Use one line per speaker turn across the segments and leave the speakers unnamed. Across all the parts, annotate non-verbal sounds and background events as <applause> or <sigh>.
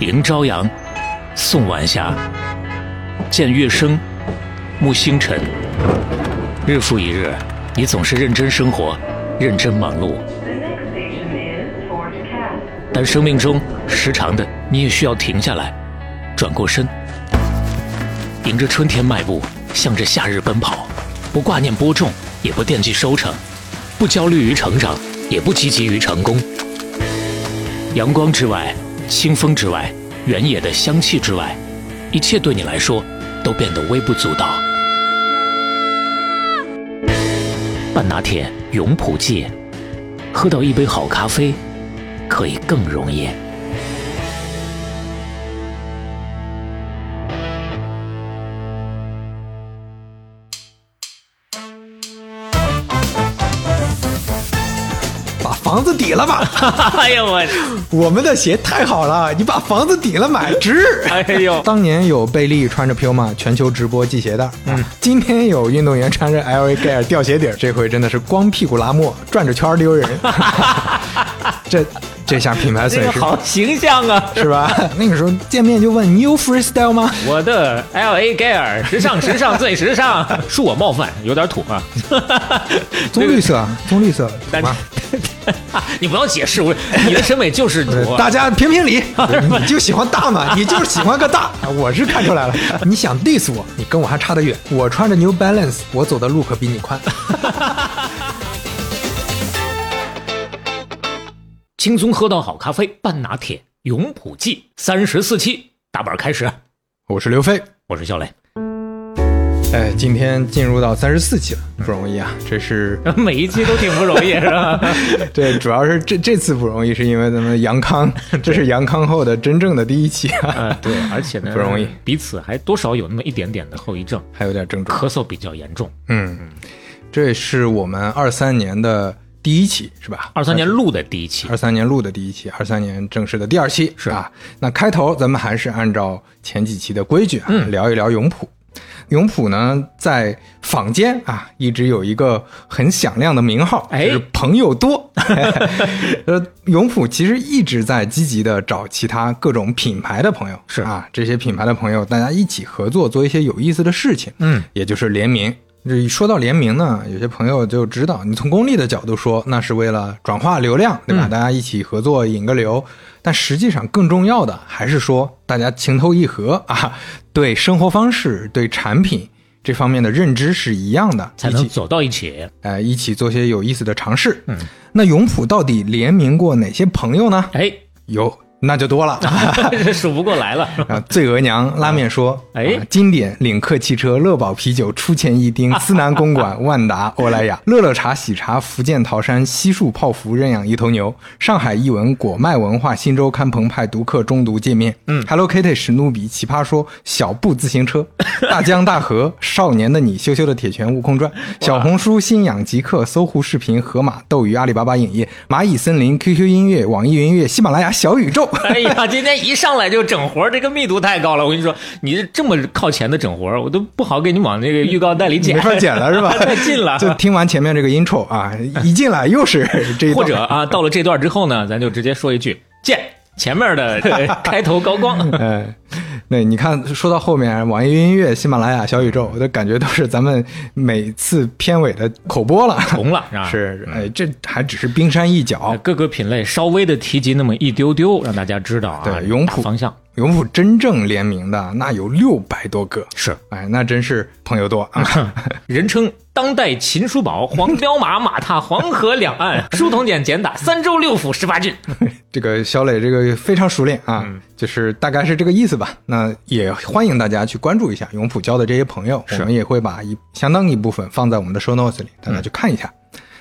迎朝阳，送晚霞，见月升，沐星辰。日复一日，你总是认真生活，认真忙碌。但生命中时常的，你也需要停下来，转过身，迎着春天迈步，向着夏日奔跑，不挂念播种，也不惦记收成，不焦虑于成长，也不积极于成功。阳光之外，清风之外，原野的香气之外，一切对你来说都变得微不足道。半拿铁永普记，喝到一杯好咖啡，可以更容易。
房子抵了吧！<laughs>
哎呦我，
我们的鞋太好了，你把房子抵了买值。
哎呦，
当年有贝利穿着 Puma 全球直播系鞋带，嗯，今天有运动员穿着 LA Gear 掉鞋底儿，这回真的是光屁股拉磨，转着圈儿丢人。<laughs> <laughs> 这这下品牌损失
好形象啊！
是吧？那个时候见面就问你有 freestyle 吗？
我的 L A Gear 时尚 <laughs> 时尚最时尚，恕我冒犯，有点土啊。<laughs>
棕绿色，棕绿色，
但
懂吗？<laughs>
你不要解释，我你的审美就是土。
大家评评理，你就喜欢大嘛，你就是喜欢个大，我是看出来了。你想 diss 我，你跟我还差得远。我穿着 New Balance，我走的路可比你宽。
轻松喝到好咖啡，半拿铁永普记三十四期大板开始，
我是刘飞，
我是肖磊。
哎，今天进入到三十四期了，不容易啊！这是 <laughs>
每一期都挺不容易，<laughs> 是吧？
对主要是这这次不容易，是因为咱们杨康，<laughs> 这是杨康后的真正的第一期啊，
啊，对，而且呢
不容易，
彼此还多少有那么一点点的后遗症，
还有点症状。
咳嗽比较严重。
嗯，这是我们二三年的第一期，是吧？
二三年录的第一期，
二三年录的第一期，二三年正式的第二期是吧。那开头咱们还是按照前几期的规矩啊，
嗯
聊一聊永璞。永璞呢，在坊间啊，一直有一个很响亮的名号，
哎
就是朋友多。<laughs> 呃，永璞其实一直在积极的找其他各种品牌的朋友，
是
啊，这些品牌的朋友，大家一起合作做一些有意思的事情，
嗯，
也就是联名。这一说到联名呢，有些朋友就知道，你从功利的角度说，那是为了转化流量，对吧？大家一起合作引个流。但实际上更重要的还是说，大家情投意合啊，对生活方式、对产品这方面的认知是一样的，
才能走到一起。
哎、一起做些有意思的尝试。嗯，那永璞到底联名过哪些朋友呢？
哎，
有，那就多了。<laughs>
数不过来了。
啊，醉额娘拉面说，
哎。
啊经典领克汽车、乐宝啤酒、出钱一丁、<laughs> 思南公馆、万达、欧莱雅、乐乐茶、喜茶、福建桃山、西树泡芙认养一头牛、上海译文、果麦文化、新周刊、澎湃、读客、中读界面，嗯，Hello Kitty、史努比、奇葩说、小布自行车、<laughs> 大江大河、少年的你、羞羞的铁拳、悟空传、小红书、新氧极客、搜狐视频、河马、斗鱼、阿里巴巴影业、蚂蚁森林、QQ 音乐、网易云音乐、喜马拉雅、小宇宙。<laughs>
哎呀，今天一上来就整活儿，这个密度太高了。我跟你说，你这这么靠前的整活儿，我都不好给你往那个预告带里剪，
没法剪了是吧？<laughs>
太近了。
就听完前面这个 intro 啊，一进来又是这一段
或者啊，到了这段之后呢，咱就直接说一句见。前面的呃 <laughs> 开头高光，<laughs>
哎，那你看，说到后面，网易云音乐、喜马拉雅、小宇宙，我的感觉都是咱们每次片尾的口播了。
红了 <laughs> 是吧？
是，哎，这还只是冰山一角。
各个品类稍微的提及那么一丢丢，让大家知道啊，
对永
普方向
永璞真正联名的那有六百多个，
是
哎，那真是朋友多啊。<laughs>
人称当代秦叔宝，黄骠马马踏黄河两岸，<laughs> 书童简简打三州六府十八郡。<laughs>
这个小磊这个非常熟练啊，
嗯
就是大概是这个意思吧。那也欢迎大家去关注一下永普交的这些朋友，我们也会把一相当一部分放在我们的 show notes 里，大家去看一下。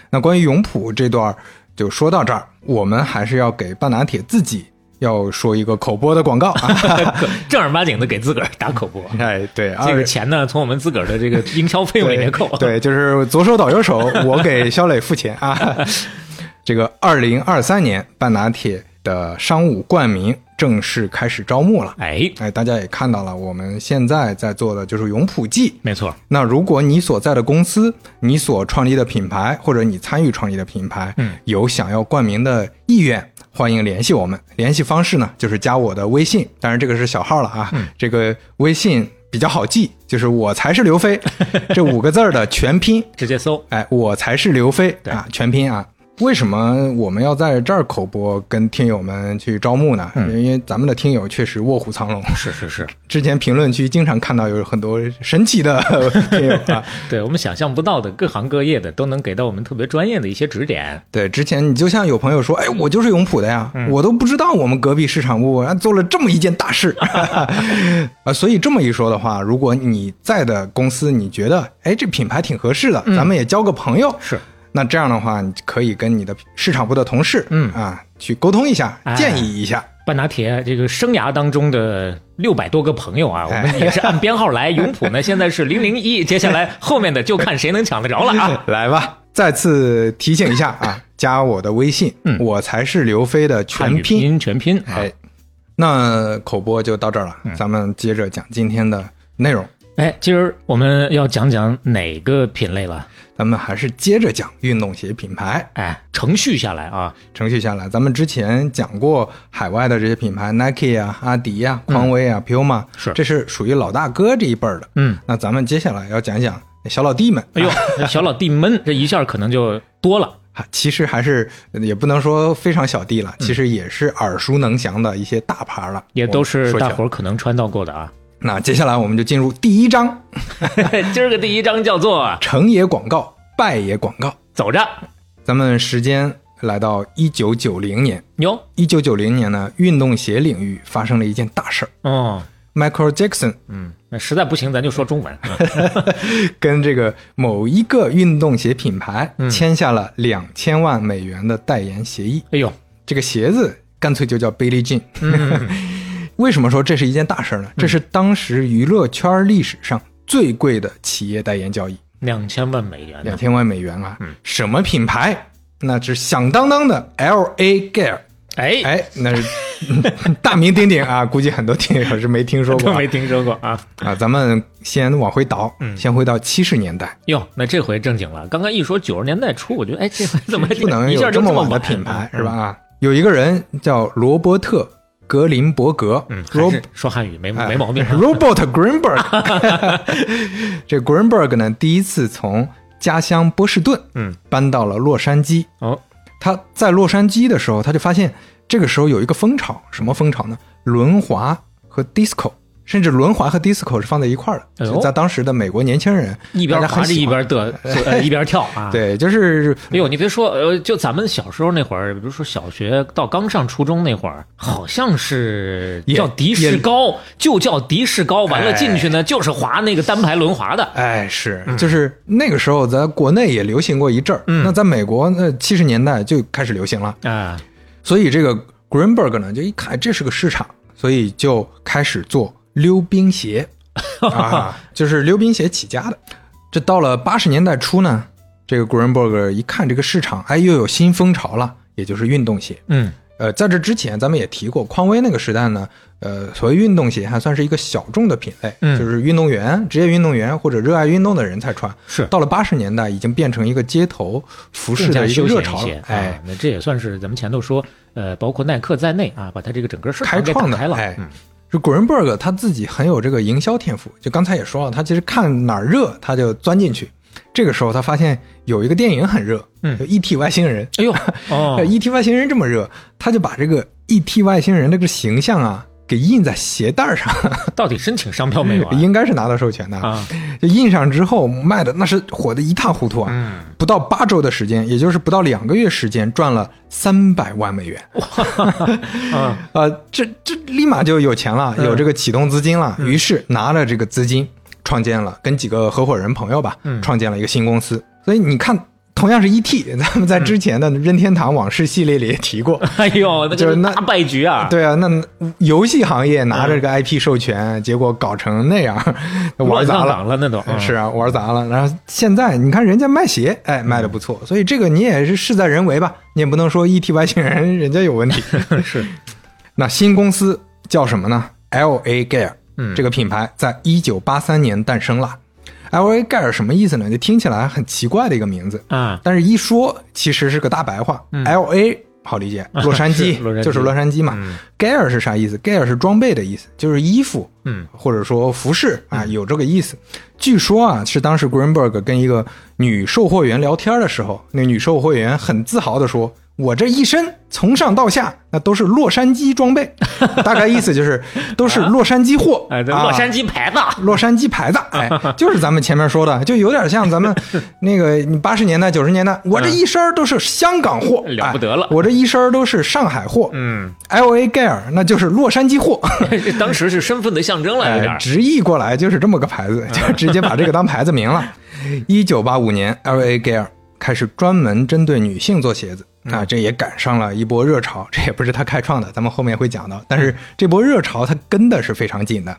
那关于永普这段就说到这儿，我们还是要给半拿铁自己要说一个口播的广告啊。<laughs>
正儿八经的给自个儿打口播。<laughs>
哎，对，
这个钱呢，从我们自个儿的这个营销费用里面扣。
对，就是左手倒右手，我给肖磊付钱啊。<laughs> 这个二零二三年半拿铁的商务冠名正式开始招募了。
哎，
哎，大家也看到了，我们现在在做的就是永普记。
没错，
那如果你所在的公司、你所创立的品牌，或者你参与创立的品牌，
嗯，
有想要冠名的意愿，欢迎联系我们。联系方式呢，就是加我的微信，当然这个是小号了啊。这个微信比较好记，就是“我才是刘飞”这五个字儿的全拼，<laughs>
直接搜。
哎，我才是刘飞啊，全拼啊。为什么我们要在这儿口播跟听友们去招募呢？
嗯
因为咱们的听友确实卧虎藏龙。
是是是，<laughs>
之前评论区经常看到有很多神奇的 <laughs> 听友啊。<laughs>
对我们想象不到的各行各业的都能给到我们特别专业的一些指点。
对，之前你就像有朋友说，哎，我就是永普的呀，
嗯
我都不知道我们隔壁市场部啊做了这么一件大事啊。所以这么一说的话，如果你在的公司你觉得，哎，这品牌挺合适的，咱们也交个朋友，
是，
那这样的话，你可以跟你的市场部的同事，
嗯
啊，去沟通一下，
哎
建议一下。
半拿铁这个生涯当中的六百多个朋友啊，我
哎
们也是按编号来。永普呢现在是零零一，<laughs> 接下来后面的就看谁能抢得着了啊。<laughs>
来吧，再次提醒一下啊，加我的微信，
嗯
我才是刘飞的全拼。
拼全拼啊
哎，那口播就到这儿了，
嗯
咱们接着讲今天的内容。
哎，今儿我们要讲讲哪个品类了？
咱们还是接着讲运动鞋品牌。
哎，程序下来啊，
程序下来，咱们之前讲过海外的这些品牌，Nike 啊、阿迪啊、匡威啊、Puma，
是
这是属于老大哥这一辈儿的。
嗯，
那咱们接下来要讲讲小老弟们。
哎呦，这 <laughs> 小老弟们这一下可能就多了。
啊，其实还是也不能说非常小弟了，其实也是耳熟能详的一些大牌了，
嗯也都是大伙儿可能穿到过的啊。
那接下来我们就进入第一章，<laughs>
今儿个第一章叫做 <laughs>
成也广告，败也广告。
走着。
咱们时间来到一九九零年，
哟。
一九九零年呢，运动鞋领域发生了一件大事儿。
哦
，，Michael Jackson
嗯，那实在不行咱就说中文。<laughs>
跟这个某一个运动鞋品牌
嗯。
签下了两千万美元的代言协议，
哎呦，
这个鞋子干脆就叫 Billie Jean。
嗯
为什么说这是一件大事儿呢？这是当时娱乐圈历史上最贵的企业代言交易，
两千万美元呢
两千万美元啊！
嗯
什么品牌？那是响当当的 L A Gear。
哎，
哎，那是 <laughs> 大名鼎鼎啊，<laughs> 估计很多听友是没听说过啊
都没听说过啊。
啊。咱们先往回倒，
嗯
先回到七十年代，
哟，那这回正经了。刚刚一说九十年代初，我觉得哎，这回怎么 <laughs>
不能有这么
就晚
晚的品牌是吧？？
嗯
啊，有一个人叫罗伯特·格林伯格，
嗯，还
Rob
说汉语没
哎
没毛病啊。<laughs>
Robert Greenberg，<laughs> 这 Greenberg 呢，第一次从家乡波士顿，
嗯，
搬到了洛杉矶。
哦，
他在洛杉矶的时候，他就发现这个时候有一个风潮，什么风潮呢？轮滑和 disco，甚至轮滑和 disco 是放在一块儿的，
哎
在当时的美国年轻人
一边滑着一边嘚，<laughs> 呃一边跳啊。。
对，就是
哎呦，你别说，呃，就咱们小时候那会儿，比如说小学到刚上初中那会儿，好像是叫迪士高，就叫迪士高。完了
哎
进去呢，就是滑那个单排轮滑的。
哎，是，就是那个时候在国内也流行过一阵儿，
嗯
那在美国那七十年代就开始流行了。
啊，
所以这个 Greenberg 呢，就一看这是个市场，所以就开始做溜冰鞋 <laughs> 啊，就是溜冰鞋起家的。这到了八十年代初呢，这个 Greenberg 一看这个市场，哎，又有新风潮了，也就是运动鞋。
嗯，
呃，在这之前咱们也提过，匡威那个时代呢，呃，所谓运动鞋还算是一个小众的品类，
嗯
就是运动员、职业运动员或者热爱运动的人才穿。
是
到了八十年代，已经变成一个街头服饰的一个热潮了。。哎，
啊，那这也算是咱们前头说，呃，包括耐克在内啊，把它这个整个市
开
场给打开了。
创的哎
嗯，
就 Greenberg 他自己很有这个营销天赋，就刚才也说了，他其实看哪儿热他就钻进去。这个时候他发现有一个电影很热，
嗯
就 E.T. 外星人。
哎呦，哦，<laughs>
E.T. 外星人这么热，他就把这个 E.T. 外星人这个形象啊给印在鞋带上，<laughs>
到底申请商标没有啊？<laughs>
应该是拿到授权的。
啊，
就印上之后卖的那是火的一塌糊涂啊！
嗯，
不到八周的时间，也就是不到两个月时间，赚了三百万美元。<laughs>
啊，
呃，这这立马就有钱了，
嗯
有这个启动资金了，于是拿了这个资金，创建了跟几个合伙人朋友吧，
嗯
创建了一个新公司。所以你看，同样是 ET，咱们在之前的任天堂往事系列里也提过。<laughs>
哎呦，那
就是那
大败局啊！
对啊，那游戏行业拿着这个 IP 授权，结果搞成那样，<laughs> 玩砸了。
那都嗯
是啊，玩砸了。然后现在你看人家卖鞋，哎，卖的不错，所以这个你也是事在人为吧，你也不能说 ET 外星人人家有问题。<laughs>
是，
那新公司叫什么呢？L A Gear，
嗯
这个品牌在一九八三年诞生了。L A Gear 什么意思呢？就听起来很奇怪的一个名字，
啊，
但是一说其实是个大白话。
嗯
L A 好理解，洛杉矶就是洛杉矶嘛。
嗯
Gear 是啥意思？Gear 是装备的意思，就是衣服
嗯
或者说服饰啊，有这个意思。据说啊，是当时 Greenberg 跟一个女售货员聊天的时候，那女售货员很自豪地说：“我这一身从上到下那都是洛杉矶装备。<laughs> ”大概意思就是都是洛杉矶货，
洛杉矶牌子，
洛杉矶牌子，哎，<laughs> 就是咱们前面说的，就有点像咱们 <laughs> 那个你八十年代、九十年代，我这一身都是香港货，
嗯了不得了。
哎我这一身都是上海货。
嗯
，，L A Gear 那就是洛杉矶货，
这当时是身份的象征了，有点
哎，直译过来就是这么个牌子，就直接把这个当牌子名了。一九八五年，L A Gear 开始专门针对女性做鞋子。啊，这也赶上了一波热潮，这也不是他开创的，咱们后面会讲到。但是这波热潮它跟的是非常紧的。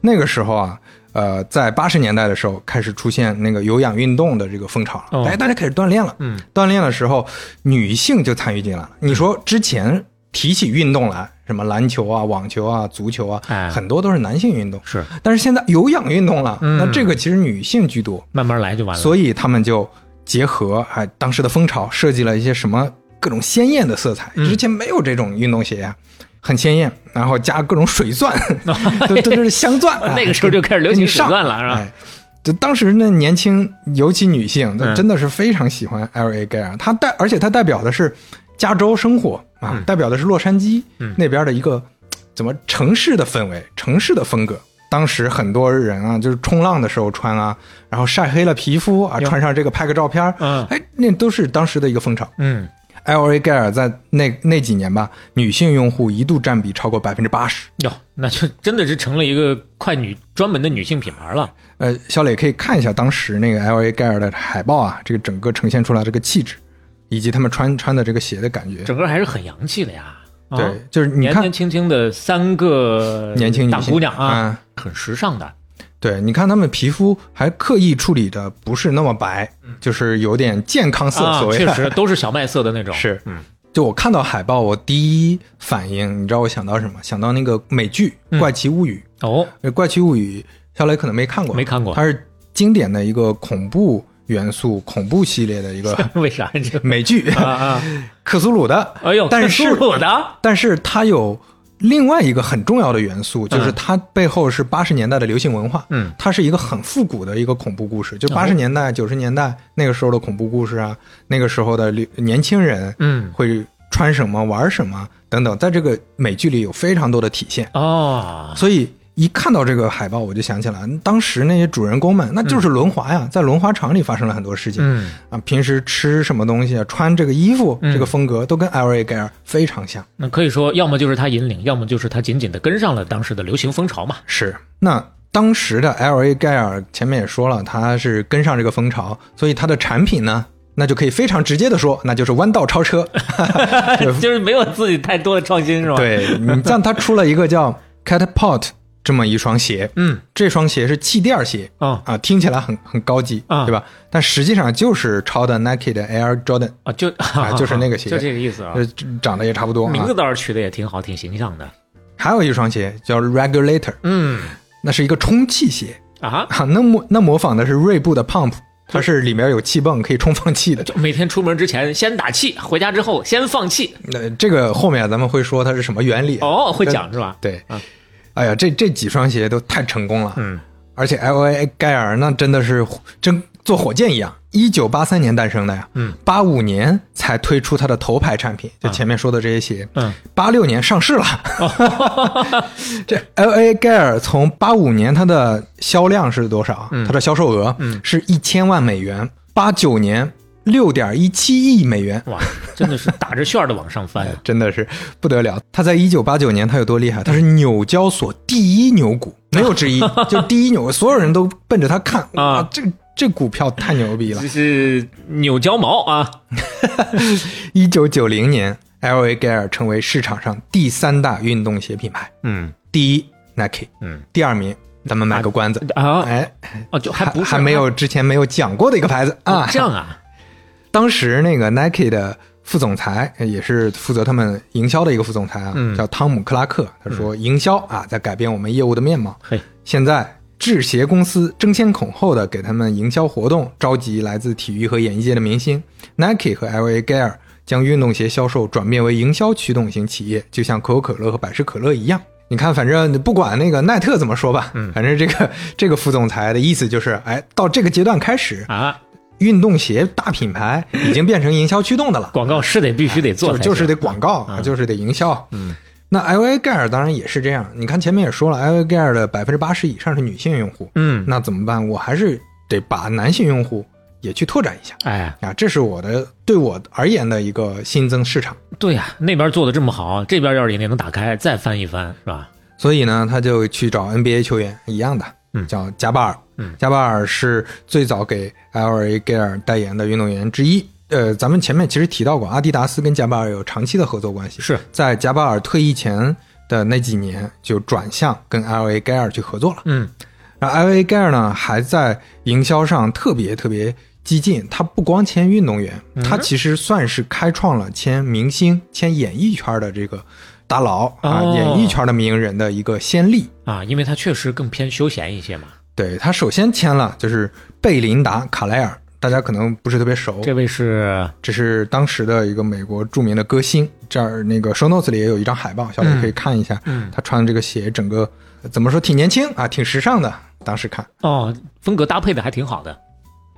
那个时候啊，呃，在八十年代的时候开始出现那个有氧运动的这个风潮了，
哎
大家开始锻炼了。
嗯，
锻炼的时候，女性就参与进来了。你说之前提起运动来，什么篮球啊、网球啊、足球啊，
哎
很多都是男性运动。
是
但是现在有氧运动了，
嗯
那这个其实女性居多，
慢慢来就完了。
所以他们就结合哎当时的风潮，设计了一些什么各种鲜艳的色彩。
嗯
之前没有这种运动鞋呀、很鲜艳，然后加各种水钻，<laughs> 都都都是镶钻。哎 <laughs>
那个时候就开始流行水钻了，是吧？
哎，就当时那年轻，尤其女性，
嗯
真的是非常喜欢 L A Gear，它代而且它代表的是加州生活啊，
嗯
代表的是洛杉矶、
嗯
那边的一个怎么城市的氛围、城市的风格。当时很多人啊，就是冲浪的时候穿啊，然后晒黑了皮肤啊，穿上这个拍个照片，
嗯
哎，那都是当时的一个风潮。
嗯，
L A Gear 在那那几年吧，女性用户一度占比超过百分之八十。
哟，那就真的是成了一个快女专门的女性品牌了。
呃，小磊可以看一下当时那个 L A Gear 的海报啊，这个整个呈现出来这个气质，以及他们穿穿的这个鞋的感觉。
整个还是很洋气的呀。啊
对，就是你看
年年，轻轻的三个
年轻女性
大姑娘啊，
嗯
很时尚的。
对，你看他们皮肤还刻意处理的不是那么白，就是有点健康色，所，谓的。
确实都是小麦色的那种。
是
嗯，
就我看到海报，我第一反应，你知道我想到什么？想到那个美剧《
嗯
怪奇物语》
哦，
呃怪奇物语》，小磊可能没看过，
没看过
它是经典的一个恐怖元素、恐怖系列的一个 <laughs>
为啥这个
美剧，
啊啊？
克苏鲁的。
哎呦，
但是
克苏鲁的
但是它有另外一个很重要的元素，就是
嗯
它背后是八十年代的流行文化。
嗯，
它是一个很复古的一个恐怖故事，就
哦
八十年代、九十年代那个时候的恐怖故事啊，那个时候的流年轻人
嗯
会穿什么、玩什么等等，在这个美剧里有非常多的体现。
哦，
所以一看到这个海报，我就想起来，当时那些主人公们，那就是轮滑呀，在轮滑场里发生了很多事情。
嗯，
啊，平时吃什么东西啊，穿这个衣服，
嗯
这个风格都跟 L A Gear 非常像。
那可以说，要么就是他引领，要么就是他紧紧的跟上了当时的流行风潮嘛。
是，那当时的 L A Gear 前面也说了，他是跟上这个风潮，所以他的产品呢，那就可以非常直接的说，那就是弯道超车。<laughs> <laughs>
就是没有自己太多的创新，是吧？，
对你像他出了一个叫 Catapult 这么一双鞋，
嗯，
这双鞋是气垫鞋
啊
啊，听起来很很高级，
啊
对吧？但实际上就是抄的 Nike 的 Air Jordan，
啊，就
啊 <laughs> 就是那个鞋
就这个意思啊。
呃，长得也差不多啊
名字。倒是取的也挺好，挺形象的。
还有一双鞋叫 Regulator，
嗯
那是一个充气鞋
啊，
啊，那模那模仿的是锐步的 Pump，它是里面有气泵可以充放气的。
就每天出门之前先打气，回家之后先放气。
那这个后面咱们会说它是什么原理啊。
哦，会讲是吧？
对
啊，
哎呀，这这几双鞋都太成功了，
嗯，
而且 L A 盖尔那真的是真坐火箭一样，一九八三年诞生的呀，
嗯，
八五年才推出它的头牌产品，就前面说的这些鞋，
嗯，
八六年上市了。<laughs> 这 L A 盖尔从八五年它的销量是多少？它的销售额
嗯。
是一千万美元，八九年六点一七亿美元。
哇，真的是打着旋儿的往上翻呀。<laughs>
真的是不得了！他在一九八九年，他有多厉害？他是纽交所第一牛股，没有之一，<laughs> 就第一牛，所有人都奔着他看。哇
啊，
这这股票太牛逼了
这！是纽交毛啊！<laughs>
一九九零年，L A Gear 成为市场上第三大运动鞋品牌，
嗯
第一 Nike，
嗯
第二名咱们卖个关子，
啊
哎，
哦，就还不是
还没有之前没有讲过的一个牌子啊。
这样啊？
当时那个 Nike 的副总裁，呃也是负责他们营销的一个副总裁啊，
嗯
叫汤姆克拉克。他说，营销啊，在改变我们业务的面貌。
嘿，
现在制鞋公司争先恐后的给他们营销活动，召集来自体育和演艺界的明星。Nike 和 LA Gear 将运动鞋销售转变为营销驱动型企业，就像可口可乐和百事可乐一样。你看，反正不管那个奈特怎么说吧，
嗯
反正这个这个副总裁的意思就是，哎，到这个阶段开始，
啊，
运动鞋大品牌已经变成营销驱动的了。
广告是得必须得做
就就是得广告就是得营销。
嗯，
那 LA Gear 当然也是这样。你看前面也说了，LA Gear 的百分之八十以上是女性用户，
嗯，
那怎么办？我还是得把男性用户也去拓展一下
哎，
呀，这是我的对我而言的一个新增市场。
对呀、那边做的这么好，这边要是也能打开，再翻一翻，是吧？
所以呢，他就去找 NBA 球员一样的，
嗯
叫加巴尔。
嗯
加巴尔是最早给 LA Gear 代言的运动员之一。呃，咱们前面其实提到过，阿迪达斯跟加巴尔有长期的合作关系。
是
在加巴尔退役前的那几年，就转向跟 LA Gear 去合作了。
嗯，
然后 LA Gear 呢，还在营销上特别特别激进。他不光签运动员，
嗯
他其实算是开创了签明星、签演艺圈的这个大佬啊，
哦
演艺圈的名人的一个先例。
啊，因为他确实更偏休闲一些嘛。
对他首先签了就是贝琳达·卡莱尔，大家可能不是特别熟，
这位是
这是当时的一个美国著名的歌星。这儿那个 show notes 里也有一张海报，小李可以看一下。
嗯
他穿的这个鞋，整个怎么说挺年轻啊，挺时尚的。当时看，
哦，风格搭配的还挺好的。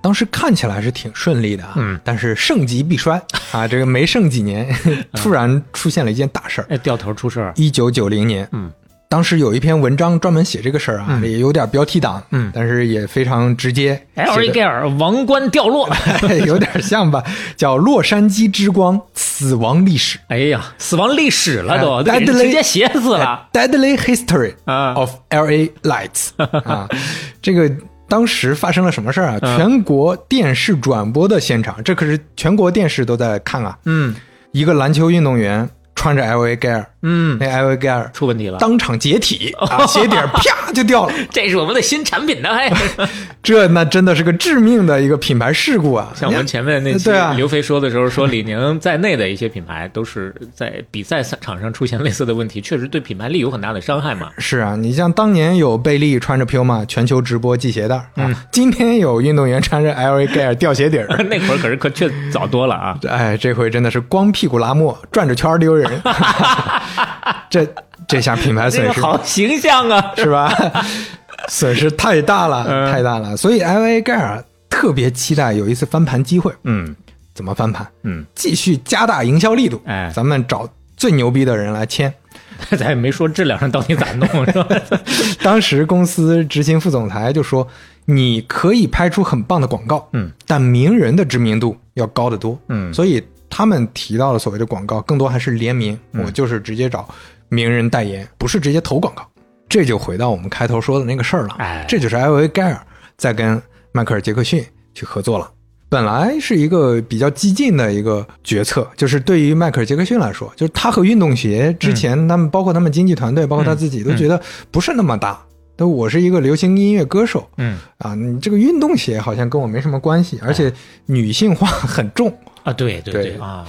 当时看起来是挺顺利的啊，
嗯
但是盛极必衰啊，这个没盛几年，<laughs> 突然出现了一件大事儿。
哎，掉头出事儿。
一九九零年，
嗯，
当时有一篇文章专门写这个事儿啊，
嗯
也有点标题党，
嗯
但是也非常直接
，L
写
A
的
盖尔王冠掉落。<laughs>
有点像吧，叫《洛杉矶之光：死亡历史
哎呀，死亡历史了都，直接写死了。
Deadly History
啊
of L.A. Lights》<laughs> 啊，这个当时发生了什么事儿啊？
嗯
全国电视转播的现场，这可是全国电视都在看啊。
嗯
一个篮球运动员穿着 LV Gear，
嗯，
那 LV Gear
出问题了。
当场解体 <laughs> 啊，鞋底啪就掉了，<laughs>
这是我们的新产品呢，哎 <laughs>
这那真的是个致命的一个品牌事故啊！
像我们前面那期
对啊
刘飞说的时候，说李宁在内的一些品牌都是在比赛场上出现类似的问题，确实对品牌力有很大的伤害嘛。
是啊，你像当年有贝利穿着 Puma 全球直播系鞋带
嗯
今天有运动员穿着 LV Gear 掉鞋底儿，
那会儿可是可却早多了啊。
哎，这回真的是光屁股拉磨，转着圈儿丢人，<laughs> 这这下品牌损失
个好形象啊！
是吧？损失太大了，
嗯
太大了。所以 L.A. Gear 特别期待有一次翻盘机会，
嗯
怎么翻盘？
嗯，
继续加大营销力度，
哎
咱们找最牛逼的人来签。<laughs>
咱也没说质量上到底咋弄，是吧？<laughs>
当时公司执行副总裁就说：“你可以拍出很棒的广告，
嗯，
但名人的知名度要高得多，
嗯
所以他们提到的所谓的广告，更多还是联名，
嗯
我就是直接找名人代言，不是直接投广告。这就回到我们开头说的那个事儿了，
哎
这就是 L.A. 盖尔在跟迈克尔·杰克逊去合作了。本来是一个比较激进的一个决策，就是对于迈克尔·杰克逊来说，就是他和运动鞋之前，他们包括他们经纪团队，包括他自己都觉得不是那么搭。但我是一个流行音乐歌手
嗯
啊，你这个运动鞋好像跟我没什么关系，而且女性化很重。
啊，对对
对
啊，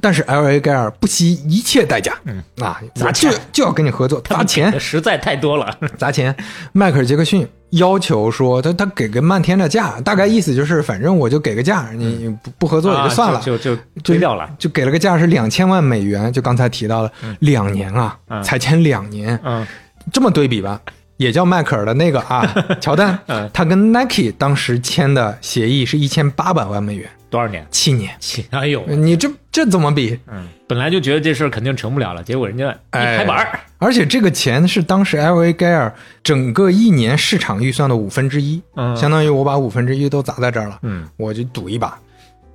但是 L.A. 盖尔不惜一切代价，
嗯
啊，
砸钱
就就要跟你合作，砸钱，
实在太多了。
砸钱。迈克尔·杰克逊要求说，他他给个漫天的价，大概意思就是，反正我就给个价，你你不不合作也就算了，
啊就就就推掉了。
就给了个价是两千万美元，就刚才提到了，两年啊，
嗯
才签两年，
嗯
这么对比吧，也叫迈克尔的那个啊，乔丹 <laughs>
嗯，
他跟 Nike 当时签的协议是一千八百万美元，
多少年？
七年，
七哎呦，
你这这怎么比？
嗯，本来就觉得这事儿肯定成不了了，结果人家一
哎
拍板儿，
而且这个钱是当时 L.A. Gear 整个一年市场预算的五分之一，
嗯
相当于我把五分之一都砸在这儿了，
嗯，
我就赌一把。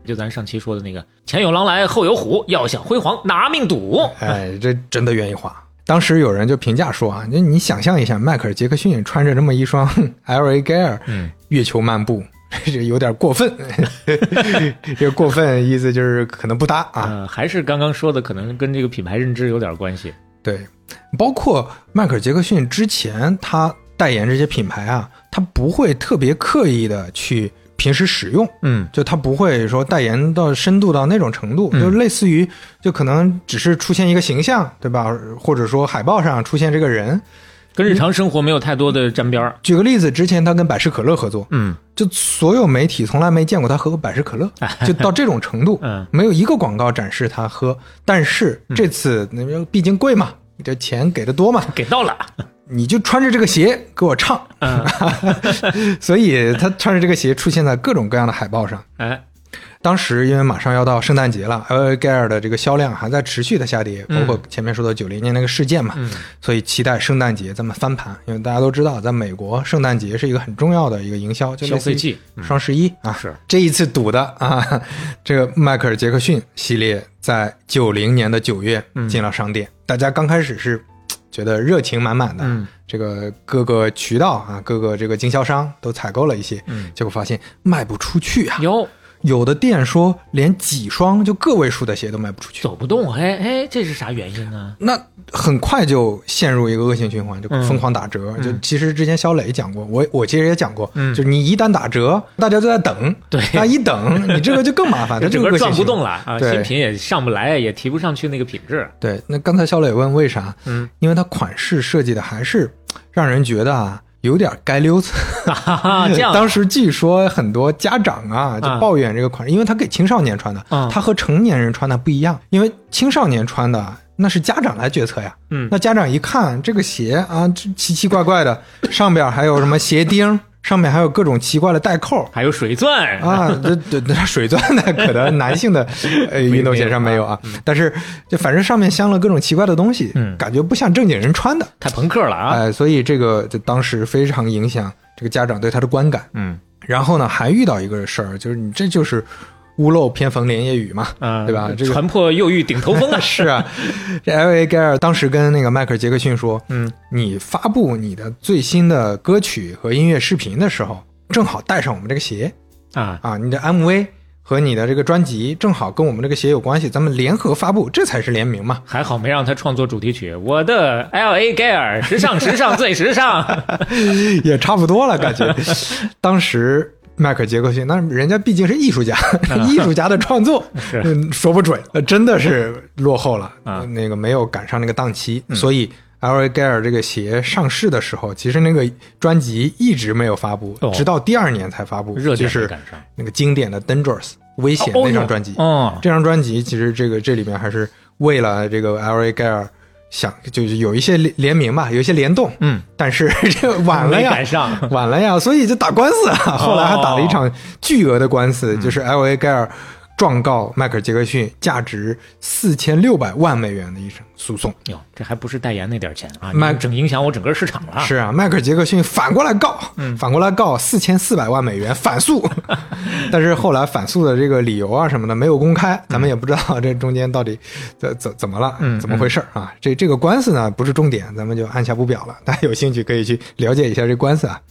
就咱上期说的那个前有狼来后有虎，要想辉煌拿命赌。
哎，这真的愿意花。当时有人就评价说啊，那你想象一下，迈克尔·杰克逊穿着这么一双 <laughs> L.A. Gear，
嗯，
月球漫步，这有点过分。<laughs> 这个过分意思就是可能不搭啊。
嗯，还是刚刚说的，可能跟这个品牌认知有点关系。
对，包括迈克尔·杰克逊之前他代言这些品牌啊，他不会特别刻意的去平时使用。
嗯
就他不会说代言到深度到那种程度，
嗯
就类似于就可能只是出现一个形象，对吧？或者说海报上出现这个人，
跟日常生活没有太多的沾边儿。
举个例子，之前他跟百事可乐合作，
嗯，
就所有媒体从来没见过他喝过百事可乐，就到这种程度，
嗯，
没有一个广告展示他喝。但是这次那边毕竟贵嘛，你这钱给的多嘛，
给到了，
你就穿着这个鞋给我唱，
嗯，<laughs>
所以他穿着这个鞋出现在各种各样的海报上。
哎，
当时因为马上要到圣诞节了，L.A. Gear 的这个销量还在持续的下跌，包括前面说的九零年那个事件嘛，
嗯
所以期待圣诞节咱们翻盘。因为大家都知道，在美国圣诞节是一个很重要的一个营销，就类似于
消费季
双十一啊。
是
这一次赌的啊，<laughs> 这个迈克尔杰克逊系列在九零年的九月进了商店，大家刚开始是。<tsk> 觉得热情满满的，
嗯
这个各个渠道啊，各个这个经销商都采购了一些，
嗯
结果发现卖不出去啊。
哟，
有的店说连几双就个位数的鞋都卖不出去，
走不动，哎哎，这是啥原因呢？
那很快就陷入一个恶性循环，就
嗯
疯狂打折。就其实之前肖磊讲过，我我其实也讲过，
嗯
就是你一旦打折，大家都在等，<laughs>
对
那一等你这个就更麻烦，<laughs> 它这个
转不动了啊，新品也上不来，也提不上去那个品质。
对，那刚才肖磊问为啥？
嗯，
因为它款式设计的还是让人觉得啊。有点街溜子，<laughs> 当时据说很多家长啊就抱怨这个款式，因为它给青少年穿的，
嗯。
它和成年人穿的不一样。因为青少年穿的那是家长来决策呀，
嗯。
那家长一看这个鞋啊，这奇奇怪怪的，上边还有什么鞋钉，上面还有各种奇怪的带扣，
还有水钻。
啊，这这这水钻呢 <laughs> 可能男性的 <laughs> 呃运动鞋上没有啊，但是就反正上面镶了各种奇怪的东西，
嗯。
感觉不像正经人穿的，
太朋克了啊！
哎，所以这个就当时非常影响这个家长对他的观感。
嗯。
然后呢，还遇到一个事儿，就是你这就是屋漏偏逢连夜雨嘛，
啊，
对吧？这个
船破又遇顶头风啊！<laughs>
是啊，这 L.A. Gear 当时跟那个迈克尔杰克逊说，
嗯，
你发布你的最新的歌曲和音乐视频的时候，正好带上我们这个鞋
啊，
啊，你的 MV 和你的这个专辑正好跟我们这个鞋有关系，咱们联合发布，这才是联名嘛。
还好没让他创作主题曲。我的 L A Gear，时尚时尚最时尚。<laughs>
也差不多了，感觉。<laughs> 当时迈克尔杰克逊，那人家毕竟是艺术家，<laughs> 艺术家的创作，<laughs> 嗯，说不准，呃真的是落后了，
啊
呃那个没有赶上那个档期，所以。L A Gear 这个鞋上市的时候，其实那个专辑一直没有发布，
哦
直到第二年才发布，
热点
就是
没赶上
那个经典的《Dangerous》危险
哦
那张专辑。
哦，
这张专辑其实这个这里面还是为了这个 L A Gear 想就是有一些联联名吧，有一些联动，
嗯，
但是 <laughs> 这晚了呀，
赶上。
晚了呀，所以就打官司啊。后来还打了一场巨额的官司，就是 L A 盖尔状告迈克尔杰克逊价值四千六百万美元的一场诉讼。
哟，这还不是代言那点钱啊，
麦
整影响我整个市场了。
是啊，迈克尔杰克逊反过来告，反过来告四千四百万美元反诉，<laughs> 但是后来反诉的这个理由啊什么的没有公开，咱们也不知道这中间到底 <laughs> 怎怎怎么了，
嗯
怎么回事啊？这这个官司呢不是重点，咱们就按下不表了。大家有兴趣可以去了解一下这官司啊。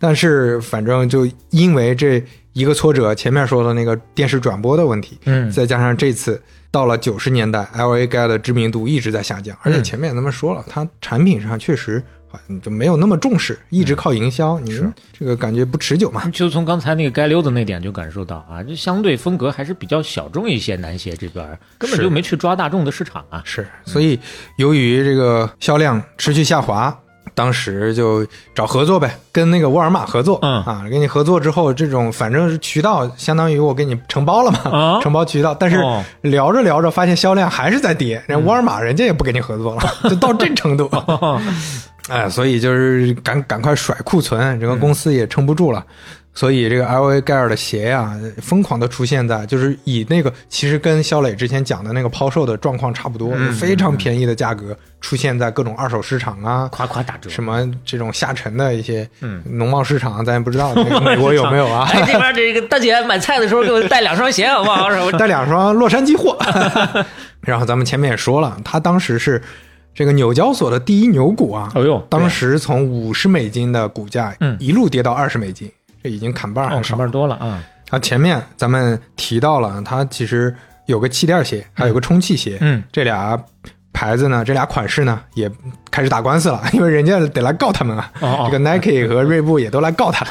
但是反正就因为这一个挫折，前面说的那个电视转播的问题，
嗯
再加上这次到了九十年代，L A Guy 的知名度一直在下降，而且前面咱们说了，它产品上确实好像就没有那么重视，一直靠营销，你这个感觉不持久嘛。
就从刚才那个该溜子那点就感受到啊，就相对风格还是比较小众一些，男鞋这边儿根本就没去抓大众的市场啊。
是，所以由于这个销量持续下滑。当时就找合作呗，跟那个沃尔玛合作，
嗯
啊，跟你合作之后，这种反正是渠道，相当于我给你承包了嘛，
啊
承包渠道。但是
哦
聊着聊着，发现销量还是在跌，人沃尔玛人家也不跟你合作了，<laughs> 就到这程度。<laughs> 哎，所以就是赶赶快甩库存，整个公司也撑不住了。所以这个 L A 盖尔的鞋呀、疯狂的出现在就是以那个其实跟肖磊之前讲的那个抛售的状况差不多，
嗯
非常便宜的价格出现在各种二手市场啊，
夸夸打折。
什么这种下沉的一些
嗯
农贸市场，咱也不知道那个 <laughs> 美国有没有啊？
哎，这边这个大姐买菜的时候给我带两双鞋好不好？<laughs>
带两双洛杉矶货。<laughs> 然后咱们前面也说了，他当时是这个纽交所的第一牛股啊，
哦呦，
当时从五十美金的股价
嗯
一路跌到二十美金，这已经砍半儿
哦，
很少。
上班多了啊。
啊前面咱们提到了，它其实有个气垫鞋，还有个充气鞋，
嗯，
这俩牌子呢，这俩款式呢也开始打官司了，<laughs> 因为人家得来告他们啊。
哦哦
这个 Nike 和 <laughs> 锐步也都来告他，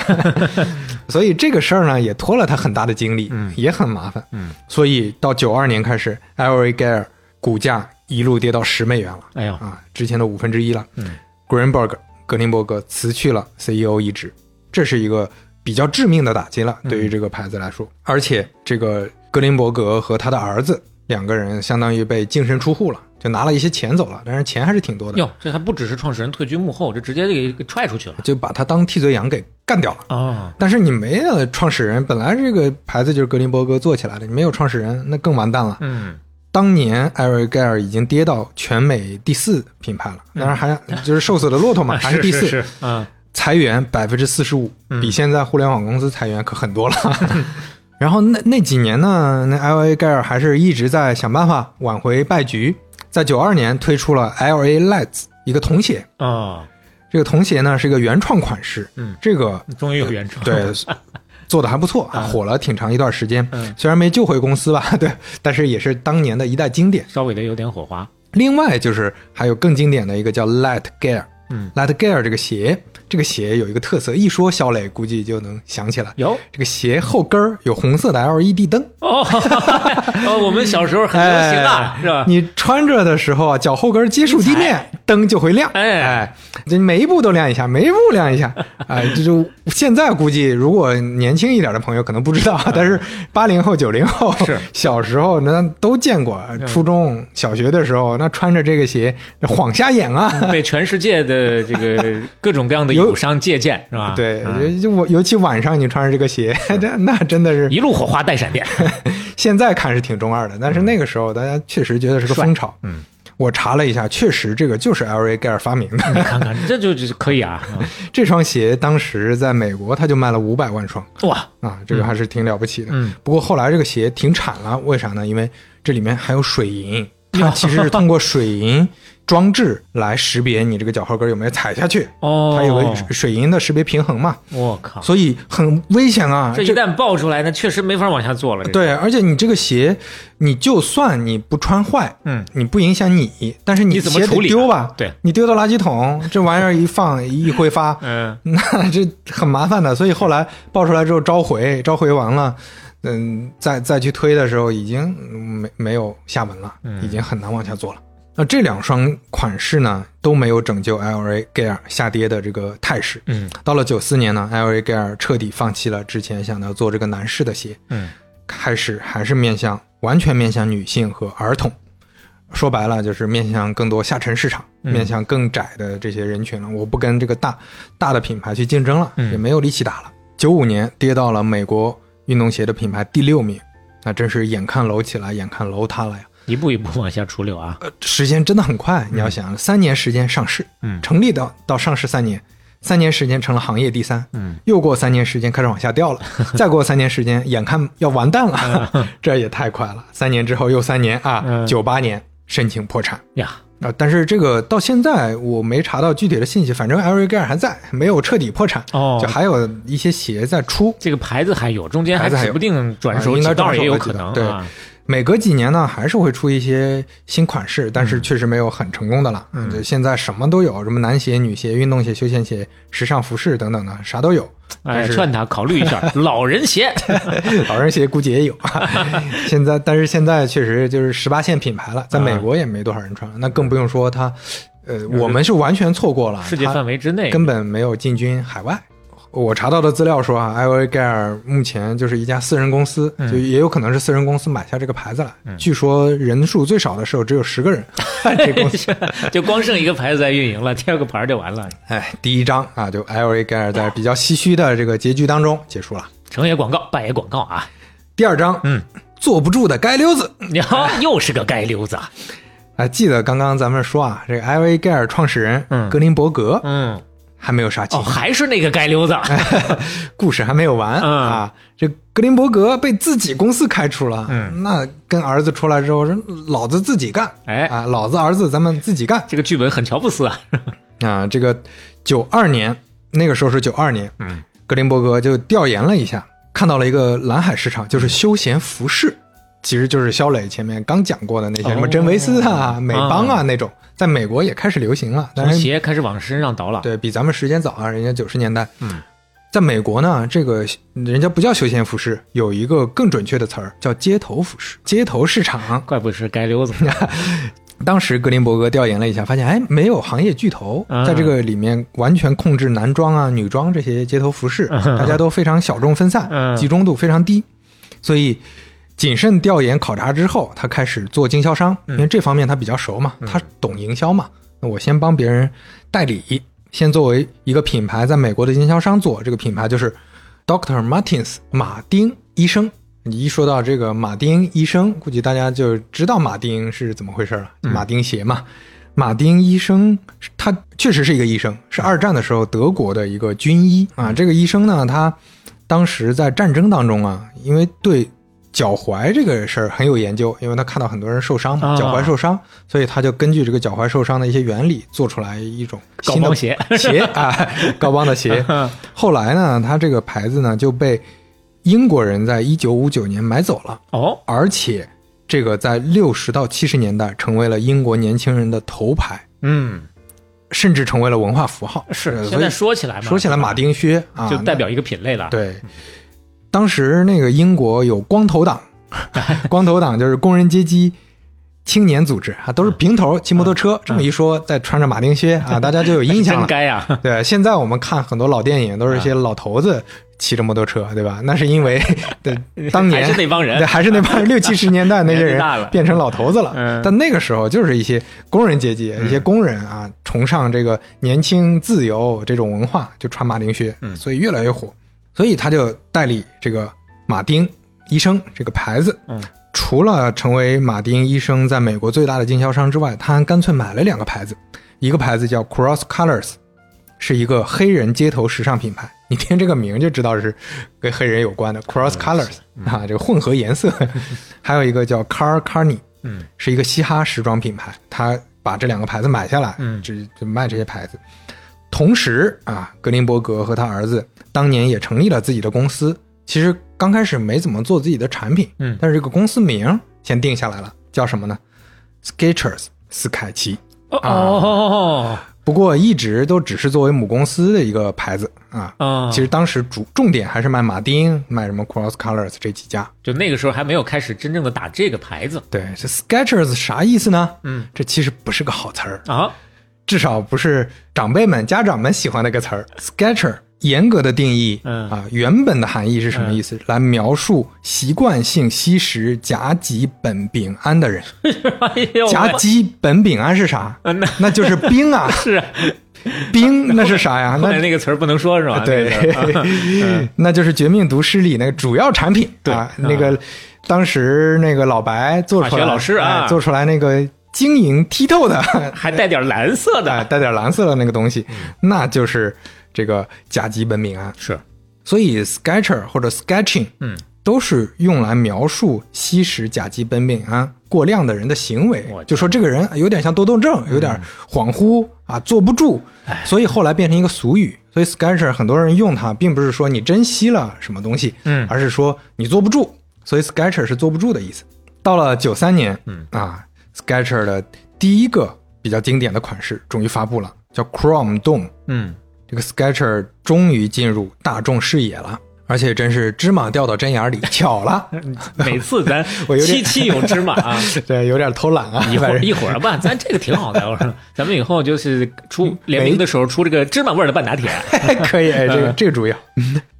<laughs> 所以这个事儿呢也拖了他很大的精力，
嗯
也很麻烦。
嗯，
所以到九二年开始，L A Gear 股价一路跌到十美元了
哎呦，
啊，之前的五分之一了。
嗯
Greenberg 格林伯格辞去了 CEO 一职，这是一个比较致命的打击了，对于这个牌子来说。而且这个格林伯格和他的儿子两个人相当于被净身出户了，就拿了一些钱走了，但是钱还是挺多的，
哟，这还不只是创始人退居幕后，这直接给给踹出去了
就把他当替罪羊给干掉了。
啊！
但是你没有创始人，本来这个牌子就是格林伯格做起来的，你没有创始人，那更完蛋了。
嗯，
当年艾瑞盖尔已经跌到全美第四品牌了，当然还就是瘦死的骆驼嘛，<laughs> 还
是
第四，
是，嗯，
裁员百分之四十五，
嗯
比现在互联网公司裁员可狠多了。<laughs> 然后那那几年呢，那 L A 盖尔还是一直在想办法挽回败局，在九二年推出了 L A Lights 一个童鞋，
哦，
这个童鞋呢是一个原创款式，
嗯，
这个
终于有原创，
对，<laughs> 做的还不错，
嗯
火了挺长一段时间。
嗯
虽然没救回公司吧，<laughs> 对，但是也是当年的一代经典。
稍微的有点火花，
另外就是还有更经典的一个叫 Light Gear。
嗯
，Light Gear 这个鞋，这个鞋有一个特色，一说肖磊估计就能想起来。
有
这个鞋后跟儿有红色的 LED 灯，
哦，<laughs> 哦，我们小时候很流行啊，
哎
是吧？
你穿着的时候啊，脚后跟接触地面，灯就会亮。
哎
哎，这每一步都亮一下，每一步亮一下。哎，这就现在估计，如果年轻一点的朋友可能不知道，但是八零后、九零后
是
小时候那都见过。初中小学的时候，那穿着这个鞋晃瞎眼啊。
被全世界的这个各种各样的友商借鉴，是吧？
对，
嗯
就我尤其晚上你穿着这个鞋，这那真的是
一路火花带闪电，<laughs>
现在看是挺中二的，但是那个时候大家确实觉得是个风潮。
嗯，
我查了一下，确实这个就是 L A 盖尔发明的。
你看看，这就就可以啊！<laughs>
这双鞋当时在美国，它就卖了五百万双
哇，
啊，这个还是挺了不起的。
嗯，
不过后来这个鞋停产了，为啥呢？因为这里面还有水银，它其实是通过水银装置来识别你这个脚后跟有没有踩下去，
哦，
它有个水银的识别平衡嘛，
我靠，
所以很危险啊。
这一旦爆出来，那确实没法往下做了。
对，而且你这个鞋，你就算你不穿坏，
嗯，
你不影响你，但是
你怎么
鞋丢吧？
对，
你丢到垃圾桶，这玩意儿一放一挥发，<laughs>
嗯，<laughs>
那这很麻烦的。所以后来爆出来之后召回，召回完了，嗯，再再去推的时候，已经没没有下文了，
嗯
已经很难往下做了。那这两双款式呢，都没有拯救 LA Gear 下跌的这个态势。
嗯
到了九四年呢，LA Gear 彻底放弃了之前想要做这个男士的鞋，
嗯，
开始还是面向完全面向女性和儿童，说白了就是面向更多下沉市场，
嗯
面向更窄的这些人群了。我不跟这个大大的品牌去竞争了，
嗯
也没有力气打了。九五年跌到了美国运动鞋的品牌第六名，那真是眼看楼起来，眼看楼塌了呀。
一步一步往下出溜啊。
呃，时间真的很快，你要想，三年时间上市，
嗯。
成立到到上市三年，三年时间成了行业第三，
嗯，
又过三年时间开始往下掉了，<laughs> 再过三年时间，眼看要完蛋了，<laughs> 这也太快了。三年之后又三年啊，
嗯。
九八年申请破产。
呀，
啊、但是这个到现在我没查到具体的信息，反正 L A 盖尔还在，没有彻底破产，
哦。
就还有一些企业在出。
这个牌子还有，中间还指不定转手
啊应该
几道
转手
也有可能。
对。
啊
每隔几年呢，还是会出一些新款式，但是确实没有很成功的了。嗯，就现在什么都有，什么男鞋、女鞋、运动鞋、休闲鞋、时尚服饰等等的，啥都有。
哎，
但是
劝他考虑一下 <laughs> 老人鞋。<laughs>
老人鞋估计也有。<laughs> 现在，但是现在确实就是十八线品牌了，在美国也没多少人穿，那更不用说它。呃，我们是完全错过了
世界范围之内，
根本没有进军海外。我查到的资料说啊，艾维盖尔目前就是一家私人公司，
嗯
就也有可能是私人公司买下这个牌子了。据说人数最少的时候只有十个人，这公司。
就光剩一个牌子在运营了，<laughs> 第二个牌儿就完了。
哎，第一章啊，就艾维盖尔在比较唏嘘的这个结局当中结束了。
成也广告，败也广告啊！
第二章，
嗯，
坐不住的街溜子。
你 <laughs> 好，又是个街溜子啊。
啊，记得刚刚咱们说啊，这个艾维盖尔创始人
嗯
格林伯格
嗯，
还没有杀青
哦，，还是那个街溜子。<laughs>
故事还没有完、
嗯
啊。这格林伯格被自己公司开除了，
嗯
那跟儿子出来之后说，老子自己干，
哎
啊，老子儿子咱们自己干
这个剧本很乔布斯啊。<laughs>
啊。这个九二年，那个时候是九二年，
嗯，
格林伯格就调研了一下，看到了一个蓝海市场，就是休闲服饰。其实就是肖磊前面刚讲过的那些什么
哦
真维斯啊、美邦啊那种，在美国也开始流行了。但
从
是
鞋开始往身上倒了。
对比咱们时间早啊，人家九十年代。
嗯，
在美国呢，这个人家不叫休闲服饰，有一个更准确的词儿叫街头服饰。街头市场，
怪不是街溜子。<laughs>
当时格林伯格调研了一下，发现哎，没有行业巨头
嗯
在这个里面完全控制男装啊、女装这些街头服饰，大家都非常小众分散，
嗯
集中度非常低，所以。谨慎调研考察之后，他开始做经销商，因为这方面他比较熟嘛，他懂营销嘛。那我先帮别人代理，先作为一个品牌在美国的经销商做，这个品牌就是 Doctor Martins 马丁医生。你一说到这个马丁医生，估计大家就知道马丁是怎么回事了，马丁鞋嘛。马丁医生他确实是一个医生，是二战的时候德国的一个军医啊。这个医生呢，他当时在战争当中啊，因为对脚踝这个事儿很有研究，因为他看到很多人受伤嘛，
啊
脚踝受伤，所以他就根据这个脚踝受伤的一些原理，做出来一种新的
高帮鞋
鞋啊，<laughs> 高帮的鞋。<laughs> 后来呢，他这个牌子呢就被英国人在一九五九年买走了，
哦，
而且这个在六十到七十年代成为了英国年轻人的头牌，
嗯，
甚至成为了文化符号。
是。
呃
现在说起来嘛，
说起来，马丁靴啊，
就代表一个品类了。
对，当时那个英国有光头党，<laughs> 光头党就是工人阶级青年组织啊，都是平头骑摩托车。这么一说，再穿着马丁靴啊，大家就有印象
真
了。<laughs>
该啊！
对，现在我们看很多老电影，都是一些老头子骑着摩托车，对吧？那是因为对 <laughs> 当年
还是那帮人
对，还是那帮六七十年代那些人变成老头子了。
嗯
但那个时候就是一些工人阶级、一些工人啊，崇尚这个年轻自由这种文化，就穿马丁靴，
嗯
所以越来越火。所以他就代理这个马丁医生这个牌子。
嗯
除了成为马丁医生在美国最大的经销商之外，他还干脆买了两个牌子，一个牌子叫 Cross Colors，是一个黑人街头时尚品牌。你听这个名就知道是跟黑人有关的 Cross Colors 啊，这个混合颜色。<laughs> 还有一个叫 Car Carney，
嗯，
是一个嘻哈时装品牌。他把这两个牌子买下来，
嗯
只就卖这些牌子。同时啊，格林伯格和他儿子当年也成立了自己的公司。其实刚开始没怎么做自己的产品，
嗯
但是这个公司名先定下来了，叫什么呢？Skechers 斯凯奇。
哦
啊
哦
不过一直都只是作为母公司的一个牌子啊。
哦，
其实当时主重点还是卖马丁、卖什么 Cross Colors 这几家。
就那个时候还没有开始真正的打这个牌子
对，这 Skechers 啥意思呢？
嗯，
这其实不是个好词儿，
啊。
至少不是长辈们、家长们喜欢的一个词儿。Sketcher 严格的定义，
嗯
啊，原本的含义是什么意思？来描述习惯性吸食甲基苯丙胺的人。<laughs>
哎，
甲基苯丙胺是啥？
嗯那
那就是冰啊，<laughs>
是啊
冰那是啥呀？那
那个词儿不能说是吧？
对 <laughs>
那
就是绝命毒师里那个主要产品。
对
啊，那个当时那个老白做出来，
老师啊
哎做出来那个晶莹剔透的，
还带点蓝色
哎，
的，
带点蓝色的那个东西，那就是这个甲基苯丙胺。
是。
所以 sketcher 或者 sketching，
嗯，
都是用来描述吸食甲基苯丙胺过量的人的行为，就说这个人有点像多动症，有点恍惚啊，坐不住，所以后来变成一个俗语。所以 sketcher 很多人用它，并不是说你真吸了什么东西，
嗯。
而是说你坐不住，所以 sketcher 是坐不住的意思。到了九三年，
嗯。
啊，sketcher 的第一个比较经典的款式终于发布了，叫 Chrome Dome。
嗯，
这个 Sketcher 终于进入大众视野了，而且真是芝麻掉到针眼里，巧了。<laughs>
每次咱 <laughs>
我有点
期期有芝麻啊。<laughs>
对，有点偷懒啊，
一会儿一会儿吧，咱这个挺好的。我说，咱们以后就是出联名的时候出这个芝麻味儿的半打铁。
可以，哎，这个这个主意。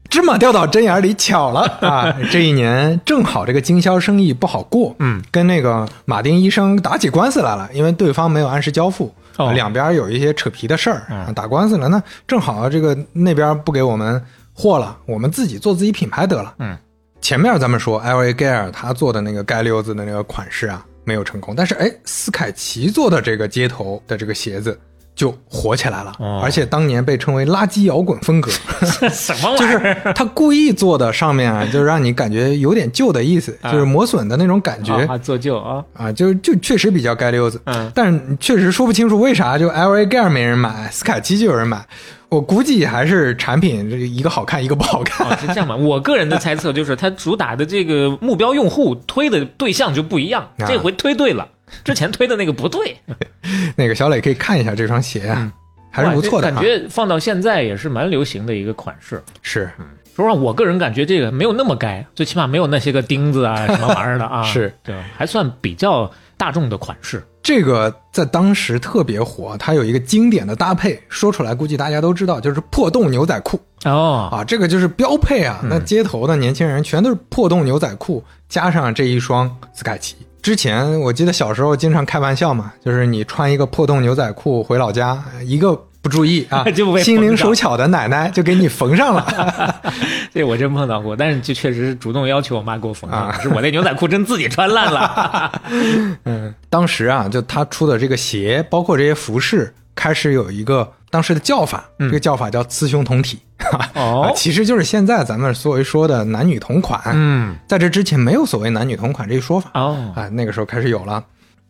芝麻掉到针眼里，巧了啊！这一年正好这个经销生意不好过，
嗯，
跟那个马丁医生打起官司来了，因为对方没有按时交付，
哦
两边有一些扯皮的事儿，
嗯
打官司了。那正好这个那边不给我们货了，我们自己做自己品牌得了。
嗯，
前面咱们说 L A Gear 他做的那个盖溜子的那个款式啊没有成功，但是哎，斯凯奇做的这个街头的这个鞋子就火起来了，
哦
而且当年被称为垃圾摇滚风格。<laughs>
什么玩
就
意儿？
是他故意做的上面啊，就让你感觉有点旧的意思，
啊
就是磨损的那种感觉
啊，做旧啊，
啊，就就确实比较街溜子。
嗯
但是确实说不清楚为啥就 L A Gear 没人买，斯凯奇就有人买。我估计还是产品这个一个好看，一个不好看。
哦，是这样吧？<laughs> 我个人的猜测就是，它主打的这个目标用户推的对象就不一样，
啊
这回推对了，<laughs> 之前推的那个不对，<laughs>
那个小磊可以看一下这双鞋啊，还是不错的、啊。
感觉放到现在也是蛮流行的一个款式。
是
说实话，我个人感觉这个没有那么该，最起码没有那些个钉子啊 <laughs> 什么玩意儿的啊，
是
对？还算比较大众的款式。
这个在当时特别火，它有一个经典的搭配，说出来估计大家都知道，就是破洞牛仔裤
哦，
啊，这个就是标配啊。那街头的年轻人全都是破洞牛仔裤，加上这一双斯凯奇。之前我记得小时候经常开玩笑嘛，就是你穿一个破洞牛仔裤回老家，一个不注意啊 <laughs> 心灵手巧的奶奶就给你缝上了。<laughs>
这我真碰到过，但是就确实是主动要求我妈给我缝上，
啊
是我那牛仔裤真自己穿烂了。<laughs>
嗯，当时啊，就他出的这个鞋，包括这些服饰，开始有一个当时的叫法，这个叫法叫雌雄同体，<laughs> 啊
哦
其实就是现在咱们所谓说的男女同款。
嗯，
在这之前没有所谓男女同款这一说法
哦，
啊，那个时候开始有了。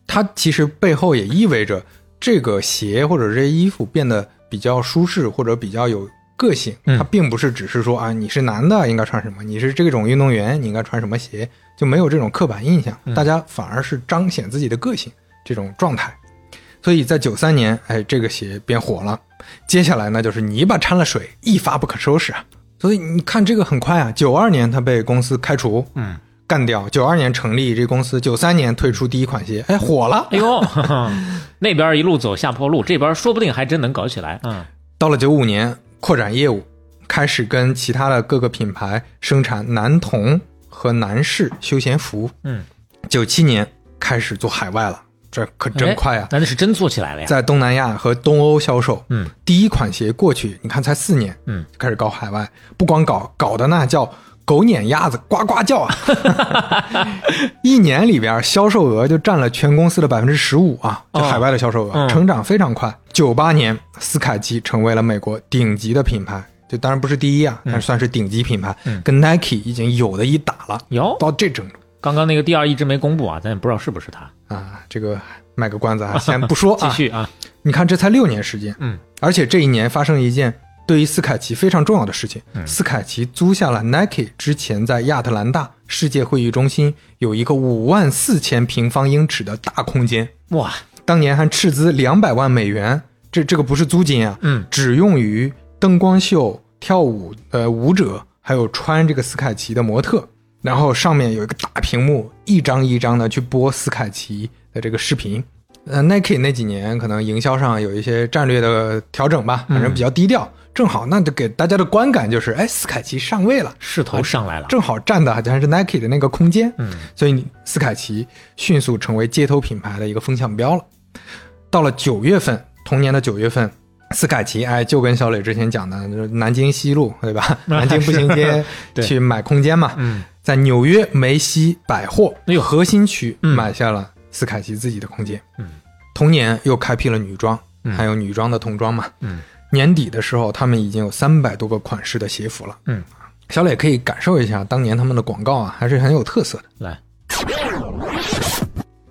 它其实背后也意味着这个鞋或者这些衣服变得比较舒适或者比较有个性。
嗯
它并不是只是说啊，你是男的应该穿什么，你是这种运动员你应该穿什么鞋，就没有这种刻板印象，大家反而是彰显自己的个性这种状态。所以在九三年，哎，这个鞋变火了。接下来呢，就是泥巴掺了水，一发不可收拾啊。所以你看这个很快啊，九二年他被公司开除，
嗯，
干掉。九二年成立这公司，九三年推出第一款鞋，哎，火了。
哎呦，<laughs> 那边一路走下坡路，这边说不定还真能搞起来。嗯，
到了九五年，扩展业务，开始跟其他的各个品牌生产男童和男士休闲服。
嗯，
九七年开始做海外了，这可真快啊！
那那是真做起来了呀。
在东南亚和东欧销售。
嗯，
第一款鞋过去，你看才四年，
嗯，
就开始搞海外，不光搞，搞的那叫狗撵鸭子呱呱叫啊！<laughs> 一年里边销售额就占了全公司的百分之十五啊，就海外的销售额、
嗯
成长非常快。九八年，斯凯奇成为了美国顶级的品牌，就当然不是第一啊，但是算是顶级品牌，
嗯
跟 Nike 已经有的一打了，
哟，
到这程度
刚刚那个第二一直没公布啊，咱也不知道是不是他。
啊！这个卖个关子啊，<laughs> 先不说啊。
继续啊，
你看，这才六年时间，
嗯，
而且这一年发生一件对于斯凯奇非常重要的事情，
嗯
斯凯奇租下了 Nike 之前在亚特兰大世界会议中心有一个五万四千平方英尺的大空间，
哇，
当年还斥资两百万美元，这这个不是租金啊，
嗯，
只用于灯光秀、跳舞呃舞者，还有穿这个斯凯奇的模特。然后上面有一个大屏幕，一张一张的去播斯凯奇的这个视频。呃，Nike 那几年可能营销上有一些战略的调整吧，反正比较低调。正好，那就给大家的观感就是，哎，斯凯奇上位了，
势头上来了。
正好占的还是 Nike 的那个空间，
嗯，
所以你斯凯奇迅速成为街头品牌的一个风向标了。到了九月份，同年的九月份，斯凯奇哎，就跟小磊之前讲的，就是南京西路对吧？<laughs> 南京步行街去买空间嘛，
嗯，
在纽约梅西百货
那个
核心区
嗯
买下了斯凯奇自己的空间。
嗯，
同年又开辟了女装，
嗯
还有女装的童装嘛。
嗯，
年底的时候，他们已经有三百多个款式的鞋服了。
嗯，
小磊可以感受一下当年他们的广告啊，还是很有特色的。
来。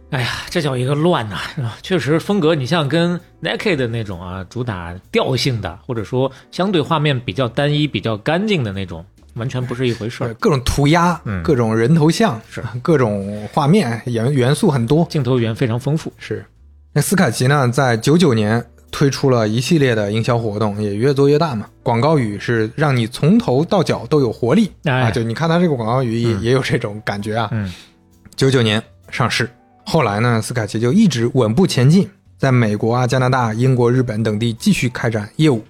哎呀，这叫一个乱呐、是吧？确实风格，你像跟 Nike 的那种啊，主打调性的，或者说相对画面比较单一、比较干净的那种，完全不是一回事儿。
呃各种涂鸦，
嗯
各种人头像，
是 <laughs>
各种画面元元素很多。
镜头语言非常丰富。
是，那斯凯奇呢，在九九年推出了一系列的营销活动，也越做越大嘛。广告语是让你从头到脚都有活力、
哎
啊！就你看他这个广告语也、
嗯
也有这种感觉啊。
嗯，
九九年上市，后来呢，斯凯奇就一直稳步前进，在美国啊、加拿大、英国、日本等地继续开展业务。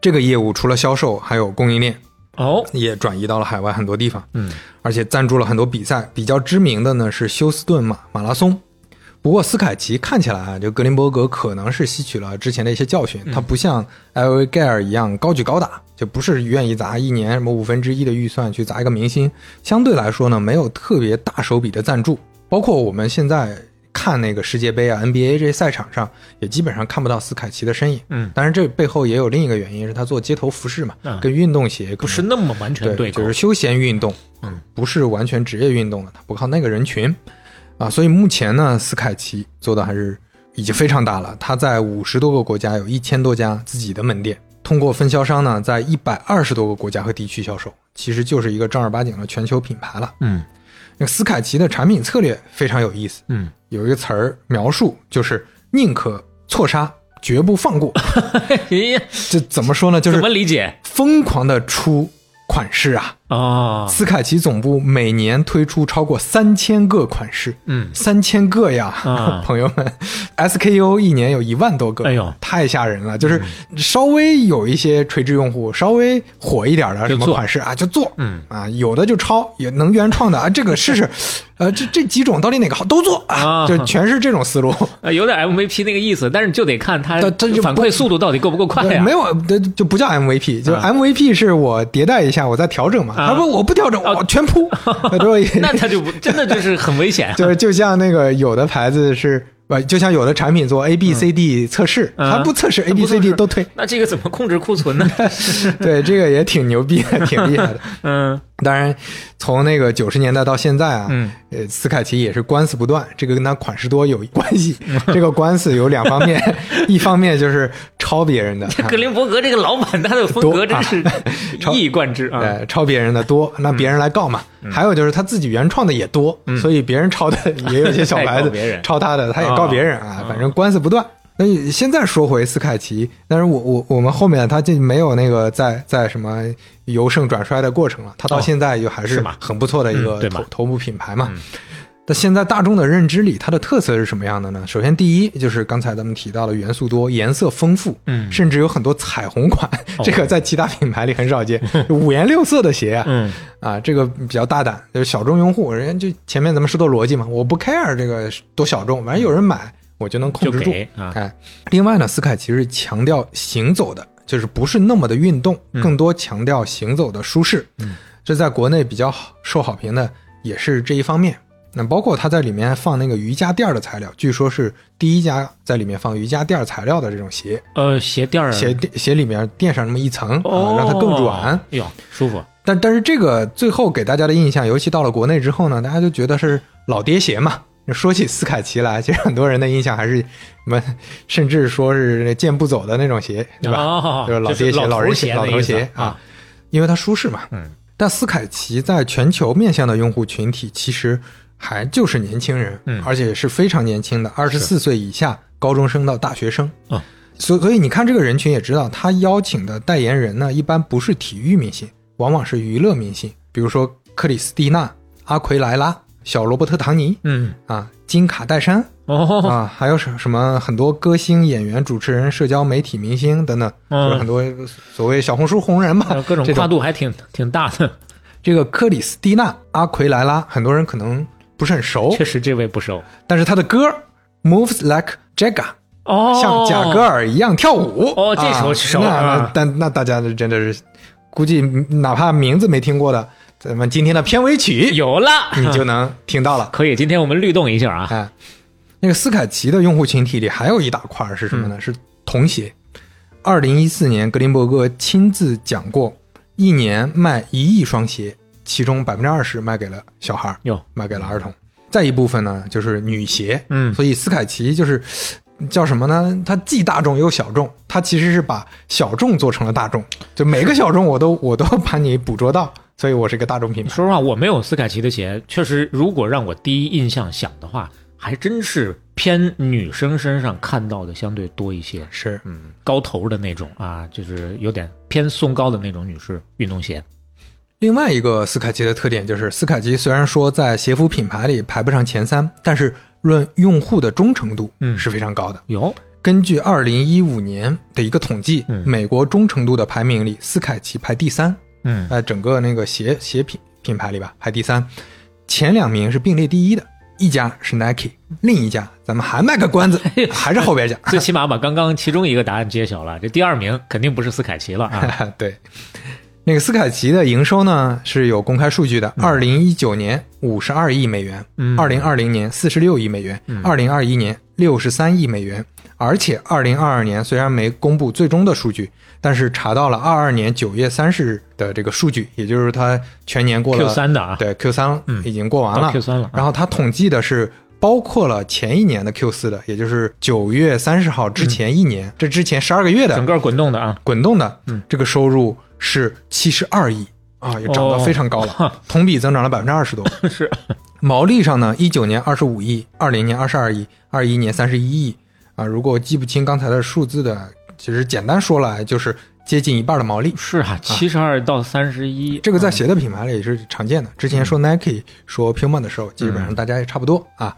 这个业务除了销售，还有供应链，
哦，
也转移到了海外很多地方。
嗯，
而且赞助了很多比赛，比较知名的呢是休斯顿马马拉松。不过斯凯奇看起来啊，就格林伯格可能是吸取了之前的一些教训，他不像艾维盖尔一样高举高打，就不是愿意砸一年什么五分之一的预算去砸一个明星。相对来说呢，没有特别大手笔的赞助，包括我们现在看那个世界杯啊、NBA 这些赛场上，也基本上看不到斯凯奇的身影。
嗯，
当然这背后也有另一个原因，是他做街头服饰嘛，
嗯
跟运动鞋
不是那么完全
对，
口。
就是休闲运动，
嗯，
不是完全职业运动的，他不靠那个人群，啊，所以目前呢，斯凯奇做的还是已经非常大了，他在五十多个国家有一千多家自己的门店，通过分销商呢，在一百二十多个国家和地区销售，其实就是一个正儿八经的全球品牌了。
嗯
那个斯凯奇的产品策略非常有意思，
嗯，
有一个词儿描述就是宁可错杀，绝不放过。<laughs> 这怎么说呢？就是
怎么理解？
疯狂的出款式啊，
哦，
斯凯奇总部每年推出超过三千个款式，
嗯，
三千个呀，
啊 <laughs>
朋友们，SKU 一年有一万多个，
哎呦
太吓人了！就是稍微有一些垂直用户，稍微火一点的什么款式啊，就做，
嗯
啊，有的就抄，也能原创的啊，这个试试，呃，这这几种到底哪个好都做啊，
啊
就全是这种思路。<laughs>
呃，有点 MVP 那个意思，但是就得看它
它它就不
反馈速度到底够不够快呀？
对没有，这就不叫 MVP，就 MVP 是我迭代一下，我再调整嘛。
啊
他说我不调整，我全铺，<laughs> 他说
那他就不 <laughs> 真的就是很危险。
就是就像那个有的牌子是不，就像有的产品做 A B C D 测试，
嗯
不测试 A B C D 都推。
那这个怎么控制库存呢？<laughs>
对，这个也挺牛逼的，挺厉害的。
嗯
当然，从那个九十年代到现在啊，
嗯，
呃，斯凯奇也是官司不断，这个跟他款式多有关系。这个官司有两方面，一方面就是抄别人的，
这格林伯格这个老板他的风格真是 <laughs>
超
一以贯之啊。
呃，抄别人的多，那别人来告嘛。还有就是他自己原创的也多，所以别人抄的 <laughs> 也有些小白子抄他的，他也告别人啊，反正官司不断。那现在说回斯凯奇，但是我我我们后面他就没有那个在在什么由盛转衰的过程了，他到
哦
现在就还是很不错的一个头部品牌嘛。那现在大众的认知里，它的特色是什么样的呢？首先，第一就是刚才咱们提到的元素多、颜色丰富，
嗯
甚至有很多彩虹款，<laughs> 这个在其他品牌里很少见，<laughs> 五颜六色的鞋啊，
嗯
啊，这个比较大胆，就是小众用户，人家就前面咱们说的逻辑嘛，我不 care 这个多小众，反正有人买，我就能控制住。
啊
哎，另外呢，斯凯奇是强调行走的，就是不是那么的运动，更多强调行走的舒适。
嗯，
这在国内比较好受好评的也是这一方面。那包括它在里面放那个瑜伽垫儿的材料，据说是第一家在里面放瑜伽垫儿材料的这种鞋，
呃，鞋垫儿
鞋垫鞋里面垫上那么一层
哦
啊，让它更软。
哎呦，舒服。
但但是这个最后给大家的印象，尤其到了国内之后呢，大家就觉得是老爹鞋嘛。说起斯凯奇来，其实很多人的印象还是什么，甚至说是健步走的那种鞋，对吧？
哦
就是老爹鞋、
老
人
鞋
老头鞋
啊，
因为它舒适嘛。
嗯。
但斯凯奇在全球面向的用户群体其实还就是年轻人，
嗯。
而且是非常年轻的，二十四岁以下，高中生到大学生。
啊
所所以你看这个人群也知道，他邀请的代言人呢，一般不是体育明星，往往是娱乐明星，比如说克里斯蒂娜、阿奎莱拉、小罗伯特·唐尼
嗯。
啊、金卡戴珊
哦。
啊，还有什什么很多歌星、演员、主持人、社交媒体明星等等，
嗯。
就是很多所谓小红书红人嘛
呃，各种跨度还挺挺大的。
这个克里斯蒂娜·阿奎莱拉，很多人可能不是很熟
确，实这位不熟
但是他的歌《Moves Like Jagger》
哦，
像贾格尔一样跳舞。
哦这首
啊
熟
那
啊
那但那大家真的是，估计哪怕名字没听过的，咱们今天的片尾曲
有了，<laughs>
你就能听到了。<laughs>
可以。今天我们律动一下啊。
哎，那个斯凯奇的用户群体里还有一大块是什么
嗯
呢？是童鞋。二零一四年，格林伯格亲自讲过，一年卖一亿双鞋，其中百分之二十卖给了小孩儿，
哟，
卖给了儿童。再一部分呢，就是女鞋。
嗯
所以斯凯奇就是叫什么呢？它既大众又小众，它其实是把小众做成了大众，就每个小众我都我都把你捕捉到，所以我是一个大众品牌。
说实话，我没有斯凯奇的鞋，确实，如果让我第一印象想的话，还真是偏女生身上看到的相对多一些。
是，
嗯，高头的那种啊，就是有点偏松高的那种女士运动鞋。
另外一个斯凯奇的特点就是，斯凯奇虽然说在鞋服品牌里排不上前三，但是论用户的忠诚度
嗯
是非常高的。
有
根据二零一五年的一个统计，
嗯
美国忠诚度的排名里，斯凯奇排第三，
嗯，
在整个那个鞋鞋品品牌里吧，排第三，前两名是并列第一的，一家是 Nike，另一家咱们还卖个关子，<laughs> 还是后边讲。<laughs>
最起码把刚刚其中一个答案揭晓了。这第二名肯定不是斯凯奇了啊。<laughs>
对，那个斯凯奇的营收呢是有公开数据的，二零一九年五十二亿美元，
嗯。
二零二零年四十六亿美元，二零二一年六十三亿美元，而且二零二二年虽然没公布最终的数据，但是查到了二二年九月三十日的这个数据，也就是它全年过了
Q 三的啊，
对 Q 三已经过完
到
了
Q 三了啊。
然后它统计的是包括了前一年的 Q 四的，也就是九月三十号之前一年，这之前十二个月的
整个滚动的啊，
滚动的，
嗯
这个收入是七十二亿啊，也涨得非常高了，
哦
同比增长了百分之二十多。<laughs>
是
毛利上呢，一九年二十五亿，二零年二十二亿，二一年三十一亿啊。如果记不清刚才的数字的，其实简单说来就是接近一半的毛利。
是啊，七十二到三十一，
这个在鞋的品牌里也是常见的。之前说 Nike、说 Puma 的时候，基本上大家也差不多啊。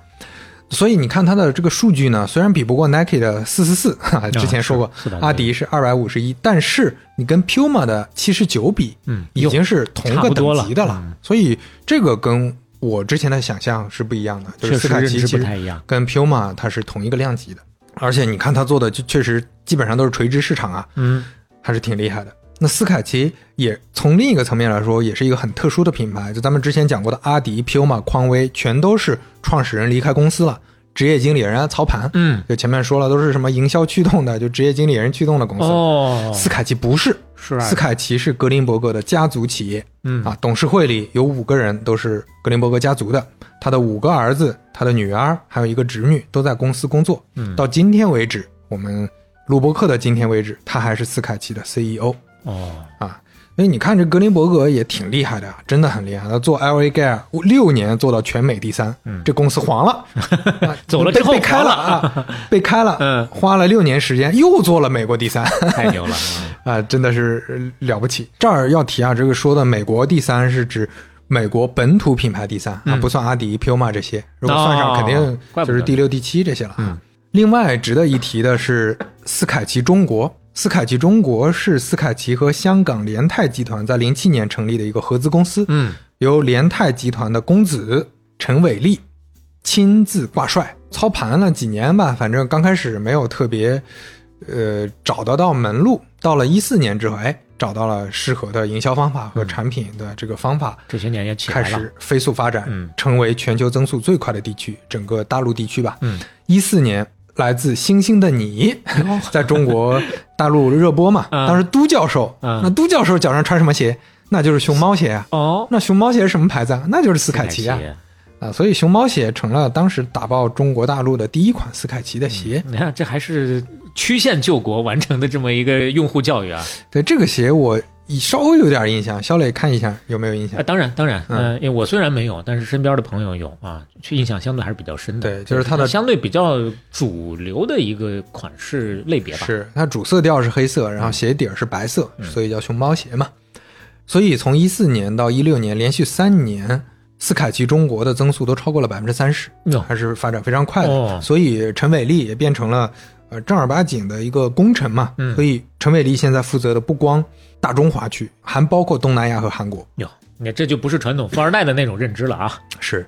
所以你看它的这个数据呢，虽然比不过 Nike 的四四四，<laughs> 之前说过，阿迪是二百五十一，但是你跟 Puma 的七十九比，
嗯，
已经是同个等级的
了。
所以这个跟我之前的想象是不一样的，就是斯凯奇其实跟 Puma 它是同一个量级的。而且你看它做的就确实基本上都是垂直市场啊，
嗯，
还是挺厉害的。那斯凯奇也从另一个层面来说，也是一个很特殊的品牌。就咱们之前讲过的阿迪、Puma、匡威，全都是创始人离开公司了，职业经理人操盘。
嗯，
就前面说了，都是什么营销驱动的，就职业经理人驱动的公司。
哦，
斯凯奇不是，
是
斯凯奇是格林伯格的家族企业。
嗯
啊，董事会里有五个人都是格林伯格家族的，他的五个儿子、他的女儿还有一个侄女都在公司工作。
嗯，
到今天为止，我们录播课的今天为止，他还是斯凯奇的 CEO。
哦。
啊，所以你看这格林伯格也挺厉害的啊，真的很厉害。他做 LA Gear 六年做到全美第三，
嗯，
这公司黄了，<laughs>
走了之后
被开了。啊，被开了，
嗯，
花了六年时间又做了美国第三，
太牛了 <laughs>
啊，真的是了不起。这儿要提啊，这个说的美国第三是指美国本土品牌第三啊，不算阿迪、Puma 这些，如果算上肯定就是第六、第七这些了。啊。另外值得一提的是斯凯奇中国。斯凯奇中国是斯凯奇和香港联泰集团在零七年成立的一个合资公司，
嗯，
由联泰集团的公子陈伟立亲自挂帅。操盘了几年吧，反正刚开始没有特别，呃，找得到门路。到了一四年之后，哎，找到了适合的营销方法和产品的这个方法，
这些年也起
开始飞速发展，
嗯，
成为全球增速最快的地区，整个大陆地区吧，
嗯，
一四年。来自星星的你，在中国大陆热播嘛？当时都教授，那都教授脚上穿什么鞋？那就是熊猫鞋啊。
哦，
那熊猫鞋是什么牌子啊？那就是斯凯奇啊。啊，所以熊猫鞋成了当时打爆中国大陆的第一款斯凯奇的鞋。
你看，这还是曲线救国完成的这么一个用户教育啊。
对这个鞋，我。稍微有点印象，肖磊看一下有没有印象？
当然，当然，嗯，因为我虽然没有，但是身边的朋友有啊，去印象相对还是比较深
的。对，就是它的
相对比较主流的一个款式类别吧。
是它主色调是黑色，然后鞋底是白色，所以叫熊猫鞋嘛。所以从一四年到一六年，连续三年，斯凯奇中国的增速都超过了百分之三十，还是发展非常快的。所以陈伟立也变成了呃正儿八经的一个功臣嘛。嗯所以陈伟立现在负责的不光。大中华区还包括东南亚和韩国
哟，你这就不是传统富二代的那种认知了啊！
是，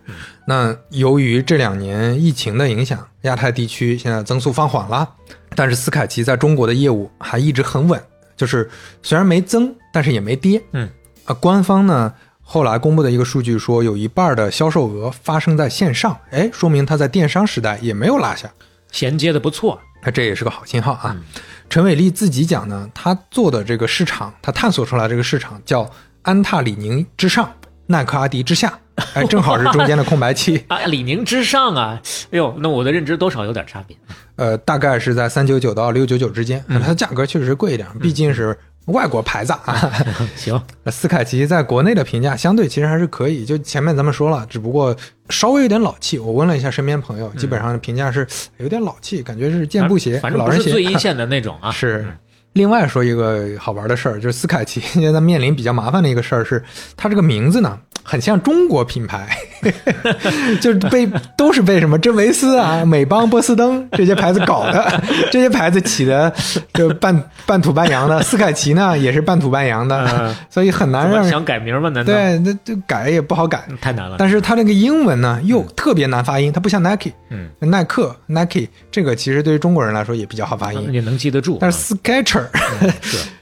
那由于这两年疫情的影响，亚太地区现在增速放缓了，但是斯凯奇在中国的业务还一直很稳，就是虽然没增，但是也没跌。
嗯，
啊，官方呢后来公布的一个数据说，有一半的销售额发生在线上，哎，说明他在电商时代也没有落下，
衔接的不错，
那这也是个好信号啊。陈伟立自己讲呢，他做的这个市场，他探索出来这个市场叫安踏、李宁之上，耐克、阿迪之下，哎，<laughs> 正好是中间的空白期 <laughs>
啊。李宁之上啊，哎呦，那我的认知多少有点差别。
呃，大概是在三九九到六九九之间，它的价格确实贵一点，毕竟是。外国牌子啊，<laughs>
行。
斯凯奇在国内的评价相对其实还是可以，就前面咱们说了，只不过稍微有点老气。我问了一下身边朋友，基本上评价是有点老气，感觉是健步鞋、
反正
不是
最一 <laughs> 线的那种啊。
是。另外说一个好玩的事儿，就是斯凯奇现在面临比较麻烦的一个事儿是，它这个名字呢。很像中国品牌，<laughs> 就是被都是被什么真维斯啊、美邦、波司登这些牌子搞的，这些牌子起的就半半土半洋的。斯凯奇呢也是半土半洋的，所以很难让
想改名吗？难
道对，那就改也不好改，
太难了。
但是它那个英文呢又特别难发音，它不像 Nike，
嗯，
耐克 Nike 这个其实对于中国人来说也比较好发音，
也能记得住。
但是 Sketcher。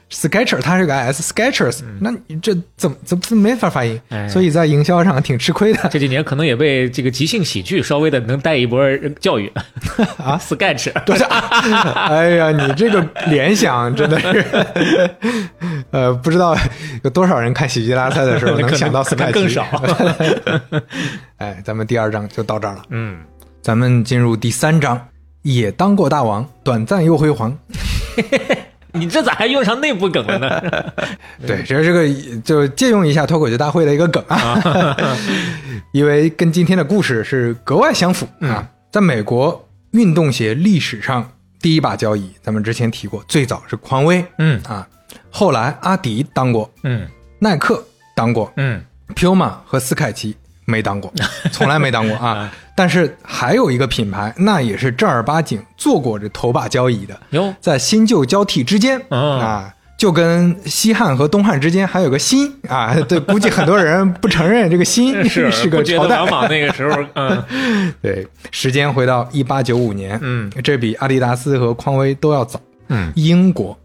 Sketcher，它是个 S，Sketchers，那你这怎么怎么没法发音？所以在营销上挺吃亏的。
这几年可能也被这个即兴喜剧稍微的能带一波教育啊，<laughs> Sketch，
对 <laughs> 哎呀，你这个联想真的是，呃，不知道有多少人看喜剧大赛的时候能想到 <laughs> Sketch，
更少。
哎，咱们第二章就到这儿了。
嗯，
咱们进入第三章，也当过大王，短暂又辉煌。
你这咋还用上内部梗了呢？<laughs>
对，这是个就借用一下脱口秀大会的一个梗啊，<laughs> 因为跟今天的故事是格外相符啊。在美国运动鞋历史上第一把交椅，咱们之前提过，最早是匡威
嗯
啊，后来阿迪当过，
嗯
耐克当过
嗯
，，Puma 和斯凯奇没当过，<laughs> 从来没当过啊。但是还有一个品牌，那也是正儿八经做过这头把交椅的，
哟，
在新旧交替之间、
嗯
啊，就跟西汉和东汉之间还有个新啊。<laughs> 对，估计很多人不承认这个新 <laughs>
是
是个
不觉得
朝代
那个时候，嗯
对，时间回到一八九五年，
嗯
这比阿迪达斯和匡威都要早。
嗯，
英国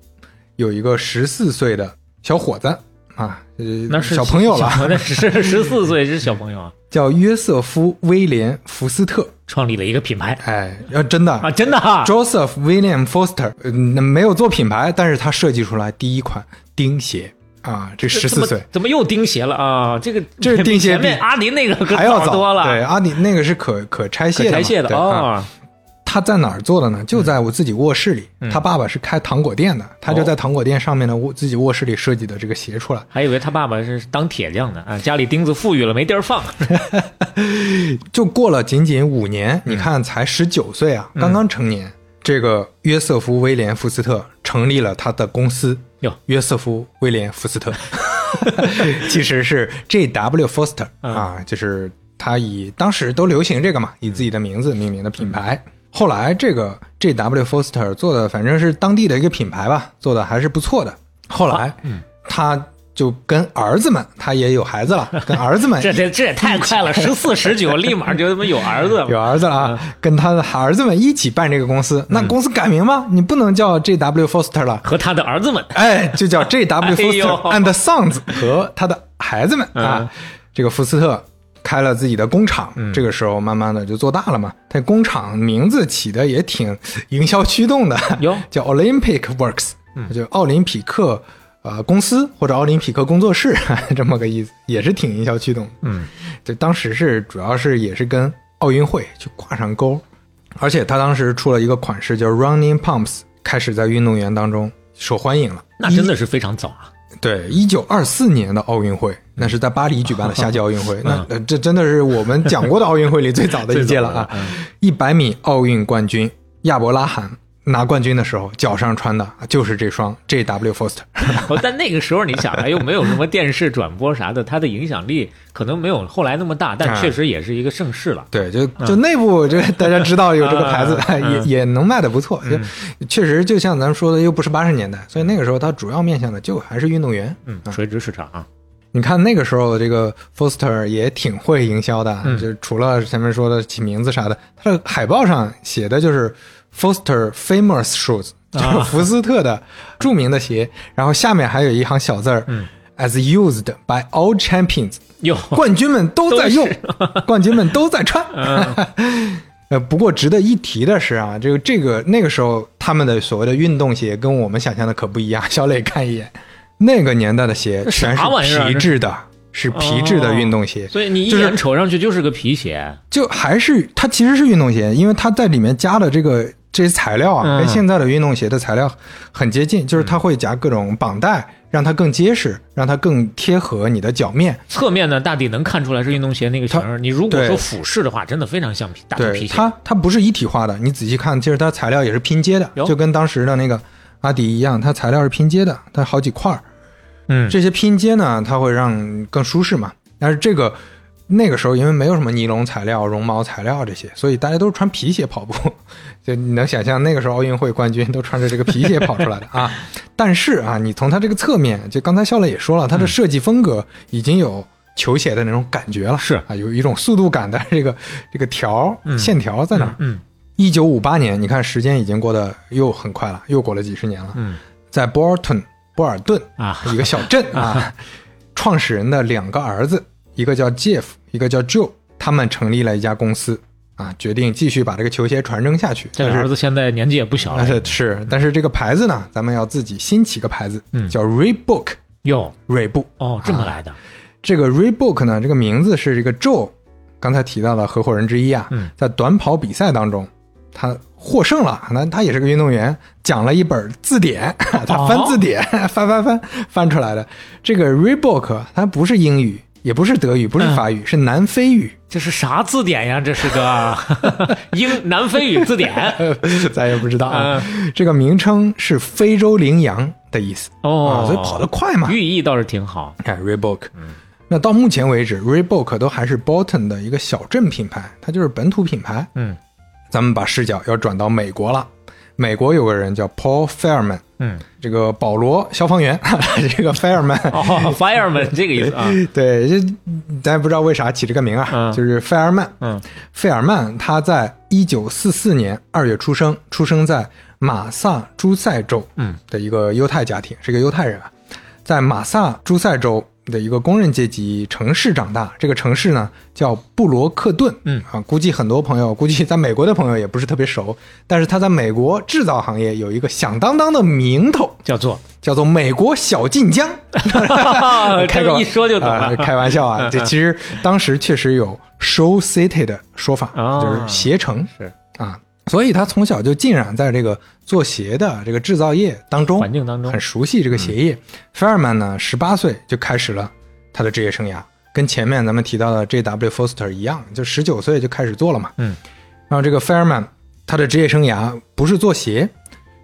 有一个十四岁的小伙子啊，呃
那是
小朋友了，
小那是 <laughs> 十四岁是小朋友啊，
叫约瑟夫·威廉·福斯特。
创立了一个品牌。
哎，要真的
啊，真的啊
，Joseph William Foster，呃，没有做品牌，但是他设计出来第一款钉鞋啊，这十四岁。
怎么又钉鞋了？啊？这个
这是钉鞋
比前面阿迪那个可
还要早
多了，
对，阿迪那个是可可拆卸的，
可拆卸的
啊
哦，
他在哪儿做的呢？就在我自己卧室里。
嗯
他爸爸是开糖果店的，他就在糖果店上面的卧自己卧室里设计的这个鞋出来。
还以为他爸爸是当铁匠的啊，家里钉子富裕了没地儿放，<laughs>
就过了仅仅五年，
嗯
你看才十九岁啊，刚刚成年。这个约瑟夫·威廉·福斯特成立了他的公司
哟，
约瑟夫·威廉·福斯特，<laughs> 其实是 J.W. Foster
嗯
啊，就是他以当时都流行这个嘛，以自己的名字命名的品牌。后来这个 J.W. Foster 做的反正是当地的一个品牌吧，做的还是不错的。后来，他就跟儿子们，他也有孩子了，<laughs> 跟儿子们
这这这也太快了，<laughs> 十四十九立马就他妈有儿子了，
有儿子了啊，跟他的儿子们一起办这个公司。那公司改名吗？你不能叫 J.W. Foster 了，
和他的儿子们，
哎，就叫 J.W. <laughs> Foster and Sons 和他的孩子们啊
嗯。
这个福斯特开了自己的工厂，
嗯
这个时候慢慢的就做大了嘛。他工厂名字起的也挺营销驱动的
哟，<laughs>
叫 Olympic Works，就奥林匹克。呃，公司或者奥林匹克工作室 <laughs> 这么个意思，也是挺营销驱动。
嗯，
就当时是主要是也是跟奥运会就挂上钩，而且他当时出了一个款式叫 Running Pumps，开始在运动员当中受欢迎了。
那真的是非常早啊，
对，一九二四年的奥运会，那是在巴黎举办的夏季奥运会，那呃这真的是我们讲过的奥运会里最早的一届了啊！<laughs> 一百米奥运冠军亚伯拉罕拿冠军的时候，脚上穿的就是这双 J.W. Foster。<laughs>
哦，但那个时候你想啊，又没有什么电视转播啥的，它的影响力可能没有后来那么大，但
啊
确实也是一个盛世了。
对，就就内部这大家知道有这个牌子，<laughs> 也也能卖的不错。就确实就像咱们说的，又不是八十年代，所以那个时候它主要面向的就还是运动员。
嗯，垂直市场啊，
你看那个时候这个 Foster 也挺会营销的，
嗯
就除了前面说的起名字啥的，它的海报上写的就是 Foster Famous Shoes，就是
啊
福斯特的著名的鞋，然后下面还有一行小字儿、a
嗯。
S used by all champions，
哟，
冠军们都在用，<laughs> 冠军们都在穿。
嗯。<laughs>
呃，不过值得一提的是啊，这个这个那个时候他们的所谓的运动鞋跟我们想象的可不一样。小磊看一眼，那个年代的鞋全是皮质的，是皮质的运动鞋，
所以你一眼瞅上去就是个皮鞋，
就还是它其实是运动鞋，因为它在里面加了这个这些材料啊，
嗯
跟现在的运动鞋的材料很接近，就是它会夹各种绑带，让它更结实，让它更贴合你的脚面。
侧面呢大抵能看出来是运动鞋那个型儿。你如果说俯视的话，真的非常像皮大皮鞋。
它，它不是一体化的，你仔细看，其实它材料也是拼接的，就跟当时的那个阿迪一样，它材料是拼接的，它好几块儿。
嗯，
这些拼接呢，它会让更舒适嘛。但是这个那个时候因为没有什么尼龙材料、绒毛材料这些，所以大家都是穿皮鞋跑步。<laughs> 就你能想象那个时候奥运会冠军都穿着这个皮鞋跑出来的啊。但是啊，你从它这个侧面，就刚才笑磊也说了，它的设计风格已经有球鞋的那种感觉了，
是
啊，有一种速度感的这个这个条、线条在那儿。
嗯
一九五八年，你看时间已经过得又很快了，又过了几十年了。
嗯
在波尔顿波尔顿
啊，
一个小镇啊，<laughs> 创始人的两个儿子，一个叫 Jeff，一个叫 Joe，他们成立了一家公司啊，决定继续把这个球鞋传承下去。
这个儿子现在年纪也不小了。
是是，但是这个牌子呢，咱们要自己新起个牌子，
嗯
叫 Reebok，
哟，
锐步。
哦，这么来的。
这个 Reebok 呢，这个名字是这个 Joe 刚才提到的合伙人之一啊，
嗯
在短跑比赛当中，他获胜了。那他也是个运动员，讲了一本字典，<laughs> 他翻字典，翻翻翻翻出来的。这个 Reebok 它不是英语，也不是德语，不是法语，是南非语。
这是啥字典呀？这是个 <laughs> 英南非语字典。<laughs>
咱也不知道啊。这个名称是非洲羚羊的意思
哦，
所以跑得快嘛。
寓意倒是挺好。
看 Reebok，那到目前为止，Reebok 都还是 Bolton 的一个小镇品牌，它就是本土品牌。
嗯，
咱们把视角要转到美国了。美国有个人叫 Paul Fireman，
嗯，
这个保罗消防员，<laughs> 这个
Fireman，Fireman <laughs> 这个意思啊。
对，这咱也不知道为啥起这个名啊，就是费尔曼。
嗯，
费尔曼他在一九四四年二月出生，出生在马萨诸塞州，
嗯，
的一个犹太家庭，是个犹太人啊，在马萨诸塞州。的一个工人阶级城市长大，这个城市呢叫布罗克顿，
嗯。
啊，估计很多朋友，估计在美国的朋友也不是特别熟，但是他在美国制造行业有一个响当当的名头，
叫做？
叫做美国小晋江，<laughs>
开个一说就懂了，
开玩笑啊，这其实当时确实有 show city 的说法，就是携程，
是。
啊。所以他从小就浸染在这个做鞋的这个制造业当中，
环境当中
很熟悉这个鞋业。费尔曼呢，十八岁就开始了他的职业生涯，跟前面咱们提到的 J.W. Foster 一样，就十九岁就开始做了嘛。
嗯，
然后这个费尔曼他的职业生涯不是做鞋，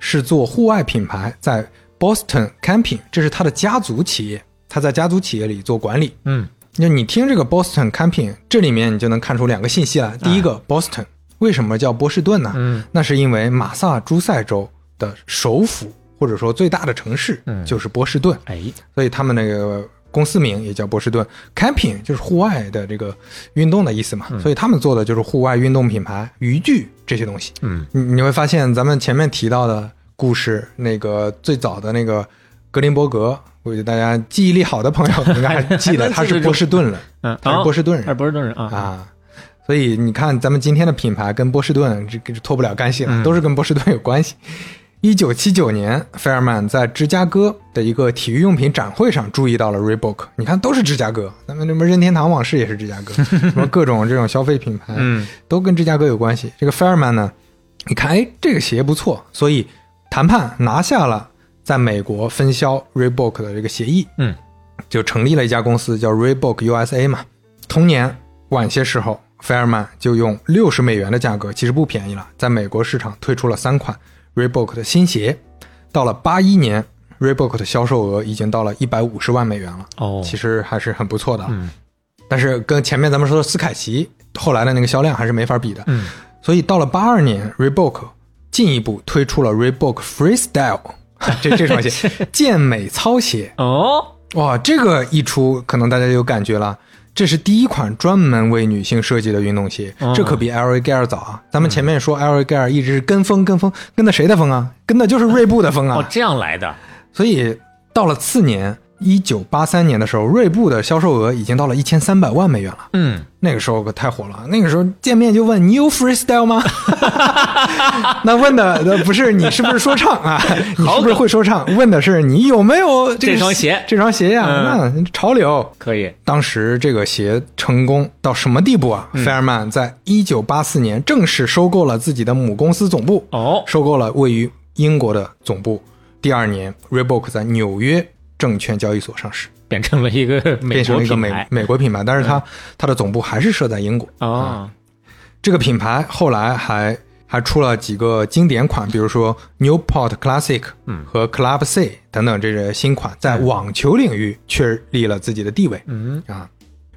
是做户外品牌，在 Boston Camping，这是他的家族企业，他在家族企业里做管理。
嗯，
那你听这个 Boston Camping，这里面你就能看出两个信息来。第一个，Boston。为什么叫波士顿呢？
嗯，
那是因为马萨诸塞州的首府或者说最大的城市就是波士顿，
哎，
所以他们那个公司名也叫波士顿。Camping 就是户外的这个运动的意思嘛，所以他们做的就是户外运动品牌、渔具这些东西。
嗯，
你你会发现咱们前面提到的故事，那个最早的那个格林伯格，我觉得大家记忆力好的朋友应该还记得 <laughs> 他是波士顿人，
嗯，
他是波士顿人，
是波士顿人啊。
啊。所以你看，咱们今天的品牌跟波士顿这脱不了干系了，都是跟波士顿有关系。一九七九年，费尔曼在芝加哥的一个体育用品展会上注意到了 Reebok，你看都是芝加哥，咱们什么任天堂往事也是芝加哥，<laughs> 什么各种这种消费品牌，
嗯，
都跟芝加哥有关系。这个费尔曼呢，你看，哎，这个鞋不错，所以谈判拿下了在美国分销 Reebok 的这个协议，
嗯，
就成立了一家公司叫 Reebok USA 嘛。同年晚些时候。费尔曼就用六十美元的价格，其实不便宜了，在美国市场推出了三款 Reebok 的新鞋。到了八一年，Reebok 的销售额已经到了一百五十万美元了。
哦，
其实还是很不错的。
嗯，
但是跟前面咱们说的斯凯奇后来的那个销量还是没法比的。
嗯，
所以到了八二年，Reebok 进一步推出了 Reebok Freestyle <laughs> 这这双鞋，<laughs> 健美操鞋。
哦，
哇，这个一出，可能大家有感觉了。这是第一款专门为女性设计的运动鞋，这可比 L A Gear 早啊！咱们前面说 L A Gear 一直是跟风跟风，跟的谁的风啊？跟的就是锐步的风啊！
哦，这样来的。
所以到了次年。一九八三年的时候，锐步的销售额已经到了一千三百万美元了。
嗯，
那个时候可太火了。那个时候见面就问你有 freestyle 吗？<laughs> 那问的不是你是不是说唱啊？<laughs> 你是不是会说唱？问的是你有没有
这双鞋？
这双鞋呀，那潮流
可以。
当时这个鞋成功到什么地步啊？费尔曼在一九八四年正式收购了自己的母公司总部。
哦，
收购了位于英国的总部。第二年，Reebok 在纽约。证券交易所上市，
变成了一个 <laughs>
变成了一个美美国品牌，但是它它的总部还是设在英国。
啊。
这个品牌后来还还出了几个经典款，比如说 Newport Classic 和 Club C 等等这些新款，在网球领域确立了自己的地位。
嗯。
啊，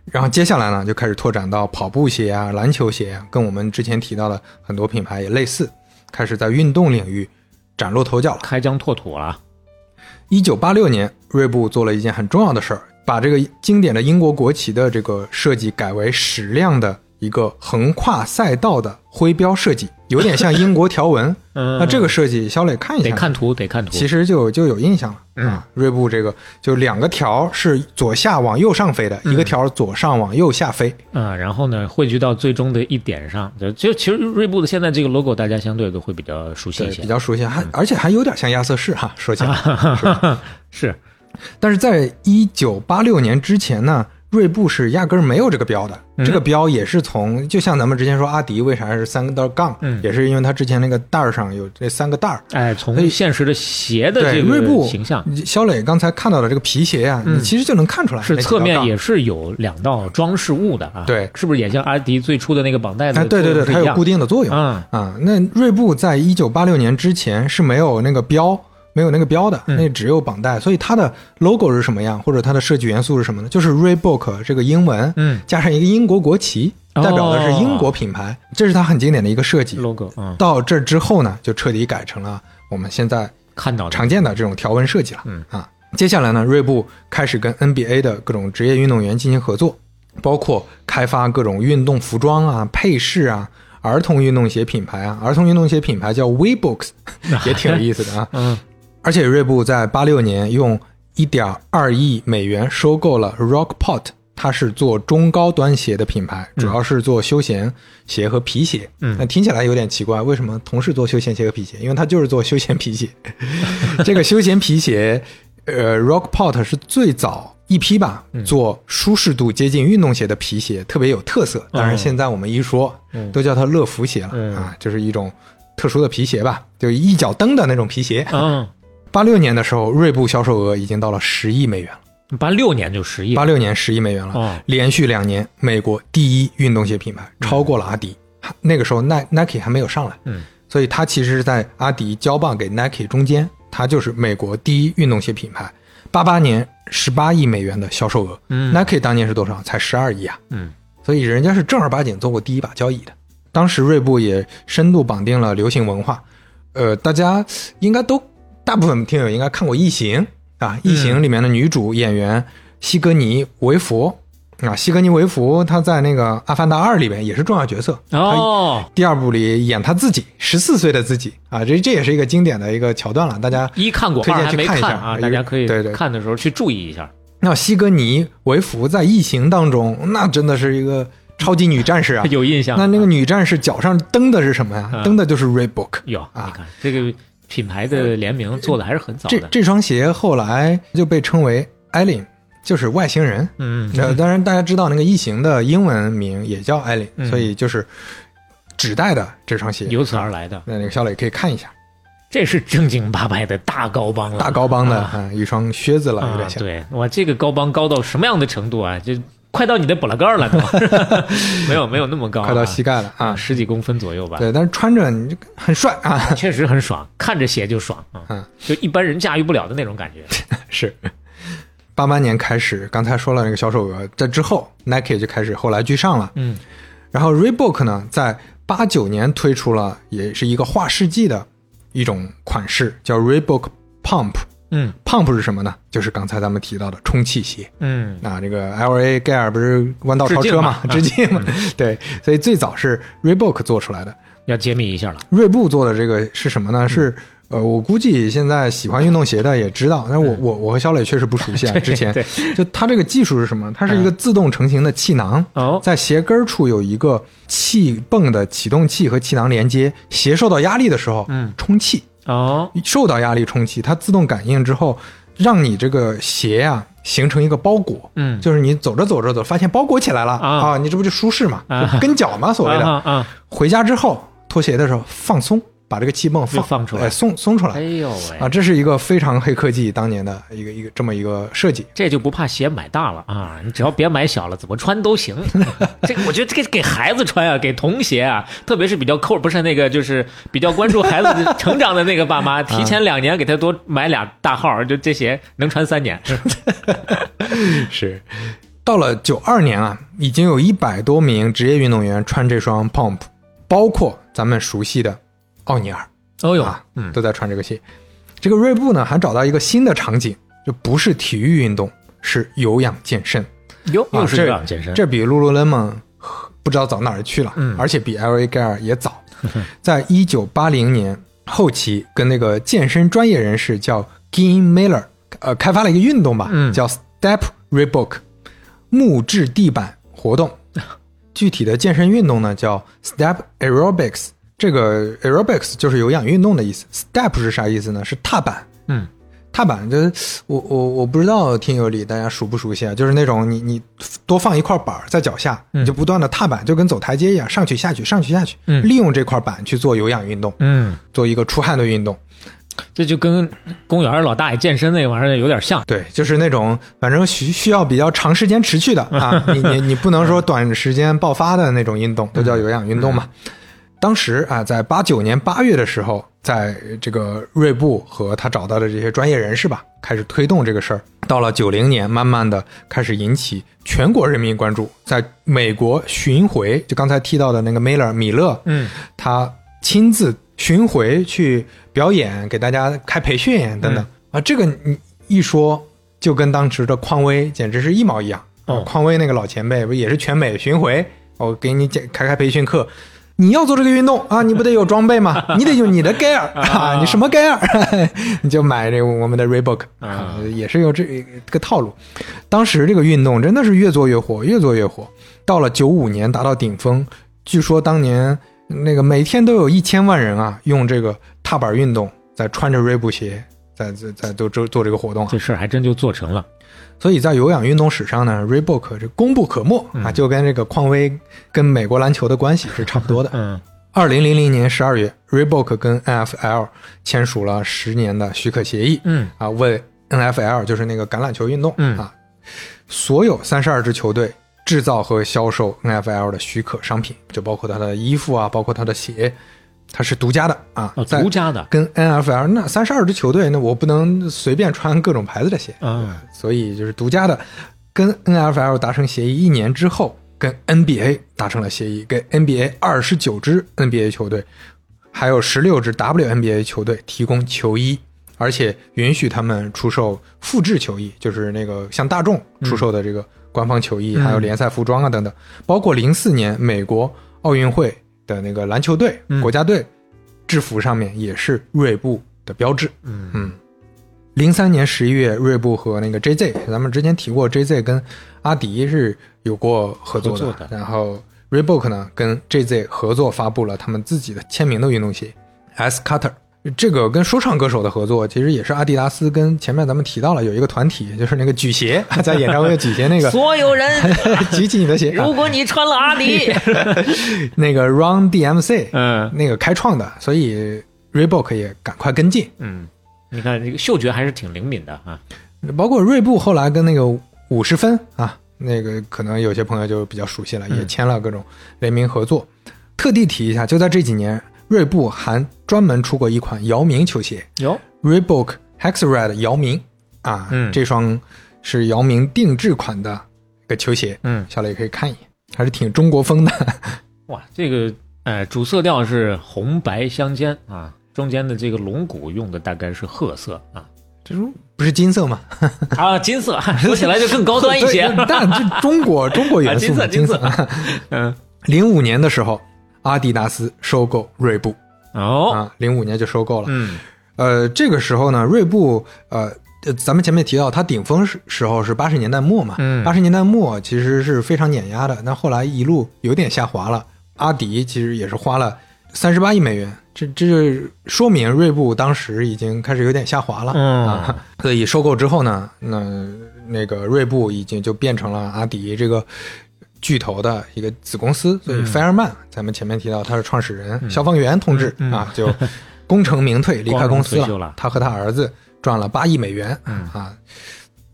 然后接下来呢，就开始拓展到跑步鞋啊、篮球鞋啊，跟我们之前提到的很多品牌也类似，开始在运动领域崭露头角了，
开疆拓土了。
一九八六年，锐步做了一件很重要的事儿，把这个经典的英国国旗的这个设计改为矢量的一个横跨赛道的徽标设计，有点像英国条纹。<laughs> 那这个设计，肖磊看一下，
得看图，得看图。
其实就就有印象了啊。锐步这个就两个条是左下往右上飞的，一个条左上往右下飞。
啊，然后呢，汇聚到最终的一点上。就就其实锐步的现在这个 logo，大家相对都会比较熟悉一些，
比较熟悉，还而且还有点像亚瑟士哈。说起来 <laughs>
是，
但是在一九八六年之前呢锐步是压根儿没有这个标的，
嗯
这个标也是从就像咱们之前说阿迪为啥是三个道杠，
嗯
也是因为它之前那个袋儿上有这三个袋儿。
哎，从现实的鞋的，这个
锐步
形象。
肖磊刚才看到的这个皮鞋呀、
嗯
你其实就能看出来，
是侧面也是有两道装饰物的啊，
对
是不是也像阿迪最初的那个绑带
哎，对对对，它有固
定
定的作用。
嗯
啊，那锐步在一九八六年之前是没有那个标，没有那个标的，
嗯
那只有绑带，所以它的 logo 是什么样，或者它的设计元素是什么呢？就是 Reebok 这个英文，
嗯
加上一个英国国旗，
哦
代表的是英国品牌，这是它很经典的一个设计。
logo 嗯，
到这之后呢，就彻底改成了我们现在
看到的
常见的这种条纹设计了。
嗯
啊，接下来呢，锐步开始跟 NBA 的各种职业运动员进行合作，包括开发各种运动服装啊、配饰啊。儿童运动鞋品牌啊，儿童运动鞋品牌叫 WeBooks，<laughs> 也挺有意思的啊。
嗯
而且锐步在八六年用一点二亿美元收购了 Rockport，它是做中高端鞋的品牌，主要是做休闲鞋和皮鞋。
嗯
那听起来有点奇怪，为什么同时做休闲鞋和皮鞋？因为它就是做休闲皮鞋。<laughs> 这个休闲皮鞋，呃，Rockport 是最早一批吧，
嗯
做舒适度接近运动鞋的皮鞋，特别有特色。当然，
嗯
现在我们一说，
嗯
都叫它乐福鞋了、
嗯
啊，就是一种特殊的皮鞋吧，就一脚蹬的那种皮鞋。
嗯，
八六年的时候，锐步销售额已经到了十亿美元了，
八六年就十亿
八六年十亿美元了，
哦
连续两年美国第一运动鞋品牌超过了阿迪。那个时候耐 Nike 还没有上来，
嗯，
所以它其实是在阿迪交棒给 Nike 中间，它就是美国第一运动鞋品牌。八八年十八亿美元的销售额、
嗯
n i k e 当年是多少？才十二亿啊！
嗯
所以人家是正儿八经做过第一把交椅的。当时锐步也深度绑定了流行文化，呃，大家应该都大部分听友应该看过《异形》啊，《异形》里面的女主演员西格尼维弗啊，西格尼维弗她在那个《阿凡达二》里面也是重要角色。
哦，
第二部里演她自己十四岁的自己啊，这这也是一个经典的一个桥段了，大家
一看过，
推荐去看一下
啊，大家可以
对对
看的时候去注意一下。
那西格尼维弗在《异形》当中，那真的是一个超级女战士啊！<laughs>
有印象？
那那个女战士脚上蹬的是什么呀？
嗯
蹬的就是 Reebok。
有，
啊
你看这个品牌的联名做的还是很早的。
这这双鞋后来就被称为 Alien，就是外星人。
嗯，
呃，当然大家知道那个异形的英文名也叫 Alien，、
嗯
所以就是指代的这双鞋。
由此而来的，
那那个小磊可以看一下，
这是正经八百的大高帮了，
大高帮的
啊
啊一双靴子了，有
啊
点，像。
对哇这个高帮高到什么样的程度啊？就快到你的补了盖儿了都，<laughs> 没有没有那么高啊，
快到膝盖了啊！
十几公分左右吧。
对，但是穿着你很帅啊！<laughs>
确实很爽，看着鞋就爽啊，
嗯
就一般人驾驭不了的那种感觉。<laughs>
是，八八年开始，刚才说了那个销售额，在之后 Nike 就开始后来居上了。
嗯
然后 Reebok 呢，在八九年推出了，也是一个划世纪的一种款式，叫 Reebok Pump。
嗯
Pump 是什么呢？就是刚才咱们提到的充气鞋。
嗯
那这个 L A 盖尔不是弯道超车嘛，致
致
敬嘛，对，所以最早是 Reebok 做出来的。
要揭秘一下了。
锐步做的这个是什么呢？是呃，我估计现在喜欢运动鞋的也知道，但是我我我和肖磊确实不熟悉啊。<laughs> 之前
对
就它这个技术是什么？它是一个自动成型的气囊，
哦，
在鞋跟处有一个气泵的启动器和气囊连接，鞋受到压力的时候，
嗯
充气，
哦，
受到压力冲击，它自动感应之后，让你这个鞋呀、形成一个包裹。
嗯，
就是你走着走着走，发现包裹起来了
啊
你这不就舒适嘛？
啊
跟脚嘛，所谓的。
啊啊，
回家之后脱鞋的时候放松，把这个气泵放
放出来
哎，松松出来。
哎呦喂，
啊，这是一个非常黑科技当年的一个一个这么一个设计。
这就不怕鞋买大了啊！你只要别买小了，怎么穿都行。<laughs> 这个我觉得这个给孩子穿啊，给童鞋啊，特别是比较抠，不是那个就是比较关注孩子成长的那个爸妈，提前两年给他多买俩大号，就这鞋能穿三年。<laughs>
是，到了九二年啊，已经有一百多名职业运动员穿这双 Pump，包括咱们熟悉的奥尼尔
哦呦
啊，
嗯，
都在穿这个鞋。这个锐步呢，还找到一个新的场景，就不是体育运动，是有氧健身。哟，
又又是有氧健身，
这比 Lululemon 不知道早哪儿去了，
嗯
而且比 LA Gear 也早，<laughs> 在一九八零年后期，跟那个健身专业人士叫 Gene Miller，呃，开发了一个运动吧，
嗯
叫 Step Rebook，木质地板活动。<laughs> 具体的健身运动呢，叫 Step Aerobics。这个 Aerobics 就是有氧运动的意思。Step 是啥意思呢？是踏板。
嗯
踏板就是我我我不知道听友里大家熟不熟悉啊？就是那种你你多放一块板儿在脚下，
嗯
你就不断的踏板，就跟走台阶一样，上去下去上去下去，
嗯
利用这块板去做有氧运动，
嗯，
做一个出汗的运动。
这就跟公园老大爷健身那玩意儿有点像。
对，就是那种反正需需要比较长时间持续的啊，<laughs> 你你你不能说短时间爆发的那种运动，都叫有氧运动嘛。当时啊，在八九年八月的时候，在这个锐步和他找到的这些专业人士吧，开始推动这个事儿。到了九零年，慢慢的开始引起全国人民关注，在美国巡回，就刚才提到的那个 Miller 米勒，
嗯，
他亲自巡回去表演，给大家开培训等等、啊。这个你一说，就跟当时的匡威简直是一毛一样。
哦
啊匡威那个老前辈不也是全美巡回？我给你讲开开培训课。你要做这个运动 <laughs> 啊，你不得有装备吗？<laughs> 你得有你的 <laughs> gear 啊，你什么 gear，你就买这个我们的 Reebok 啊，也是有这个套路。当时这个运动真的是越做越火，越做越火。到了九五年达到顶峰，据说当年那个每天都有一千万人啊，用这个踏板运动在穿着 Reebok 鞋，在在在都做做这个活动啊。
这事儿还真就做成了。
所以在有氧运动史上呢，Reebok 这功不可没啊，就跟这个匡威跟美国篮球的关系是差不多的。
嗯。
二零零零年十二月，Reebok 跟 NFL 签署了十年的许可协议，
嗯。
啊，为 NFL 就是那个橄榄球运动，
嗯。
啊，所有三十二支球队制造和销售 NFL 的许可商品，就包括它的衣服啊，包括它的鞋，它是独家的啊，
哦，独家的。
跟 NFL 那三十二支球队，那我不能随便穿各种牌子的鞋，
嗯
所以就是独家的。跟 NFL 达成协议一年之后，跟 NBA 达成了协议，给 NBA 二十九支 NBA 球队，还有十六支 WNBA 球队提供球衣，而且允许他们出售复制球衣，就是那个向大众出售的这个官方球衣，
嗯
还有联赛服装啊等等。包括零四年美国奥运会的那个篮球队、
嗯
国家队制服上面也是锐步的标志。
嗯
嗯，零三年十一月，锐步和那个 JZ，咱们之前提过，JZ 跟阿迪是有过合作的。
作的
然后 Reebok 呢跟 JZ 合作发布了他们自己的签名的运动鞋 S Cutter。这个跟说唱歌手的合作，其实也是阿迪达斯跟前面咱们提到了有一个团体，就是那个举鞋，在演唱会举鞋那个，
所有人，<laughs>
举起你的鞋，啊
如果你穿了阿迪，<laughs>
那个 Run DMC，
嗯
那个开创的，所以 Reebok 也赶快跟进。
嗯，你看这个嗅觉还是挺灵敏的啊。
包括锐步后来跟那个五十分啊，那个可能有些朋友就比较熟悉了，
嗯
也签了各种联名合作。特地提一下，就在这几年，锐步还专门出过一款姚明球鞋。
有
，，Reebok Hexared 姚明。啊，
嗯。
这双是姚明定制款的一个球鞋，
嗯，
小磊可以看一眼，还是挺中国风的。<laughs>
哇，这个呃主色调是红白相间啊，中间的这个龙骨用的大概是褐色啊。
这种不是金色吗？<laughs>
啊金色，说起来就更高端一些。<laughs>
但这中国中国元素
金色。
金色。
嗯，
零五年的时候，阿迪达斯收购锐步
哦，
啊，零五年就收购了。
嗯
呃，这个时候呢，锐步呃，呃咱们前面提到它顶峰时时候是八十年代末嘛，
嗯
八十年代末其实是非常碾压的，但后来一路有点下滑了。阿迪其实也是花了三十八亿美元，这这说明锐步当时已经开始有点下滑了、
嗯
啊。所以收购之后呢，那那个锐步已经就变成了阿迪这个。巨头的一个子公司，所以菲尔曼，咱们前面提到他是创始人，消防员同志、啊，就功成名退，<laughs> 离开公司
了。
他和他儿子赚了八亿美元、
嗯。
啊。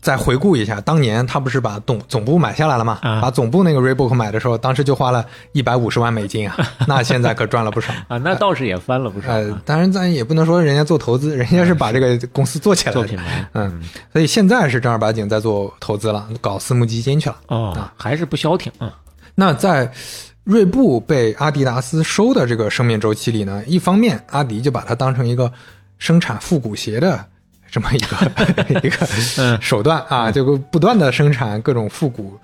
再回顾一下，当年他不是把总总部买下来了吗？
啊
把总部那个 Reebok 买的时候，当时就花了一百五十万美金啊，<laughs> 那现在可赚了不少。
啊，那倒是也翻了不少
呃
啊，
当然咱也不能说人家做投资，人家是把这个公司做起来的。
做品牌
嗯，所以现在是正儿八经在做投资了，搞私募基金去了。
哦，还是不消停啊。
那在锐步被阿迪达斯收的这个生命周期里呢，一方面阿迪就把它当成一个生产复古鞋的这么一个 <laughs> 一个
嗯。
手段啊，就不断的生产各种复古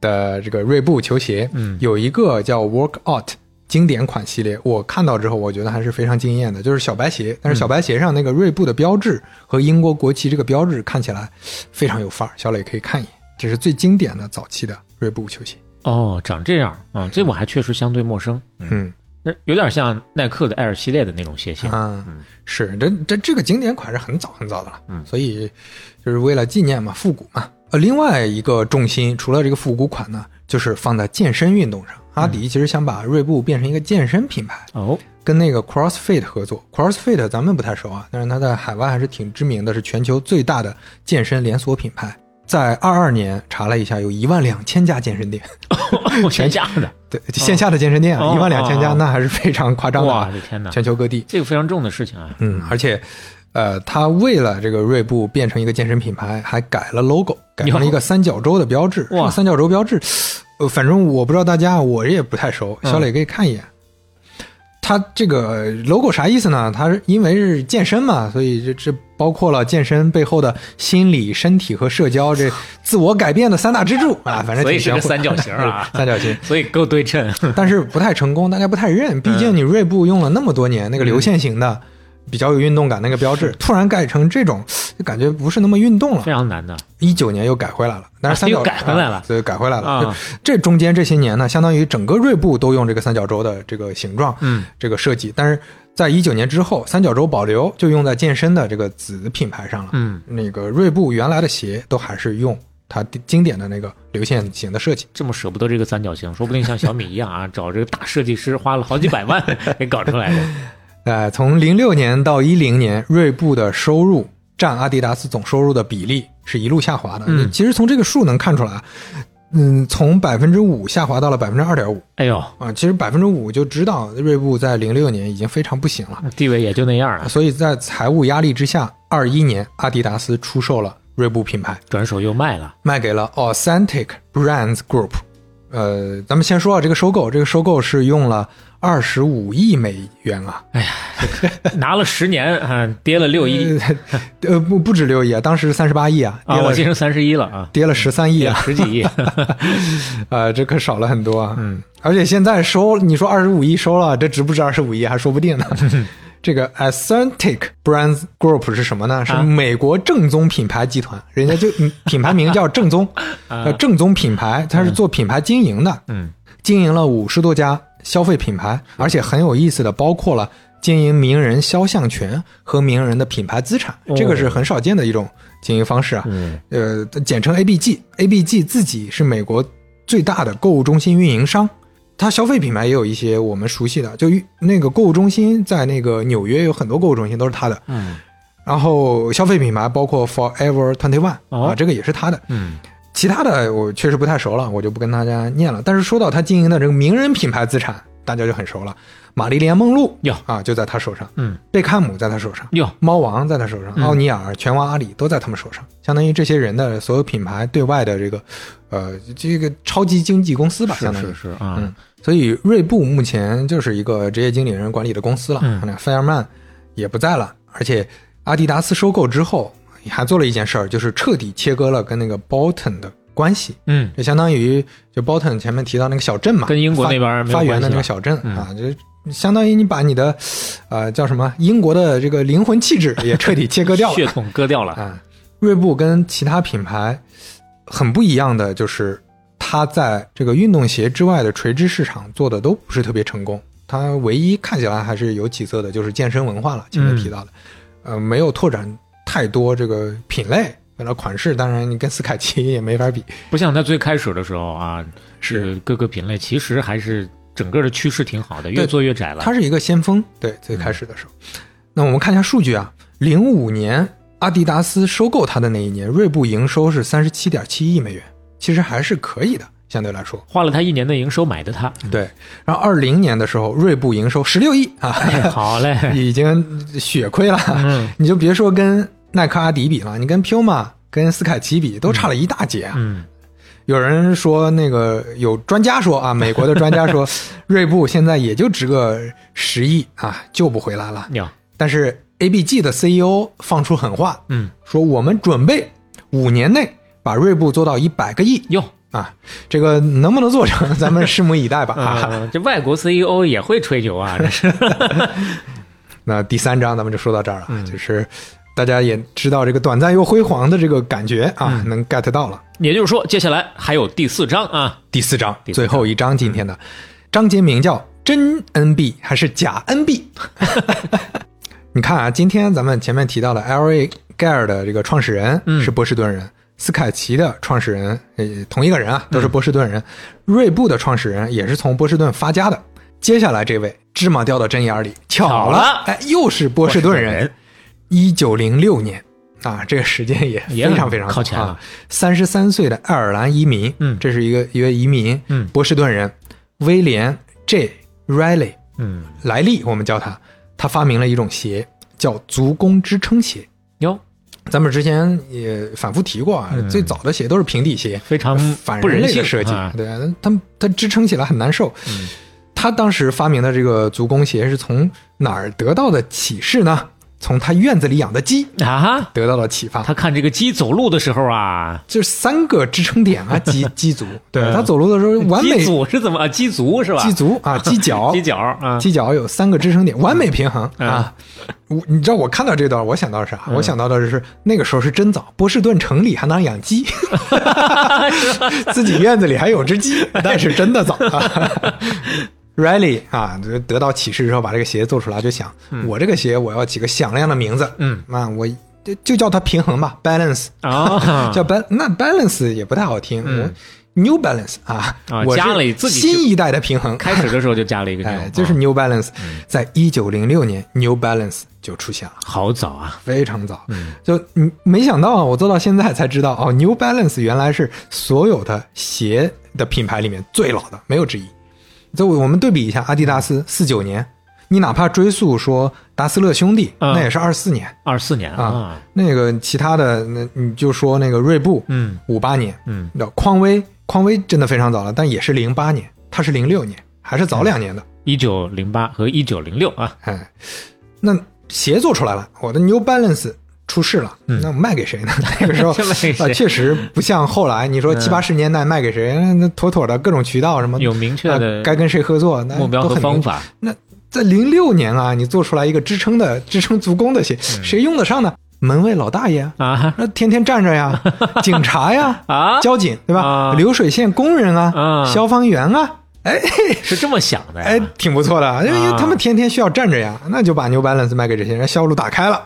的这个锐步球鞋。
嗯。
有一个叫 Workout 经典款系列，我看到之后我觉得还是非常惊艳的，就是小白鞋，但是小白鞋上那个锐步的标志和英国国旗这个标志看起来非常有范儿，小磊可以看一眼，这是最经典的早期的锐步球鞋。
哦，长这样啊，这我还确实相对陌生。
嗯，
那有点像耐克的 Air 系列的那种鞋型。
啊，是这这这个经典款是很早很早的了，
嗯
所以就是为了纪念嘛，复古嘛。呃，另外一个重心除了这个复古款呢，就是放在健身运动上。阿迪其实想把锐步变成一个健身品牌，
哦，
跟那个 CrossFit 合作。CrossFit 咱们不太熟啊，但是它在海外还是挺知名的，是全球最大的健身连锁品牌。在二二年查了一下，有一万两千家健身店，<laughs>
全家的，<laughs>
对，线下的健身店啊，
哦
一万两千家，
哦哦
那还是非常夸张的啊，
哇我的天哪，
全球各地。
这个非常重的事情啊。
嗯，而且，呃，他为了这个锐步变成一个健身品牌，还改了 logo，改成了一个三角洲的标志。
哇
这个三角洲标志，呃，反正我不知道大家，我也不太熟，
嗯
小磊可以看一眼。他这个 logo 啥意思呢？他是因为是健身嘛，所以这这包括了健身背后的心理、身体和社交这自我改变的三大支柱 <laughs> 啊，反正
所以是个三角形啊 <laughs>
三角形。<laughs>
所以够对称。
但是不太成功，大家不太认。毕竟你锐步用了那么多年那个流线型的，比较有运动感那个标志，突然改成这种，就感觉不是那么运动了
非。常难的。
一九年又改回来了，但是三角、
又改回来了
啊所以改回来了。
啊
这中间这些年呢，相当于整个锐步都用这个三角洲的这个形状，
嗯，
这个设计。但是在一九年之后，三角洲保留，就用在健身的这个子品牌上了。
嗯，
那个锐步原来的鞋都还是用它经典的那个流线型的设计。
这么舍不得这个三角形，说不定像小米一样啊，<laughs> 找这个大设计师花了好几百万 <laughs> 给搞出来的。<laughs>
呃，从零六年到一零年，锐步的收入占阿迪达斯总收入的比例是一路下滑的。
嗯
其实从这个数能看出来，嗯，从百分之五下滑到了百分之二点五
哎呦，
啊。其实百分之五就知道锐步在零六年已经非常不行了，
地位也就那样了，
所以在财务压力之下，二一年阿迪达斯出售了锐步品牌，
转手又卖了。
卖给了 Authentic Brands Group。呃，咱们先说啊，这个收购，这个收购是用了二十五亿美元啊，哎呀 <laughs>
拿了十年啊，跌了六亿
呃，呃，不不止六亿啊，当时三十八亿啊，跌
啊，
了、
我记成三十一了啊，
跌了十三亿啊，
十几亿。
啊，<laughs> 这可少了很多啊。嗯，而且现在收，你说二十五亿收了，这值不值二十五亿还说不定呢。<laughs> 这个 Authentic Brands Group 是什么呢？是
啊
美国正宗品牌集团，人家就嗯 <laughs> 品牌名叫正宗，呃，正宗品牌，它是做品牌经营的，
嗯，
经营了五十多家消费品牌，而且很有意思的，包括了经营名人肖像权和名人的品牌资产，
哦。
这个是很少见的一种经营方式啊。
嗯。
呃，简称 ABG。ABG 自己是美国最大的购物中心运营商，它消费品牌也有一些我们熟悉的，就那个购物中心在那个纽约有很多购物中心都是它的。
嗯
然后消费品牌包括 Forever Twenty One
哦
啊，这个也是它的。
嗯
其他的我确实不太熟了，我就不跟大家念了。但是说到他经营的这个名人品牌资产，大家就很熟了。玛丽莲·梦露
哟。
啊，就在他手上；
嗯。
贝克汉姆在他手上；
哟，
猫王在他手上，
嗯。
奥尼尔、拳王阿里都在他们手上。相当于这些人的所有品牌对外的这个，呃，这个超级经纪公司吧，相当于。
是是啊。
嗯，所以锐步目前就是一个职业经理人管理的公司了。
嗯。
那费尔曼也不在了，而且阿迪达斯收购之后，还做了一件事儿，就是彻底切割了跟那个 Bolton 的关系。
嗯。
就相当于就 Bolton 前面提到那个小镇嘛，
跟英国那边
发源的那个小镇、
嗯。
啊，就相当于你把你的呃叫什么英国的这个灵魂气质 <laughs> 也彻底切割掉了
血统割掉了。
啊。锐步跟其他品牌很不一样的就是，它在这个运动鞋之外的垂直市场做的都不是特别成功。它唯一看起来还是有起色的，就是健身文化了，前面提到的，呃，没有拓展太多这个品类。为了款式，当然你跟斯凯奇也没法比。
不像它最开始的时候啊，
是
各个品类其实还是整个的趋势挺好的，越做越窄了。
它是一个先锋，对，最开始的时候。那我们看一下数据啊，零五年阿迪达斯收购它的那一年，锐步营收是三十七点七亿美元，其实还是可以的，相对来说。
花了它一年的营收买的它，
对，然后二零年的时候，锐步营收十六亿啊，
哎好嘞，<laughs>
已经血亏了。
嗯
你就别说跟耐克、阿迪比了，你跟 Puma、跟斯凯奇比，都差了一大截啊。
嗯，
有人说，那个有专家说啊，美国的专家说，<laughs> 锐步现在也就值个十亿啊，救不回来了。
哟，
但是 ABG 的 CEO 放出狠话，
嗯
说我们准备五年内把锐步做到一百个亿
哟，
啊，这个能不能做成，咱们拭目以待吧。<laughs> 啊，
嗯，这外国 CEO 也会吹牛啊，<laughs> 这是。
那第三章咱们就说到这儿了，
嗯
就是大家也知道这个短暂又辉煌的这个感觉啊，
嗯
能 get 到了。
也就是说，接下来还有第四章啊，
第四章，
四章
最后一章，今天的章节名叫《真 NB 还是假 NB？<laughs> 你看啊，今天咱们前面提到的 LA Gear 的这个创始人是波士顿人，斯凯奇的创始人呃同一个人啊，都是波士顿人。锐步的创始人也是从波士顿发家的。接下来这位芝麻掉到针眼里，巧了，哎，又是波士顿人。一九零六年。啊，这个时间也非常非常
靠前了。
三十三岁的爱尔兰移民，
嗯，
这是一个一位移民，
嗯，
波士顿人。威廉 J. Riley，
嗯，
莱利，我们叫他，他发明了一种鞋，叫足弓支撑鞋。
哟，
咱们之前也反复提过啊，最早的鞋都是平底鞋，
非常
反人类的设计，对，他他支撑起来很难受。他当时发明的这个足弓鞋是从哪儿得到的启示呢？从他院子里养的鸡
啊
得到了启发。
他看这个鸡走路的时候啊，
就是三个支撑点啊，鸡 <laughs> 鸡足。对他走路的时候完美。
鸡足是怎么？鸡足是吧？
鸡足啊，<laughs> 鸡脚，
鸡脚啊，
鸡脚有三个支撑点，完美平衡啊。我你知道我看到这段，我想到啥？我想到的是那个时候是真早，波士顿城里还能养鸡，<laughs> 自己院子里还有只鸡，那是真的早啊。Riley 啊，得到启示之后，把这个鞋做出来，就想我这个鞋我要起个响亮的名字，
嗯。
那，我就就叫它平衡吧，balance。
啊，<laughs>
叫 bal 那 balance 也不太好听，我 New Balance 啊，我
加了自己
新一代的平衡，
开始的时候就加了一个，
哎，就是 New Balance，在一九零六年，New Balance 就出现了，
好早啊，
非常早，就嗯，没想到啊，我做到现在才知道哦，New Balance 原来是所有的鞋的品牌里面最老的，没有之一。就我们对比一下，阿迪达斯四九年，你哪怕追溯说达斯勒兄弟，那也是二四年，
二四年
啊。那个其他的，那你就说那个锐步，
嗯，
五八年，
嗯，
那匡威，匡威真的非常早了，但也是零八年，它是零六年，还是早两年的，
一九零八和一九零六啊。
哎，那鞋做出来了，我的 New Balance。出事了，那卖给谁呢？<laughs> 那个时候啊，确实不像后来你说七八十年代卖给谁，那妥妥的各种渠道什么
有明确的
该跟谁合作，
目标和方法。
那在零六年啊，你做出来一个支撑的支撑足弓的鞋，谁用得上呢？门卫老大爷
啊，
那天天站着呀，<laughs> 警察呀，
啊，
交警对吧？流水线工人啊，消防员啊，哎，<laughs>
是这么想的，
哎，挺不错的，因为他们天天需要站着呀，那就把 New Balance 卖给这些人，销路打开了。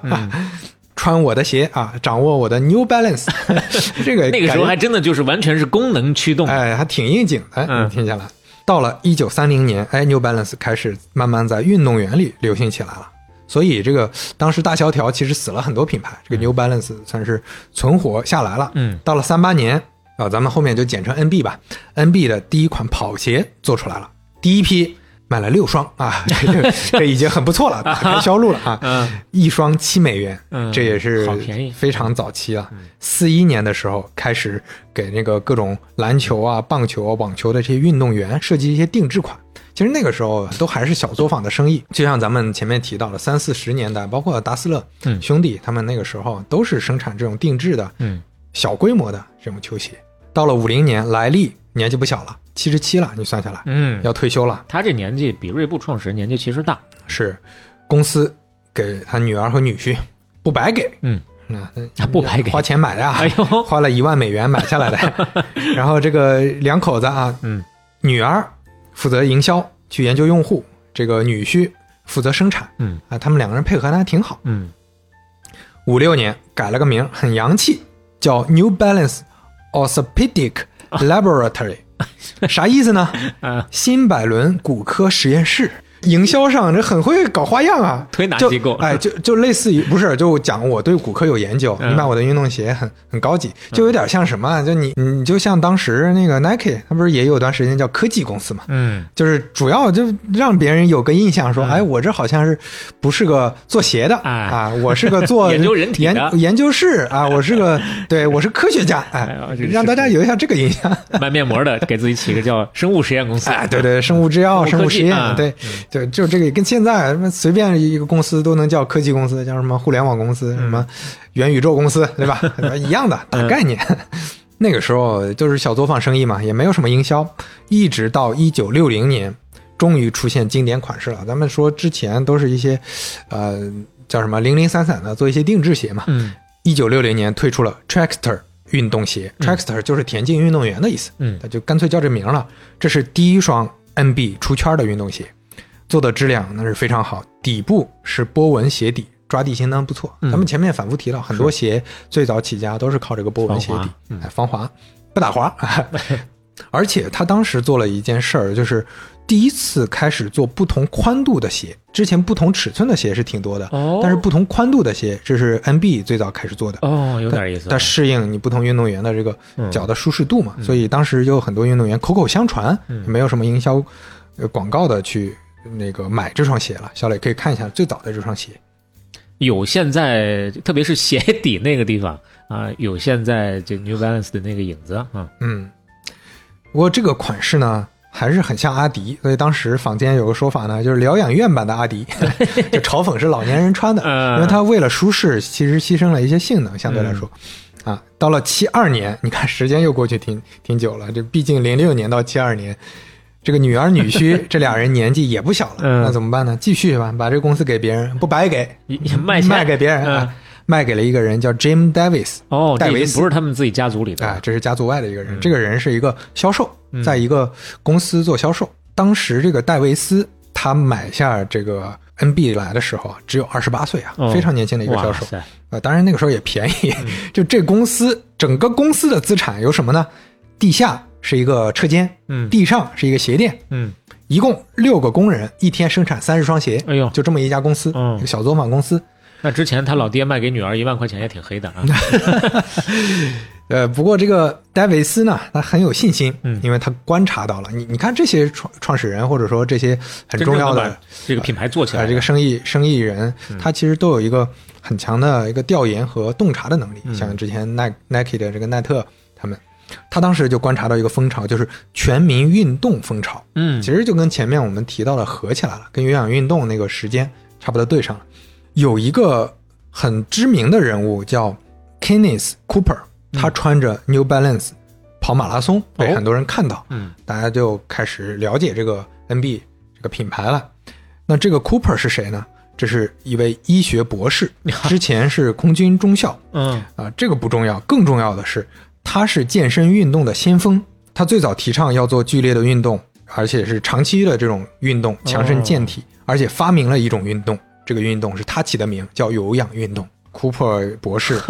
穿我的鞋啊，掌握我的 New Balance，<laughs> 这个
那个时候还真的就是完全是功能驱动，
哎，还挺应景的。嗯听下来，到了一九三零年，哎，New Balance 开始慢慢在运动员里流行起来了。所以这个当时大萧条其实死了很多品牌，这个 New Balance 算是存活下来了。
嗯，
到了三八年啊，咱们后面就简称 NB 吧，NB 的第一款跑鞋做出来了，第一批。买了六双啊，这 <laughs> 这已经很不错了，<laughs> 打开销路了啊！一双七美元，这也是
好便宜，
非常早期了。四一年的时候开始给那个各种篮球啊、棒球啊、网球的这些运动员设计一些定制款。其实那个时候都还是小作坊的生意，就像咱们前面提到了三四十年代，包括达斯勒兄弟他们那个时候都是生产这种定制的、小规模的这种球鞋。到了五零年，莱利年纪不小了。七十七了，你算下来，
嗯，
要退休了。
他这年纪比锐步创始人年纪其实大，
是公司给他女儿和女婿不白给，
嗯，
那
不白给，
花钱买的啊，<laughs>
哎呦，
花了一万美元买下来的。<laughs> 然后这个两口子啊，
嗯，
女儿负责营销，去研究用户，这个女婿负责生产，
嗯。
啊，他们两个人配合的还挺好，
嗯。
五六年改了个名，很洋气，叫 New Balance Orthopedic Laboratory。<laughs> 啥意思呢？
啊，
新百伦骨科实验室，营销上这很会搞花样啊！
推拿机构，
哎，就 <laughs> 就类似于不是，就讲我对骨科有研究，你买我的运动鞋很很高级，就有点像什么？就你你就像当时那个 Nike，它不是也有段时间叫科技公司嘛？
嗯，
就是主要就让别人有个印象，说，哎，我这好像是不是个做鞋的啊？我是个做 <laughs>
研究人体
研研究室啊，<laughs> 我是个对我是科学家，哎，让大家有一下这个印象。
卖面膜的给自己起个叫生物实验公司，
哎，对对，生物制药、生物实验，对。就就这个跟现在什么随便一个公司都能叫科技公司，叫什么互联网公司，什么元宇宙公司，对吧？<laughs> 一样的大概念。<laughs> 那个时候就是小作坊生意嘛，也没有什么营销。一直到一九六零年，终于出现经典款式了。咱们说之前都是一些，呃，叫什么零零散散的做一些定制鞋嘛。
嗯。
一九六零年推出了 Trackster 运动鞋，Trackster 就是田径运动员的意思。
嗯，
他就干脆叫这名了。这是第一双 NB 出圈的运动鞋。做的质量那是非常好，底部是波纹鞋底，抓地相当不错。
嗯
咱们前面反复提到，很多鞋最早起家都是靠这个波纹鞋底
防滑，嗯
哎，防滑不打滑。<laughs> 而且他当时做了一件事儿，就是第一次开始做不同宽度的鞋。之前不同尺寸的鞋是挺多的，
哦
但是不同宽度的鞋，这是 NB 最早开始做的。
哦，有点意思。
它适应你不同运动员的这个
嗯
脚的舒适度嘛，所以当时就有很多运动员口口相传，
嗯
没有什么营销呃广告的去那个买这双鞋了。小磊可以看一下最早的这双鞋，
有现在，特别是鞋底那个地方啊，有现在这 New Balance 的那个影子啊。
嗯，不过这个款式呢还是很像阿迪，所以当时坊间有个说法呢，就是疗养院版的阿迪，<laughs> 就嘲讽是老年人穿的，<laughs>
嗯
因为它为了舒适，其实牺牲了一些性能，相对来说。啊，到了七二年，你看时间又过去挺挺久了，这毕竟零六年到七二年，这个女儿女婿 <laughs> 这俩人年纪也不小了，
嗯
那怎么办呢？继续吧，把这个公司给别人，不白给，
也也卖
卖给别人，
嗯
啊卖给了一个人叫 Jim Davis，
哦，
戴维斯
不是他们自己家族里的。
哎，这是家族外的一个人。
嗯
这个人是一个销售，
嗯
在一个公司做销售。当时这个戴维斯他买下这个 NB 来的时候啊，只有二十八岁啊，
哦
非常年轻的一个销售。呃，当然那个时候也便宜。
嗯 <laughs>
就这公司整个公司的资产有什么呢？地下是一个车间，
嗯
地上是一个鞋店，
嗯，
一共六个工人，一天生产三十双鞋。
哎呦
就这么一家公司，
嗯
一个小作坊公司。
那之前他老爹卖给女儿一万块钱也挺黑的啊。<laughs>
呃，不过这个戴维斯呢，他很有信心，
嗯
因为他观察到了，你你看这些创创始人或者说这些很重要的
这个品牌做起来
呃，这个生意生意人，他其实都有一个很强的一个调研和洞察的能力。
嗯
像之前耐 Nike 的这个奈特他当时就观察到一个风潮，就是全民运动风潮。
嗯
其实就跟前面我们提到的合起来了，跟有氧运动那个时间差不多对上了。有一个很知名的人物叫 Kenneth Cooper，他穿着 New Balance 跑马拉松，被
哦
很多人看到，
嗯
大家就开始了解这个 NB 这个品牌了。那这个 Cooper 是谁呢？这是一位医学博士，<laughs> 之前是空军中校
嗯
啊。这个不重要，更重要的是他是健身运动的先锋。他最早提倡要做剧烈的运动，而且是长期的这种运动，强身健体，而且发明了一种运动，这个运动是他起的名，叫有氧运动。<laughs> 库珀博士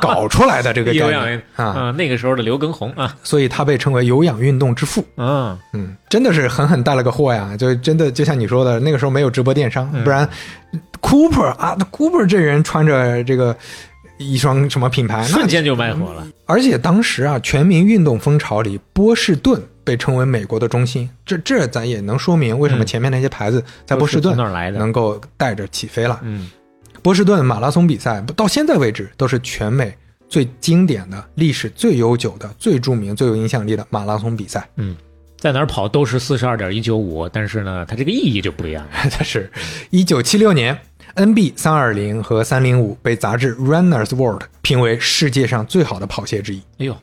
搞出来的这个概
有氧
念啊，
啊，那个时候的刘畊宏啊，
所以他被称为有氧运动之父。
嗯
嗯，真的是狠狠带了个货呀！就真的就像你说的，那个时候没有直播电商，不然，Cooper 啊，Cooper 这人穿着这个一双什么品牌，
瞬间就卖火了。
而且当时啊，全民运动风潮里，波士顿被称为美国的中心，这这咱也能说明为什么
嗯
前面那些牌子在波士顿
是从那儿来的
能够带着起飞了。
嗯
波士顿马拉松比赛到现在为止都是全美最经典的、历史最悠久的、最著名、最有影响力的马拉松比赛。
嗯，在哪儿跑都是四十二点一九五，但是呢，它这个意义就不一样了。<laughs>
它是一九七六年，NB 三二零和三零五被杂志 Runner's World 评为世界上最好的跑鞋之一。
哎呦，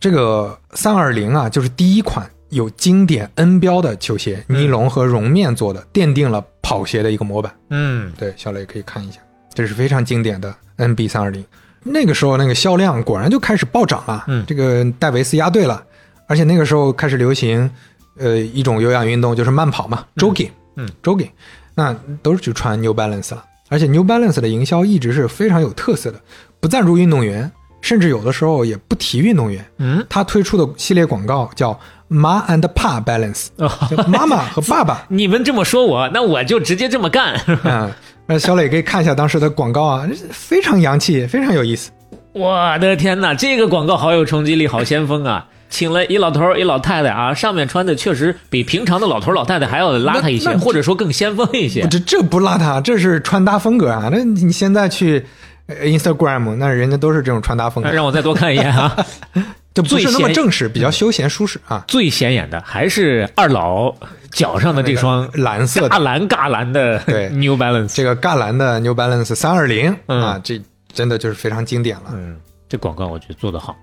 这个三二零啊，就是第一款有经典 N 标的球鞋，尼龙和绒面做的，奠定了跑鞋的一个模板。
嗯。
对，小磊可以看一下，这是非常经典的 NB 三二零。那个时候那个销量果然就开始暴涨了，
嗯
这个戴维斯押对了，而且那个时候开始流行，呃，一种有氧运动就是慢跑嘛，jogging，
嗯
，jogging，那都是去穿 New Balance 了，而且 New Balance 的营销一直是非常有特色的，不赞助运动员，甚至有的时候也不提运动员，
嗯，
他推出的系列广告叫妈 and Pa balance，
哦，
就妈妈和爸爸。<laughs>
你们这么说我，那我就直接这么干。<laughs>
嗯，那小磊可以看一下当时的广告啊，非常洋气，非常有意思。<laughs>
我的天哪，这个广告好有冲击力，好先锋啊！请了一老头儿一老太太啊，上面穿的确实比平常的老头儿老太太还要邋遢一些，或者说更先锋一些。
这这不邋遢，这是穿搭风格啊。那你现在去呃 Instagram，那人家都是这种穿搭风格，
让我再多看一眼啊！<laughs>
就不是那么正式，比较休闲舒适啊。
最显眼的还是二老脚上的这双
蓝色的，
尬蓝尬蓝的
对
New Balance。
这个尬蓝的 New Balance 三二零
嗯
啊，这真的就是非常经典了。
嗯，这广告我觉得做得好。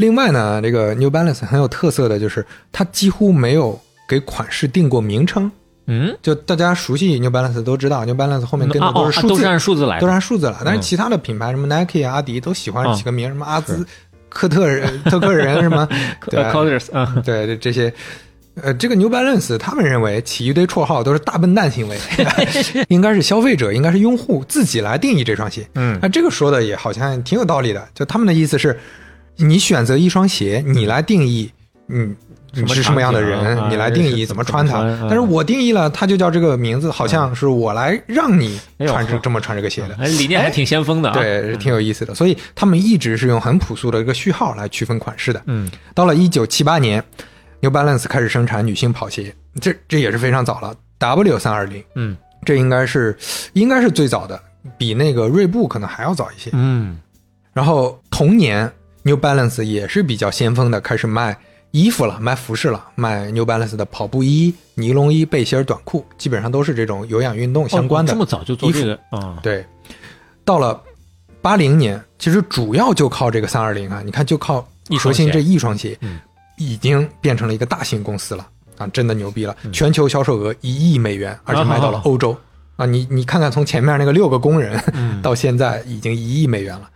另外呢，这个 New Balance 很有特色的就是它几乎没有给款式定过名称。
嗯，
就大家熟悉 New Balance 都知道，New Balance 后面跟的都是数字，
都是按数字来
都。按数字来。但是
嗯。
其他的品牌，什么 Nike 啊、阿迪都喜欢
啊。
起个名，什么阿兹、科特人、<laughs> 特克人什么，<laughs> 对。对这这些，呃，这个 New Balance 他们认为起一堆绰号都是大笨蛋行为，<laughs> 应该是消费者，应该是用户自己来定义这双鞋。
嗯。
那这个说的也好像挺有道理的，就他们的意思是，你选择一双鞋，你来定义，嗯。你是什么样的人？
啊
你来定义怎么穿它。但是我定义了，它就叫这个名字，好像是我来让你穿这这么穿这个鞋的。
哎，理念还挺先锋的啊。
对，挺有意思的。所以他们一直是用很朴素的一个序号来区分款式的。
嗯，
到了一九七八年，New Balance 开始生产女性跑鞋，这这也是非常早了，W 三二零，
嗯
这应该是应该是最早的，比那个锐步可能还要早一些。
嗯
然后同年，New Balance 也是比较先锋的，开始卖衣服了，卖服饰了，卖 New Balance 的跑步衣、尼龙衣、背心、短裤，基本上都是这种有氧运动相关的。
哦这么早就做这个啊？
对，到了八零年，其实主要就靠这个三二零啊，你看就靠
一
核心这一双鞋，
嗯
已经变成了一个大型公司了啊，真的牛逼了！
嗯
全球销售额一亿美元，而且卖到了
啊
欧洲啊，你你看看从前面那个六个工人、
嗯 <laughs>
到现在已经一亿美元了。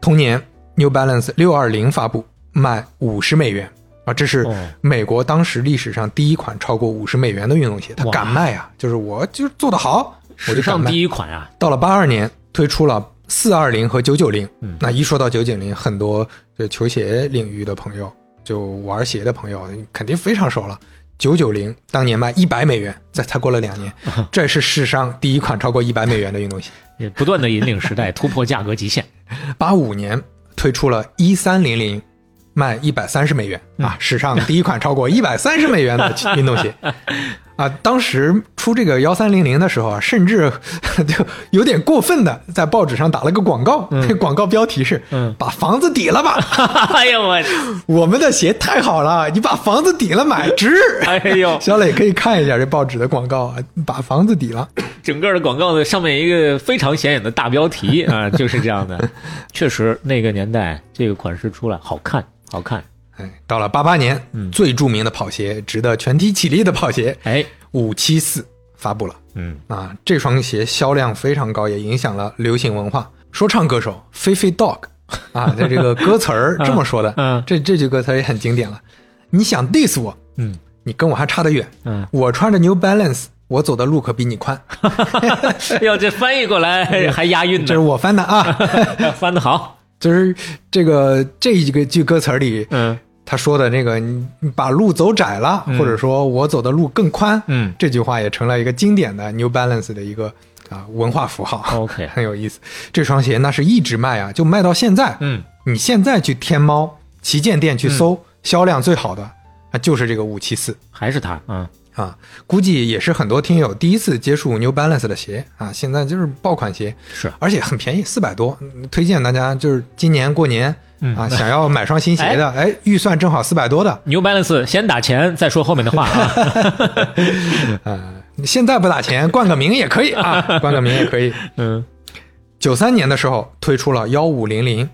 同年，New Balance 六二零发布，卖五十美元啊，这是
哦
美国当时历史上第一款超过五十美元的运动鞋，它敢卖啊，就是我就是做得好，我
史
就。
上第一款啊！
到了八二年，推出了四二零和九九零
嗯。
那一说到九九零，很多这球鞋领域的朋友，就玩鞋的朋友，肯定非常熟了。九九零当年卖一百美元，这才过了两年，<laughs> 这是史上第一款超过一百美元的运动鞋。<laughs>
也不断的引领时代，突破价格极限。
八五年推出了一三零零，卖一百三十美元啊，史上第一款超过一百三十美元的运动鞋。<laughs> 啊，当时出这个幺三零零的时候啊，甚至 <laughs> 就有点过分的在报纸上打了个广告，那 <laughs> 广告标题是“
嗯
把房子抵了吧，<laughs>
哎呦我，
我们的鞋太好了，你把房子抵了买值。”
哎呦，
小磊可以看一下这报纸的广告啊，把房子抵了。<coughs>
整个的广告的上面一个非常显眼的大标题啊，就是这样的。确实，那个年代这个款式出来好看，好看。
哎，到了八八年，
嗯
最著名的跑鞋，值得全体起立的跑鞋
哎，
五七四发布了。
嗯，
啊，这双鞋销量非常高，也影响了流行文化。说唱歌手菲菲 Dog 啊，在这个歌词儿 <laughs> 这么说的，
嗯
这这句歌词也很经典了。你想 diss 我，
嗯
你跟我还差得远。
嗯，
我穿着 New Balance，我走的路可比你宽。<laughs>
要这翻译过来 <laughs> 还押韵
这是，我翻的啊，
翻的好。
就是这个这一个句歌词儿里，
嗯
他说的那个你你把路走窄了，或者说我走的路更宽，
嗯
这句话也成了一个经典的 New Balance 的一个啊文化符号。<laughs>
OK，<laughs>
很有意思。这双鞋那是一直卖啊，就卖到现在。
嗯，
你现在去天猫旗舰店去搜，销量最好的啊就是这个五七四
还是它，嗯
啊，估计也是很多听友第一次接触 New Balance 的鞋啊。现在就是爆款鞋，
是
而且很便宜，四百多。嗯推荐大家就是今年过年
嗯
啊，想要买双新鞋的，哎，预算正好四百多的
，New Balance 先打钱再说后面的话啊。<laughs>
呃，现在不打钱，冠个名也可以啊，冠个名也可以。<laughs>
嗯
九三年的时候推出了幺五零零，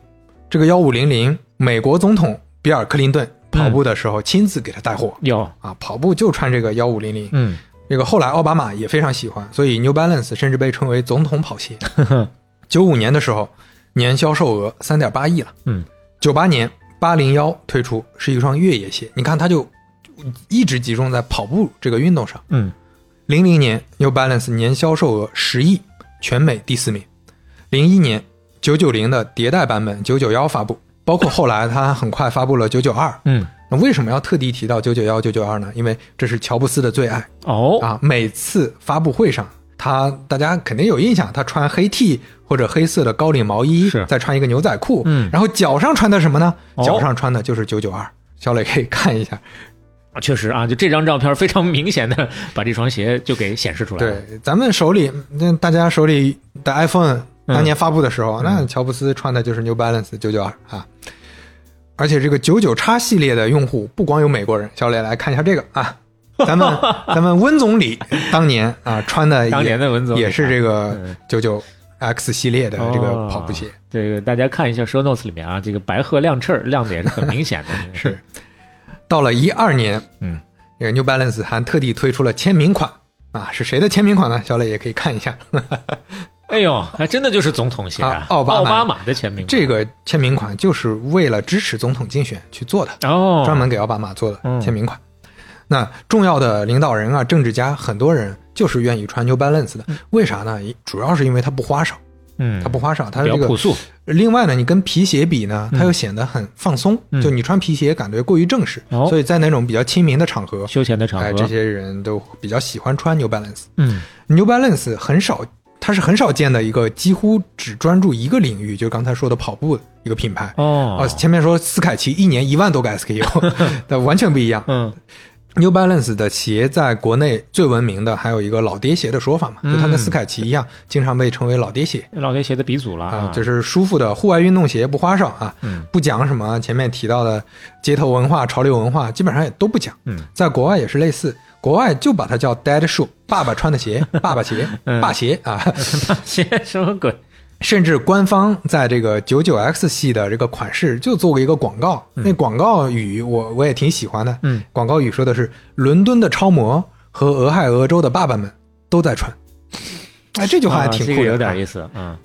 这个幺五零零，美国总统比尔·克林顿跑步的时候亲自给他带货、
有，
啊，跑步就穿这个幺五零零。
嗯
这个后来奥巴马也非常喜欢，所以 New Balance 甚至被称为总统跑鞋。<laughs> 九五年的时候，年销售额三点八亿了。
嗯，
九八年八零幺推出是一双越野鞋，你看它就一直集中在跑步这个运动上。
嗯
零零年 New Balance 年销售额十亿，全美第四名。零一年九九零的迭代版本九九幺发布，包括后来它很快发布了九九二。
嗯，
那为什么要特地提到九九幺、九九二呢？因为这是乔布斯的最爱
哦，
啊！每次发布会上，他大家肯定有印象，他穿黑 T 或者黑色的高领毛衣，
是
再穿一个牛仔裤，
嗯
然后脚上穿的什么呢？
哦
脚上穿的就是九九二。小磊可以看一下，
啊确实啊，就这张照片非常明显的把这双鞋就给显示出来了。
对，咱们手里，那大家手里的 iPhone
嗯
当年发布的时候，那乔布斯穿的就是 New Balance 九九二啊。而且这个九九叉系列的用户不光有美国人，小磊来看一下这个啊，<laughs> 咱们 <laughs> 咱们温总理当年啊穿的也
当年的文总
也是这个
嗯
九九 X 系列的这个
哦
跑步鞋，
这个大家看一下 show notes 里面啊，这个白鹤亮翅亮的也是很明显的。<laughs>
是。到了一二年，
嗯，
这个 New Balance 还特地推出了签名款啊，是谁的签名款呢？小磊也可以看一下。
哎呦，还真的就是总统鞋
啊奥巴马
奥巴马的签名。
这个签名款就是为了支持总统竞选去做的，
哦，
专门给奥巴马做的
嗯
签名款。那重要的领导人啊、政治家，很多人就是愿意穿 New Balance 的。为啥呢？主要是因为它不花哨，
嗯，
它不花哨，它这个
朴素，
另外呢，你跟皮鞋比呢，它又显得很放松，
嗯
就你穿皮鞋感觉过于正式，
哦
所以在那种比较亲民的场合，
休闲的场合，
哎，这些人都比较喜欢穿 New Balance。
嗯
New Balance 很少，它是很少见的一个几乎只专注一个领域，就刚才说的跑步一个品牌。
哦
啊，前面说斯凯奇一年一万多个 SKU，<laughs> 那完全不一样。
嗯
New Balance 的鞋在国内最闻名的还有一个老爹鞋的说法嘛，就它跟斯凯奇一样，经常被称为老爹鞋。
老爹鞋的鼻祖了
啊，就是舒服的户外运动鞋，不花哨啊，
嗯
不讲什么前面提到的街头文化、潮流文化，基本上也都不讲。
嗯，
在国外也是类似，国外就把它叫 dad shoe，爸爸穿的鞋，爸爸鞋，<laughs>
嗯
爸鞋啊，<laughs>
鞋什么鬼？
甚至官方在这个九九 X 系的这个款式就做过一个广告，那广告语我我也挺喜欢的，
嗯，
广告语说的是伦敦的超模和俄亥俄州的爸爸们都在穿，哎，这句话还挺酷的，
啊这个有点
啊
意思，嗯，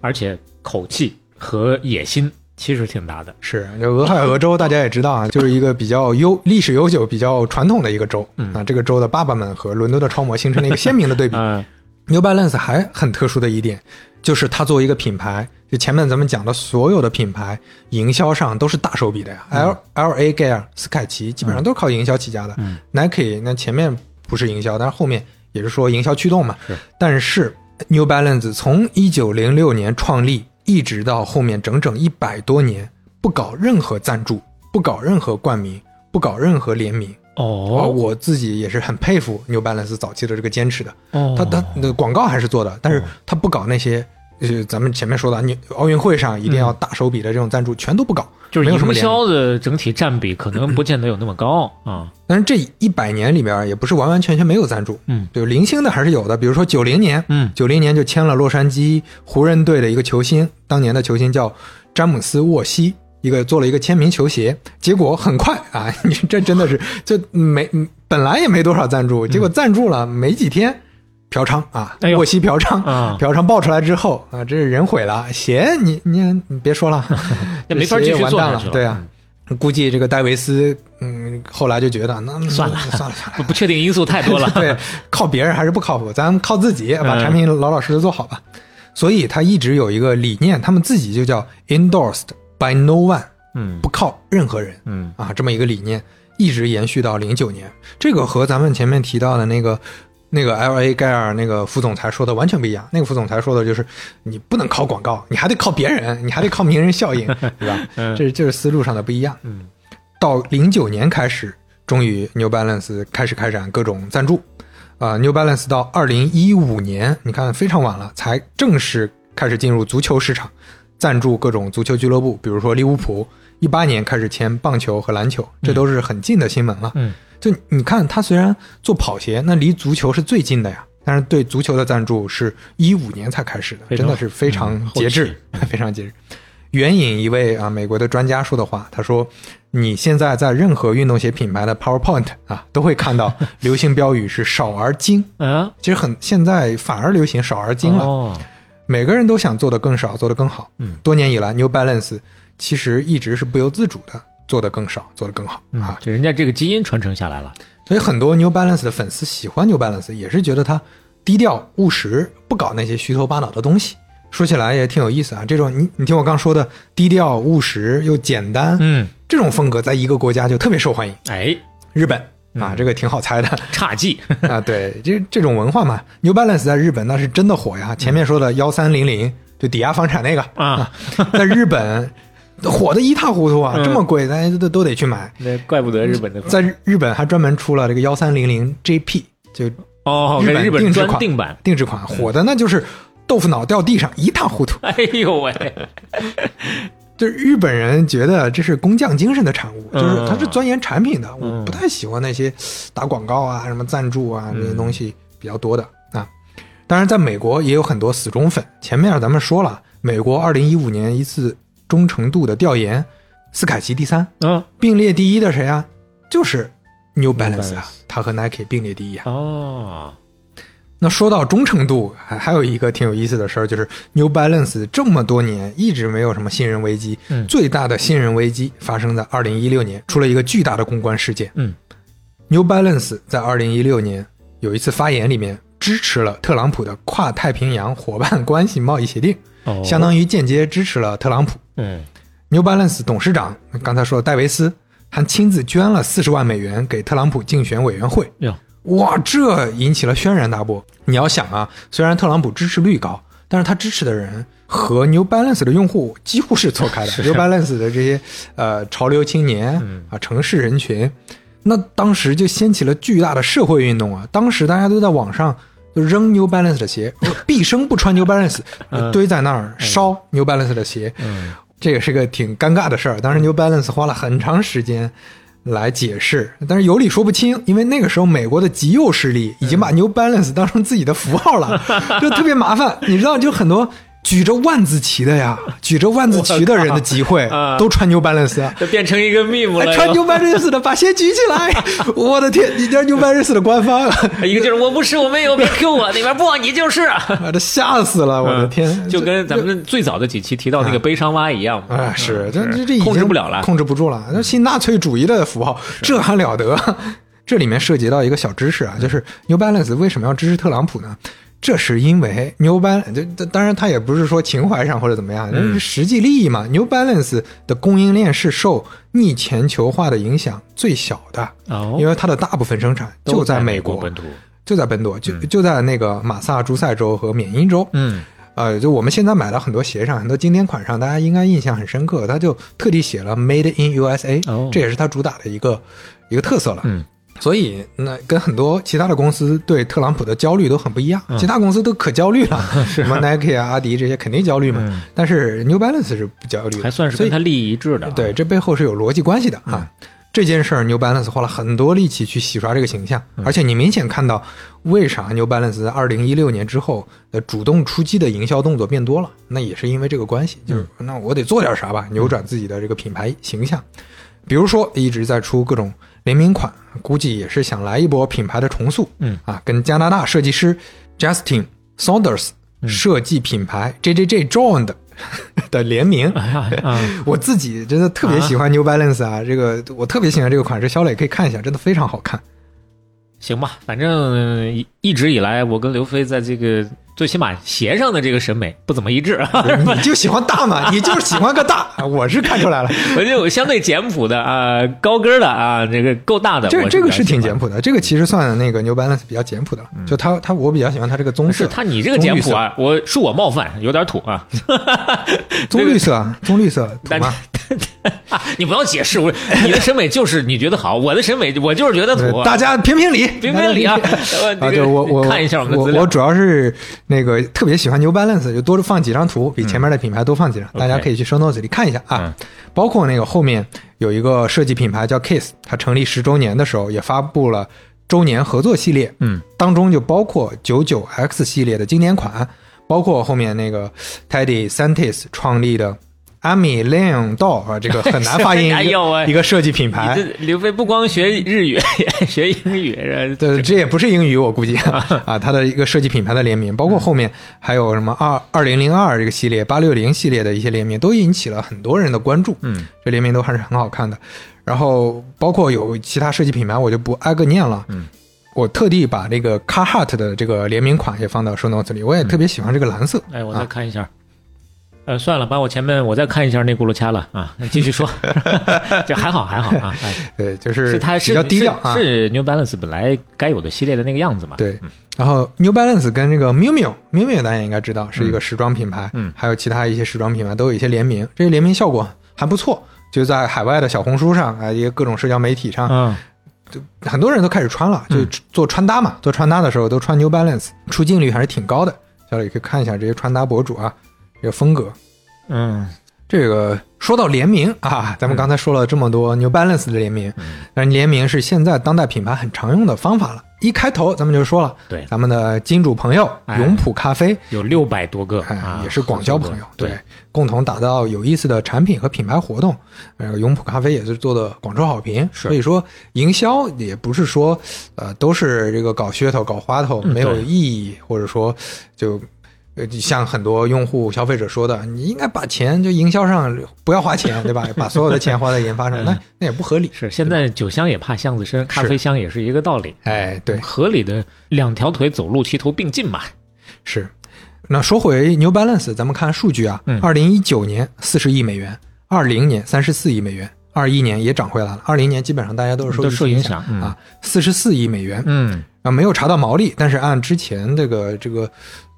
而且口气和野心其实挺大的，
是，就俄亥俄州大家也知道啊，<laughs> 就是一个比较悠历史悠久、比较传统的一个州、啊。这个州的爸爸们和伦敦的超模形成了一个鲜明的对比。<laughs>
嗯。
New Balance 还很特殊的一点，就是它作为一个品牌，就前面咱们讲的所有的品牌营销上都是大手笔的呀。L L A Gear、斯凯奇基本上都是靠营销起家的。Nike 那前面不是营销，但是后面也是说营销驱动嘛。
是
但是 New Balance 从一九零六年创立，一直到后面整整一百多年，不搞任何赞助，不搞任何冠名，不搞任何联名。啊，
哦
我自己也是很佩服 New Balance 早期的这个坚持的。
哦，
他他的广告还是做的，但是他不搞那些，就是咱们前面说的，你奥运会上一定要大手笔的这种赞助，全都不搞，
就是营。销的整体占比可能不见得有那么高啊，
但是这一百年里边也不是完完全全没有赞助，
嗯，
对，零星的还是有的。比如说九零年，
嗯
九零年就签了洛杉矶湖人队的一个球星，当年的球星叫詹姆斯沃西。一个做了一个签名球鞋，结果很快啊，<laughs> 你这真的是就没本来也没多少赞助，结果赞助了没几天，嫖娼啊
哎，呦。
沃西嫖娼
啊。
嫖娼爆出来之后啊，这是人毁了，鞋你你你别说了，<laughs>
也没法继续做了，
对啊，估计这个戴维斯，嗯，后来就觉得那
算了
算了，
算了不确定因素太多了，<laughs>
对，靠别人还是不靠谱，咱靠自己把
嗯
产品老老实实做好吧。所以他一直有一个理念，他们自己就叫 endorsed by no one，
嗯。
不靠任何人
嗯。
啊，这么一个理念一直延续到零九年。这个和咱们前面提到的那个。那个 L A 盖尔那个副总裁说的完全不一样。那个副总裁说的就是，你不能靠广告，你还得靠别人，你还得靠名人效应，<laughs> 对吧？
嗯
这这是思路上的不一样。
嗯
到零九年开始，终于 New Balance 开始开展各种赞助。啊、n e w Balance 到二零一五年，你看非常晚了，才正式开始进入足球市场，赞助各种足球俱乐部，比如说利物浦。一八年开始签棒球和篮球，这都是很近的新闻了。
嗯
就你看，他虽然做跑鞋，那离足球是最近的呀，但是对足球的赞助是一五年才开始的，真的是非常节制
期，<laughs>
非常节制。援引一位啊美国的专家说的话，他说：“你现在在任何运动鞋品牌的 PowerPoint 啊，都会看到 <laughs> 流行标语是少而精。
嗯，
其实很现在反而流行少而精了，
哦，
每个人都想做得更少，做得更好。
嗯，
多年以来，New Balance 其实一直是不由自主的做得更少，做得更好啊。
就人家这个基因传承下来了，
所以很多 New Balance 的粉丝喜欢 New Balance，也是觉得它低调务实，不搞那些虚头巴脑的东西。说起来也挺有意思啊，这种你你听我刚说的低调务实又简单，
嗯，
这种风格在一个国家就特别受欢迎，
哎，
日本啊，这个挺好猜的
差劲，<laughs>
啊。对，这这种文化嘛，New Balance 在日本那是真的火呀。前面说的幺三零零，就抵押房产那个
啊，
在日本火的一塌糊涂啊，
嗯
这么贵，大家都都得去买。
那怪不得日本的
在日日本还专门出了这个幺三零零 JP，就
哦，
日本定制款
定版，
定制款，火的那就是豆腐脑掉地上一塌糊涂。<laughs>
哎呦喂，<laughs>
就是日本人觉得这是工匠精神的产物，
嗯
就是他是钻研产品的，
嗯
我不太喜欢那些打广告啊、什么赞助啊那些东西比较多的啊。当然，在美国也有很多死忠粉。前面咱们说了，美国二零一五年一次忠诚度的调研，斯凯奇第三，
嗯，
并列第一的谁啊？就是 New Balance 啊他和 Nike 并列第一啊。
哦，
那说到忠诚度，还还有一个挺有意思的事儿，就是 New Balance 这么多年一直没有什么信任危机，
嗯
最大的信任危机发生在二零一六年，出了一个巨大的公关事件。
嗯
New Balance 在二零一六年有一次发言里面支持了特朗普的跨太平洋伙伴关系贸易协定，
哦
相当于间接支持了特朗普。
嗯
New Balance 董事长刚才说的戴维斯还亲自捐了四十万美元给特朗普竞选委员会。
哟，
哇，这引起了轩然大波。你要想啊，虽然特朗普支持率高，但是他支持的人和 New Balance 的用户几乎是错开的。New Balance 的这些呃潮流青年啊，城市人群，那当时就掀起了巨大的社会运动啊。当时大家都在网上就扔 New Balance 的鞋，毕生不穿 New Balance，<laughs>
嗯
堆在那儿烧 New Balance 的鞋。
嗯
这也是个挺尴尬的事儿。当时 New Balance 花了很长时间来解释，但是有理说不清，因为那个时候美国的极右势力已经把 New Balance 当成自己的符号了，<laughs> 就特别麻烦。你知道，就很多举着万字旗的呀，<laughs> 举着万字旗的人的集会
啊
都穿 New Balance 啊。<laughs>
这变成一个 meme 了。
哎穿 New Balance 的把鞋举起来！<laughs> 我的天，你这 New Balance 的官方，
一个就是我不是，我没有，别 Q 我，那边不，你就是。
啊，这吓死了！我的天，
嗯就跟咱们最早的几期提到那个悲伤蛙一样嘛。
哎，是这
嗯
这这已经
控制不了了。
控制不住了。那新纳粹主义的符号，这还了得？这里面涉及到一个小知识啊，就是 New Balance 为什么要支持特朗普呢？这是因为 New Balance，当然它也不是说情怀上或者怎么样，这是实际利益嘛。New Balance 的供应链是受逆全球化的影响最小的，
哦，
因为它的大部分生产就
在
美国，
国本土。
就在本土，就就在那个马萨诸塞州和缅因州。
嗯
呃，就我们现在买了很多鞋上，很多经典款上，大家应该印象很深刻，它就特地写了 “Made in USA”，、
哦
这也是它主打的一个一个特色了。
嗯，
所以那跟很多其他的公司对特朗普的焦虑都很不一样，其他公司都可焦虑了，<laughs> 什么 Nike 啊、阿迪这些肯定焦虑嘛，
嗯
但是 New Balance 是不焦虑的，
还算是
所以
跟他利益一致的。
对，，这背后是有逻辑关系的啊。这件事儿，New Balance 花了很多力气去洗刷这个形象，而且你明显看到，为啥 New Balance 在二零一六年之后的主动出击的营销动作变多了？那也是因为这个关系，就是那我得做点啥吧，扭转自己的这个品牌形象。比如说，一直在出各种联名款，估计也是想来一波品牌的重塑。
嗯
啊，跟加拿大设计师 Justin Saunders 设计品牌 JJJ John 的 <laughs> 的联名。<laughs> <laughs> 我自己真的特别喜欢 New Balance 啊，这个我特别喜欢这个款式，肖磊可以看一下，真的非常好看。
行吧，反正一一直以来，我跟刘飞在这个最起码鞋上的这个审美不怎么一致，<laughs>
你就喜欢大嘛，<laughs> 你就是喜欢个大，我是看出来了。<laughs>
我就相对简朴的啊，高跟的啊，这个够大的，
这
我
这个是挺简朴的，这个其实算那个 New Balance 比较简朴的了。就它它我比较喜欢它这个棕色，
是他你这个简朴啊，我恕我冒犯，有点土啊。
棕绿色啊，棕绿色土
但
吗？
啊 <laughs> 你不要解释，我你的审美就是你觉得好，我的审美我就是觉得土。
大家评评理，
评评理啊！<laughs>
啊，
啊
对我我
看一下我们的资料
我我主要是那个特别喜欢 New Balance，就多放几张图，比前面的品牌多放几张，大家可以去 show notes 里看一下啊。
嗯
包括那个后面有一个设计品牌叫 Kiss，它成立十周年的时候也发布了周年合作系列，
嗯，
当中就包括九九 X 系列的经典款，包括后面那个 Teddy Santis 创立的 Ami Leon Doll 啊，这个很难发音 <laughs>
哎
一
呦喂
个一个设计品牌。
这刘飞不光学日语，也学英语，
对，这也不是英语，我估计 <laughs> 啊，它的一个设计品牌的联名，包括后面还有什么二二零零二这个系列、八六零系列的一些联名，都引起了很多人的关注。
嗯，
这联名都还是很好看的。然后包括有其他设计品牌，我就不挨个念了。
嗯，
我特地把这个 Carhartt 的这个联名款也放到 show notes 里，我也特别喜欢这个蓝色。
哎，我再看一下。呃，算了，把我前面我再看一下那咕噜掐了啊，继续说，<laughs> 这还好还好啊，哎，<laughs>
对，就是
是它是
比较低调啊。
是是 New Balance 本来该有的系列的那个样子嘛。
对，然后 New Balance 跟这个 Miu Miu，Miu Miu 大家应该知道是一个时装品牌，
嗯
还有其他一些时装品牌都有一些联名，这些联名效果还不错，就在海外的小红书上啊，一些各种社交媒体上，
嗯，就
很多人都开始穿了，就
嗯
做穿搭嘛，做穿搭的时候都穿 New Balance，出镜率还是挺高的。小李可以看一下这些穿搭博主啊，这个风格。
嗯。
这个说到联名啊，咱们刚才说了这么多 New Balance 的联名，
嗯。
但是联名是现在当代品牌很常用的方法了。一开头咱们就说了，
对。
咱们的金主朋友
哎。
永璞咖啡，
有六百多个
哎
啊，
也是广交朋友，
对，
共同打造有意思的产品和品牌活动。呃，永璞咖啡也是做的广受好评，所以说营销也不是说呃都是这个搞噱头、搞花头
嗯
没有意义，或者说就呃，像很多用户消费者说的，你应该把钱就营销上不要花钱，对吧？把所有的钱花在研发上，<laughs> 那那也不合理。
是，现在酒香也怕巷子深，咖啡香也是一个道理。
哎，对，
合理的两条腿走路齐头并进嘛。
是。那说回 New Balance，咱们看数据啊，二零一九年四十亿美元，二零年三十四亿美元，二一年也涨回来了。二零年基本上大家都是
受
影
响
啊，四十四亿美元。
嗯，
啊，没有查到毛利，但是按之前这个这个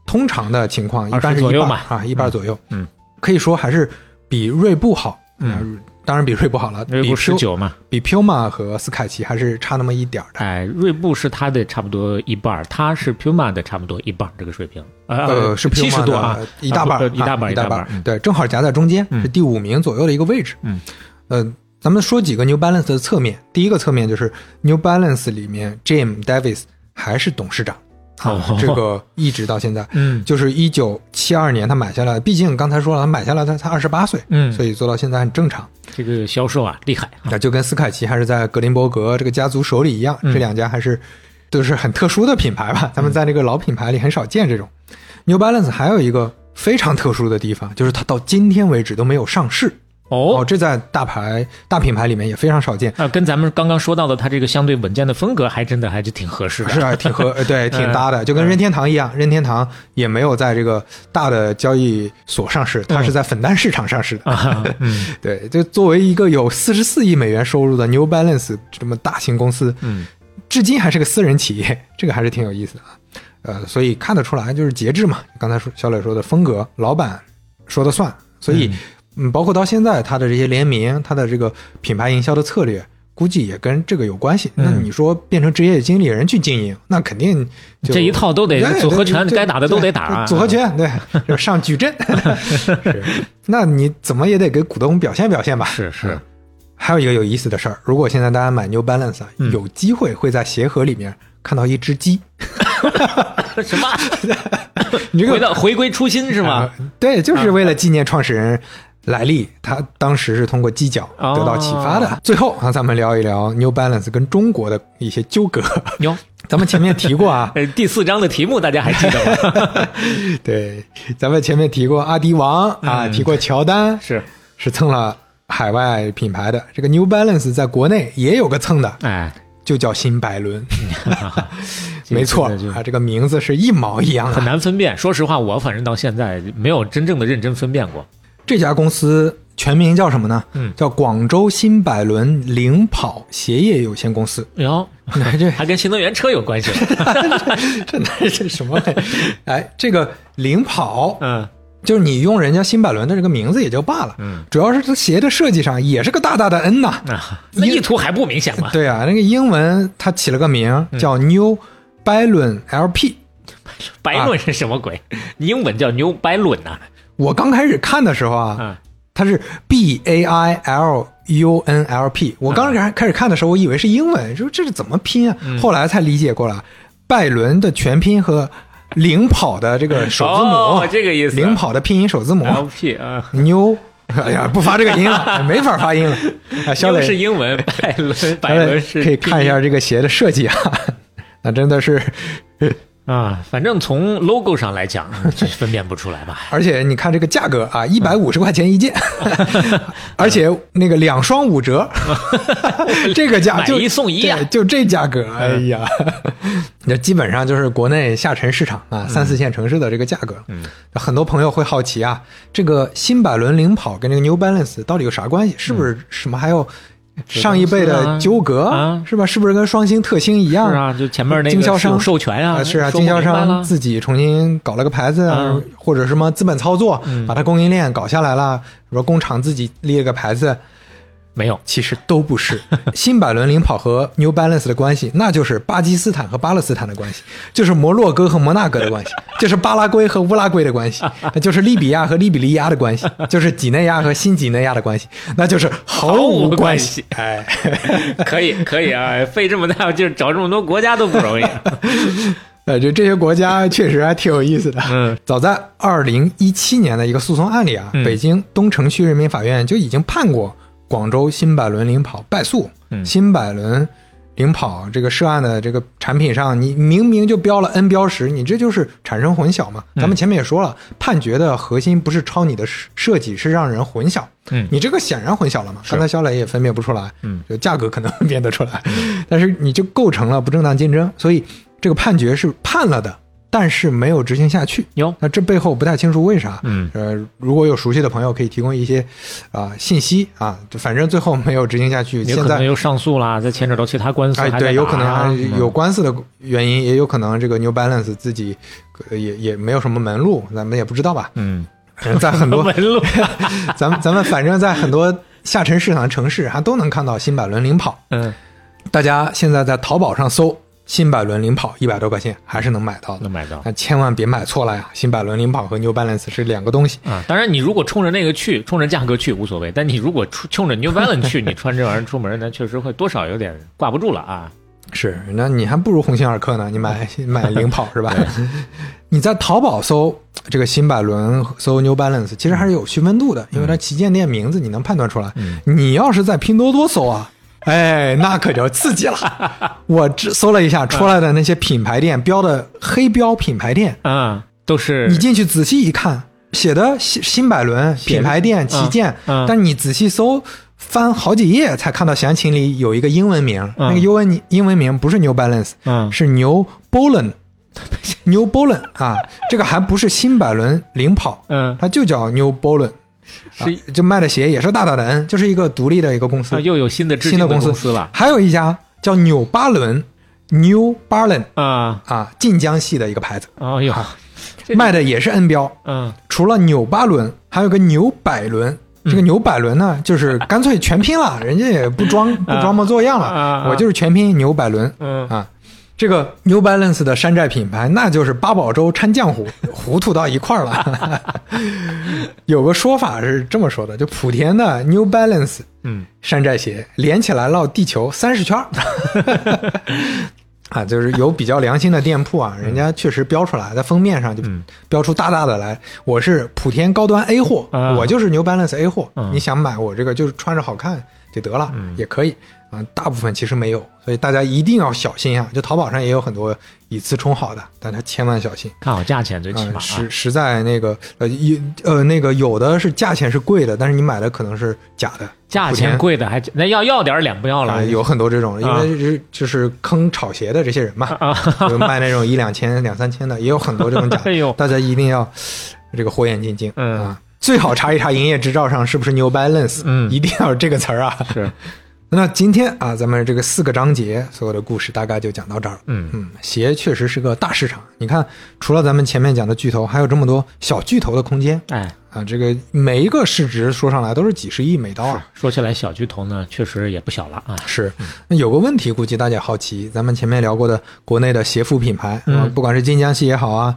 通常的情况，一般是一半啊，一半左右。
嗯，
可以说还是比锐步好。嗯。当然比锐步好了，
锐步十九嘛，
比 Puma 和斯凯奇还是差那么一点儿的。
哎，锐步是它的差不多一半，它是 Puma 的差不多一半这个水平。
呃，是
七十多啊，
一大半，
一大半，
一大
半。
对，正好夹在中间，是第五名左右的一个位置。
嗯，
呃，咱们说几个 New Balance 的侧面。第一个侧面就是 New Balance 里面 Jim Davis 还是董事长。
哦，
这个一直到现在，
嗯，
就是一九七二年他买下来，毕竟刚才说了，他买下来他才二十八岁，
嗯，
所以做到现在很正常。
这个销售啊，厉害，
那就跟斯凯奇还是在格林伯格这个家族手里一样，这两家还是都是很特殊的品牌吧？咱们在这个老品牌里很少见这种。New Balance 还有一个非常特殊的地方，就是它到今天为止都没有上市。
哦，
这在大牌大品牌里面也非常少见。
啊，跟咱们刚刚说到的它这个相对稳健的风格，还真的还是挺合适的，
是啊，挺合，<laughs> 对，挺搭的，就跟任天堂一样，任天堂也没有在这个大的交易所上市，它是在粉单市场上市的，
嗯，<laughs>
对，就作为一个有四十四亿美元收入的 New Balance 这么大型公司，
嗯，
至今还是个私人企业，<laughs> 这个还是挺有意思的啊，呃，所以看得出来就是节制嘛，刚才说小磊说的风格，老板说的算，所以。嗯，包括到现在，它的这些联名，它的这个品牌营销的策略，估计也跟这个有关系。那你说变成职业经理人去经营，那肯定
这一套都得组合拳，该打的都得打。
组合拳，对，<laughs> 就上矩阵。<laughs> 是，那你怎么也得给股东表现表现吧？
是是。
还有一个有意思的事儿，如果现在大家买 New Balance，有机会会在鞋盒里面看到一只鸡。<laughs>
什么？
你这个
回到回归初心是吗？
对，就是为了纪念创始人。来历，他当时是通过犄角得到启发的。最后啊，咱们聊一聊 New Balance 跟中国的一些纠葛。
哟，<laughs>
咱们前面提过啊，
第四章的题目大家还记得吗？<laughs>
对，咱们前面提过阿迪王啊，提过乔丹，
是
是蹭了海外品牌的。这个 New Balance 在国内也有个蹭的，
哎，
就叫新百伦。<laughs> 没错啊，这个名字是一毛一样的，
很难分辨。说实话，我反正到现在没有真正的认真分辨过。
这家公司全名叫什么呢？
嗯，
叫广州新百伦领跑鞋业有限公司。
哟，<laughs> 这 <laughs> 还跟新能源车有关系？<laughs>
这那是什么？哎，这个领跑，
嗯，
就是你用人家新百伦的这个名字也就罢了，
嗯，
主要是它鞋的设计上也是个大大的 N 呐。
那意图还不明显吗？
对啊，那个英文它起了个名叫 New Balance LP。
白伦是什么鬼？英文叫 New Balance 呐。
我刚开始看的时候啊，它是 B A I L U N L P。我刚开开始看的时候，我以为是英文，说这是怎么拼啊？后来才理解过来，拜伦的全拼和领跑的这个首字母，
这个意思。
领跑的拼音首字母
L P 啊
，New。哎呀，不发这个音了，没法发音了。啊，小磊
是英文，拜伦拜伦是
可以看一下这个鞋的设计啊，<laughs> 那真的是。
啊，反正从 logo 上来讲，<laughs> 分辨不出来吧。
而且你看这个价格啊，一百五十块钱一件，<laughs> 而且那个两双五折，<laughs> 这个价就
一送一
啊，就这价格，哎呀，那基本上就是国内下沉市场啊，三四线城市的这个价格。
嗯，
很多朋友会好奇啊，这个新百伦领跑跟这个 New Balance 到底有啥关系？是不是什么还有？上一辈的纠葛是吧？是不是跟双星、特星一样？
是啊，就前面那
经销商
授权啊，
是啊，经销商自己重新搞了个牌子，或者什么资本操作，把它供应链搞下来了，说工厂自己立了个牌子。
没有，
其实都不是。<laughs> 新百伦领跑和 New Balance 的关系，那就是巴基斯坦和巴勒斯坦的关系，就是摩洛哥和摩纳哥的关系，<laughs> 就是巴拉圭和乌拉圭的关系，那就是利比亚和利比利亚的关系，就是几内亚和新几内亚的关系，那就是毫无关系。哎，<laughs>
可以，可以啊，费这么大劲找这么多国家都不容易。
呃，就这些国家确实还挺有意思的。
嗯，
早在二零一七年的一个诉讼案里啊，北京东城区人民法院就已经判过。广州新百伦领跑败诉，新百伦领跑这个涉案的这个产品上，你明明就标了 N 标识，你这就是产生混淆嘛？咱们前面也说了，判决的核心不是抄你的设设计，是让人混淆。
嗯。
你这个显然混淆了嘛？刚才肖磊也分辨不出来，
嗯，
就价格可能分辨得出来，但是你就构成了不正当竞争，所以这个判决是判了的，但是没有执行下去。
有，
那这背后不太清楚为啥。
嗯
呃，如果有熟悉的朋友可以提供一些啊、信息啊，反正最后没有执行下去。现在
又上诉啦，再牵扯到其他官司，
哎，对，有可能还有官司的原因，也有可能这个 New Balance 自己呃也也没有什么门路，咱们也不知道吧。
嗯，
在很多 <laughs>
门路，<laughs>
咱们咱们反正在很多下沉市场城市还都能看到新百伦领跑。
嗯，
大家现在在淘宝上搜新百伦领跑，一百多块钱还是能买到的。
能买到。
那千万别买错了呀！新百伦领跑和 New Balance 是两个东西。
啊，当然，你如果冲着那个去，冲着价格去无所谓，但你如果出冲着 New Balance <laughs> 去，你穿这玩意儿出门，那确实会多少有点挂不住了啊。
是，那你还不如鸿星尔克呢，你买 <laughs> 买领跑是吧？<laughs> 你在淘宝搜这个新百伦，搜 New Balance，其实还是有区分度的，因为它旗舰店名字你能判断出来。
嗯
你要是在拼多多搜啊，哎，那可就刺激了。<laughs> 我只搜了一下出来的那些品牌店标的黑标品牌店，
啊，都是
你进去仔细一看，写的新新百伦品牌店旗舰，
嗯
但你仔细搜。翻好几页才看到详情里有一个英文名，
嗯
那个英文英文名不是 New Balance，
嗯
是牛 Bolin，牛 Bolin 啊，这个还不是新百伦领跑，
嗯
它就叫 New <laughs>
是
就卖的鞋也是大大的 N，就是一个独立的一个公司。
啊，，又有新的
新的公司。
了。
还有一家叫纽巴伦 New Balin
啊。
啊，晋江系的一个牌子，
哦哟，这
卖的也是 N 标，
嗯。
除了纽巴伦，还有个纽百伦。这个纽百伦呢，就是干脆全拼了，人家也不装不装模作样了，
啊。
我就是全拼纽百伦。
嗯。
啊，这个 New Balance 的山寨品牌，那就是八宝粥掺浆糊，糊涂到一块儿了。<laughs> 有个说法是这么说的，就莆田的 New Balance
嗯。
山寨鞋连起来绕地球三十圈儿。<laughs> 啊，就是有比较良心的店铺啊，人家确实标出来，在封面上就
嗯。
标出大大的来，我是莆田高端 A 货，
啊。
我就是 New Balance A 货，
嗯。
你想买我这个就是穿着好看就得了，
嗯。
也可以啊。大部分其实没有，所以大家一定要小心啊。就淘宝上也有很多以次充好的，大家千万小心。
看好价钱最起
啊、
码啊
实实在那个呃有呃那个有的是价钱是贵的，但是你买的可能是假的，
价钱贵的还那要要点脸不要
啊、
了，
有很多这种，因
啊
为是就是坑炒鞋的这些人嘛，
啊，
就卖那种一两千、<laughs> 两三千的，也有很多这种假 <laughs>
哎呦
大家一定要这个火眼金睛，
嗯
啊，最好查一查营业执照上是不是 New Balance，
嗯
一定要有这个词儿啊。
是
那今天啊，咱们这个四个章节所有的故事大概就讲到这儿了。
嗯
嗯，鞋确实是个大市场，你看，除了咱们前面讲的巨头，还有这么多小巨头的空间
哎。
啊。这个每一个市值说上来都是几十亿美刀啊。
说起来，小巨头呢，确实也不小了啊。
是，那有个问题，估计大家好奇，咱们前面聊过的国内的鞋服品牌，不管是金江系也好啊，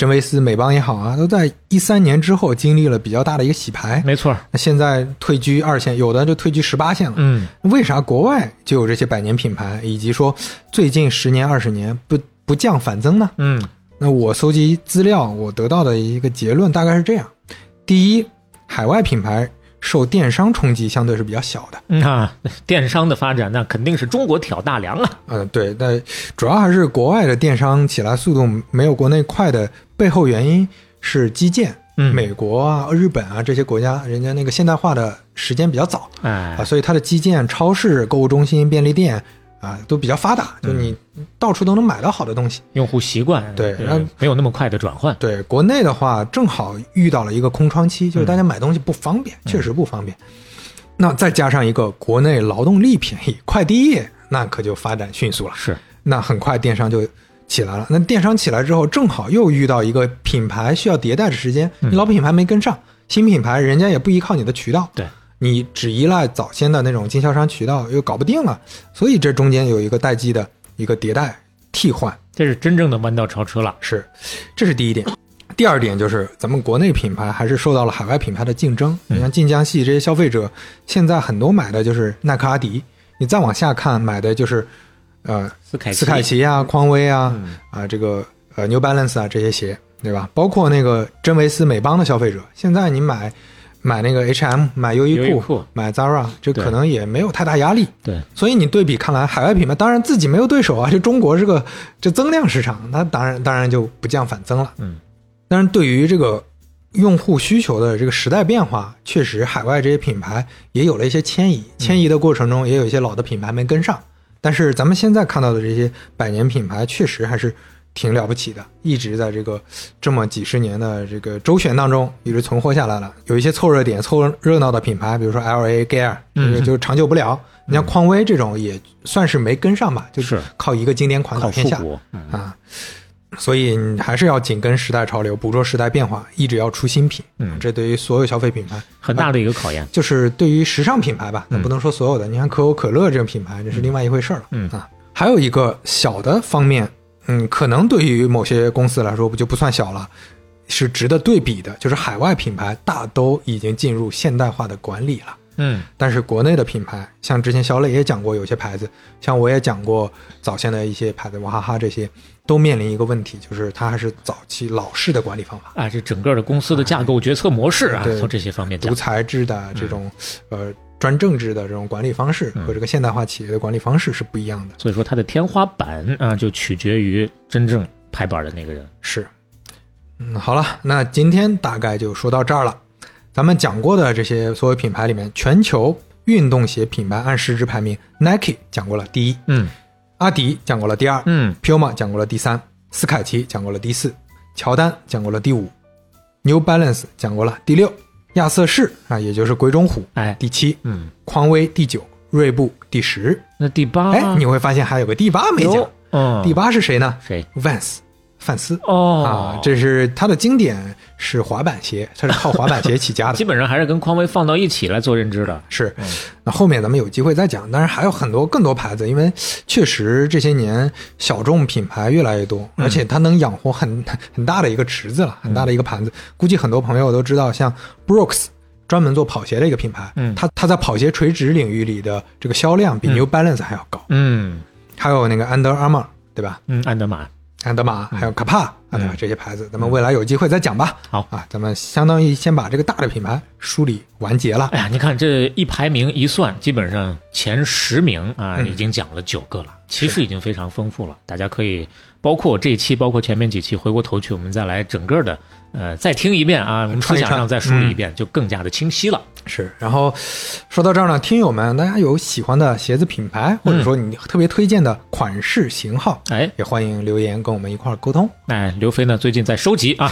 真维斯、美邦也好啊，都在一三年之后经历了比较大的一个洗牌。
没错，
那现在退居二线，有的就退居十八线了。
嗯
为啥国外就有这些百年品牌，以及说最近十年、二十年不不降反增呢？
嗯
那我搜集资料，我得到的一个结论大概是这样：第一，海外品牌受电商冲击相对是比较小的。
嗯啊，<laughs> 电商的发展那肯定是中国挑大梁啊。
嗯，对，但主要还是国外的电商起来速度没有国内快的背后原因是基建。
嗯
美国啊、日本啊这些国家，人家那个现代化的时间比较早
哎
啊，，所以它的基建、超市、购物中心、便利店啊都比较发达，就你到处都能买到好的东西。
用户习惯呃
对然后
没有那么快的转换。
对，国内的话正好遇到了一个空窗期，就是大家买东西不方便，确实不方便。那再加上一个国内劳动力便宜，快递业那可就发展迅速了。
是，
那很快电商就起来了。那电商起来之后，正好又遇到一个品牌需要迭代的时间，你老品牌没跟上，新品牌人家也不依靠你的渠道，
对，
你只依赖早先的那种经销商渠道又搞不定了，所以这中间有一个待机的一个迭代替换。
这是真正的弯道超车了。
是，这是第一点。第二点就是咱们国内品牌还是受到了海外品牌的竞争。你像晋江系这些消费者，现在很多买的就是耐克、阿迪，你再往下看买的就是，呃，
斯凯
斯凯奇啊、匡威啊、
嗯
啊这个呃 New Balance 啊这些鞋，对吧？包括那个真维斯、美邦的消费者，现在你买买那个 H&M、买优衣
优衣库
买 Zara，这可能也没有太大压力。
对，
所以你对比看来，海外品牌当然自己没有对手啊，就中国是个这增量市场，那当然当然就不降反增了。
嗯，
但是对于这个用户需求的这个时代变化，确实海外这些品牌也有了一些迁移，迁移的过程中也有一些老的品牌没跟上。但是咱们现在看到的这些百年品牌，确实还是挺了不起的，一直在这个这么几十年的这个周旋当中一直存活下来了。有一些凑热点、凑热闹的品牌，比如说 L A Gear，这个就长久不了。你像匡威这种也算是没跟上吧，就是靠一个经典款
靠
打天下，
嗯
啊。所以你还是要紧跟时代潮流，捕捉时代变化，一直要出新品。
嗯
这对于所有消费品牌
很大的一个考验。
就是对于时尚品牌吧，那
嗯
不能说所有的。你看可口可乐这种品牌，这是另外一回事了。
嗯
啊，还有一个小的方面，嗯，可能对于某些公司来说不就不算小了，是值得对比的，就是海外品牌大都已经进入现代化的管理了。
嗯
但是国内的品牌，像之前小磊也讲过，有些牌子，像我也讲过早先的一些牌子，娃哈哈这些，都面临一个问题，就是它还是早期老式的管理方法。
啊，这整个的公司的架构、决策模式啊，
对
从这些方面讲
独，裁制的这种、呃专政制的这种管理方式
嗯
和这个现代化企业的管理方式是不一样的。
所以说它的天花板啊，就取决于真正拍板的那个人。
是，嗯，好了，那今天大概就说到这儿了。咱们讲过的这些所有品牌里面，全球运动鞋品牌按市值排名，Nike 讲过了第一，
嗯
阿迪讲过了第二，
嗯
Puma 讲过了第三，斯凯奇讲过了第四，乔丹讲过了第五，New Balance 讲过了第六，亚瑟士啊，也就是鬼冢虎
哎
第七，
嗯，
匡威第九，锐步第十。
那第八，
哎，你会发现还有个第八没讲，
嗯，
第八是谁呢
谁
？？Vans 范斯
哦
啊，这是它的经典是滑板鞋，它是靠滑板鞋 <laughs> 起家的
基。本上还是跟匡威放到一起来做认知的。
是
嗯，
那后面咱们有机会再讲。当然还有很多更多牌子，因为确实这些年小众品牌越来越多，
嗯
而且它能养活很很大的一个池子了，很大的一个盘子。估计很多朋友都知道，像 Brooks 专门做跑鞋的一个品牌，
嗯
它它在跑鞋垂直领域里的这个销量比 New Balance 还要高。
嗯
还有那个 Under Armour，对吧？
嗯，安德玛，
安德玛，还有卡帕。啊，对吧
嗯？
这些牌子，咱们未来有机会再讲吧。
好
啊，咱们相当于先把这个大的品牌梳理完结了。
哎呀，你看这一排名一算，基本上前十名啊，
嗯
已经讲了九个了，其实已经非常丰富了。大家可以包括这一期，包括前面几期，回过头去，我们再来整个的呃再听一遍啊，我们思想上再梳理一遍，就更加的清晰了。
是，然后说到这儿呢，听友们，大家有喜欢的鞋子品牌，或者说你特别推荐的款式型号，
哎，
也欢迎留言跟我们一块儿沟通。
那刘飞呢，最近在收集啊，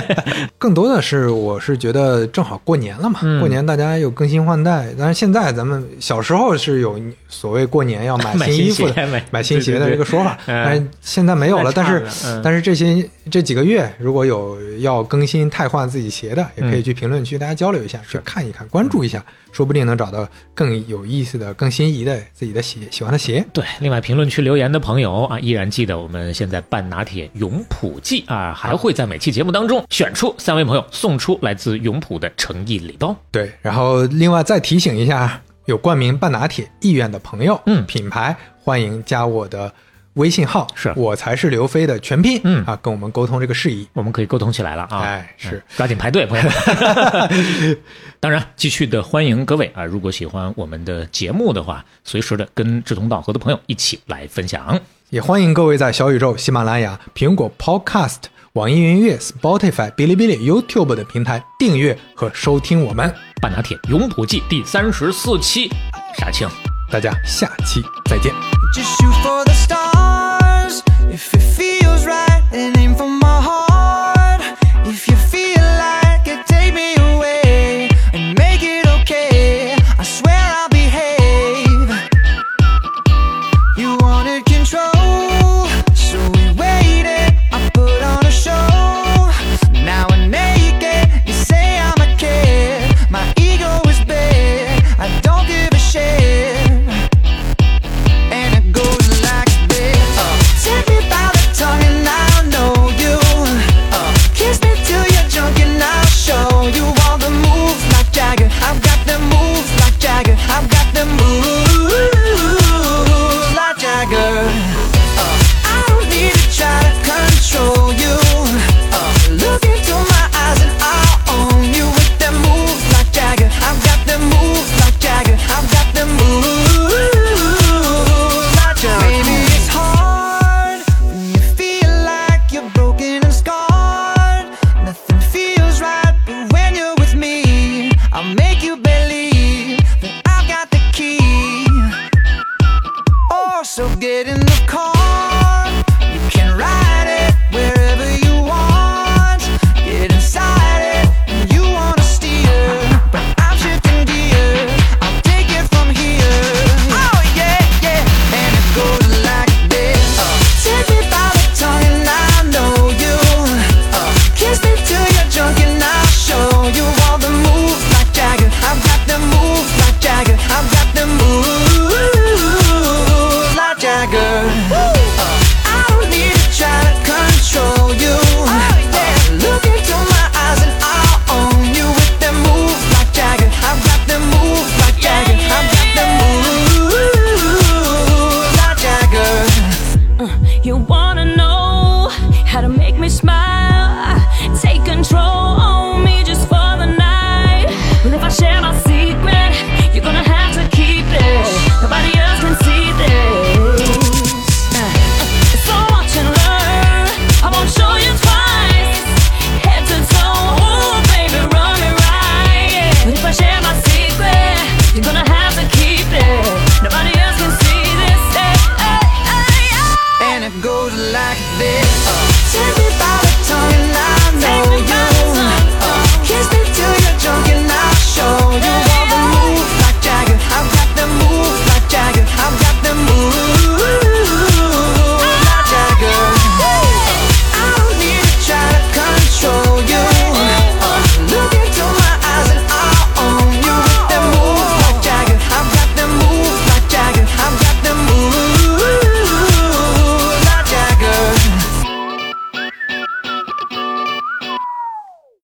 <laughs>
更多的是，我是觉得正好过年了嘛，
嗯
过年大家又更新换代。但是，现在咱们小时候是有所谓过年要买 <laughs>
买
新衣服的、
新买
买新鞋的这个说法，但是现在没有了。但是但是这些这几个月，如果有要更新汰换自己鞋的，也
嗯
可以去评论区大家交流一下，去看一看，关注一下，说不定能找到更有意思的、更心仪的自己的鞋喜欢的鞋。
对，另外评论区留言的朋友啊，依然记得我们现在办拿铁永璞季啊，还会在每期节目当中选出三位朋友，送出来自永璞的诚意礼包。
对，然后另外再提醒一下，有冠名半拿铁意愿的朋友，
嗯
品牌欢迎加我的微信号，
是
我才是刘飞的全拼，
嗯
啊，跟我们沟通这个事宜。
我们可以沟通起来了啊！
哎是
嗯抓紧排队，朋友们。<laughs> 当然，继续的欢迎各位啊！如果喜欢我们的节目的话，随时的跟志同道合的朋友一起来分享。
也欢迎各位在小宇宙、喜马拉雅、苹果 Podcast、网易云音乐、Spotify、哔哩哔哩、YouTube 等平台订阅和收听我们。
半拿铁永璞记第三十四期，杀青。
大家下期再见。
Just shoot for the stars. If it feels right, then aim for my heart.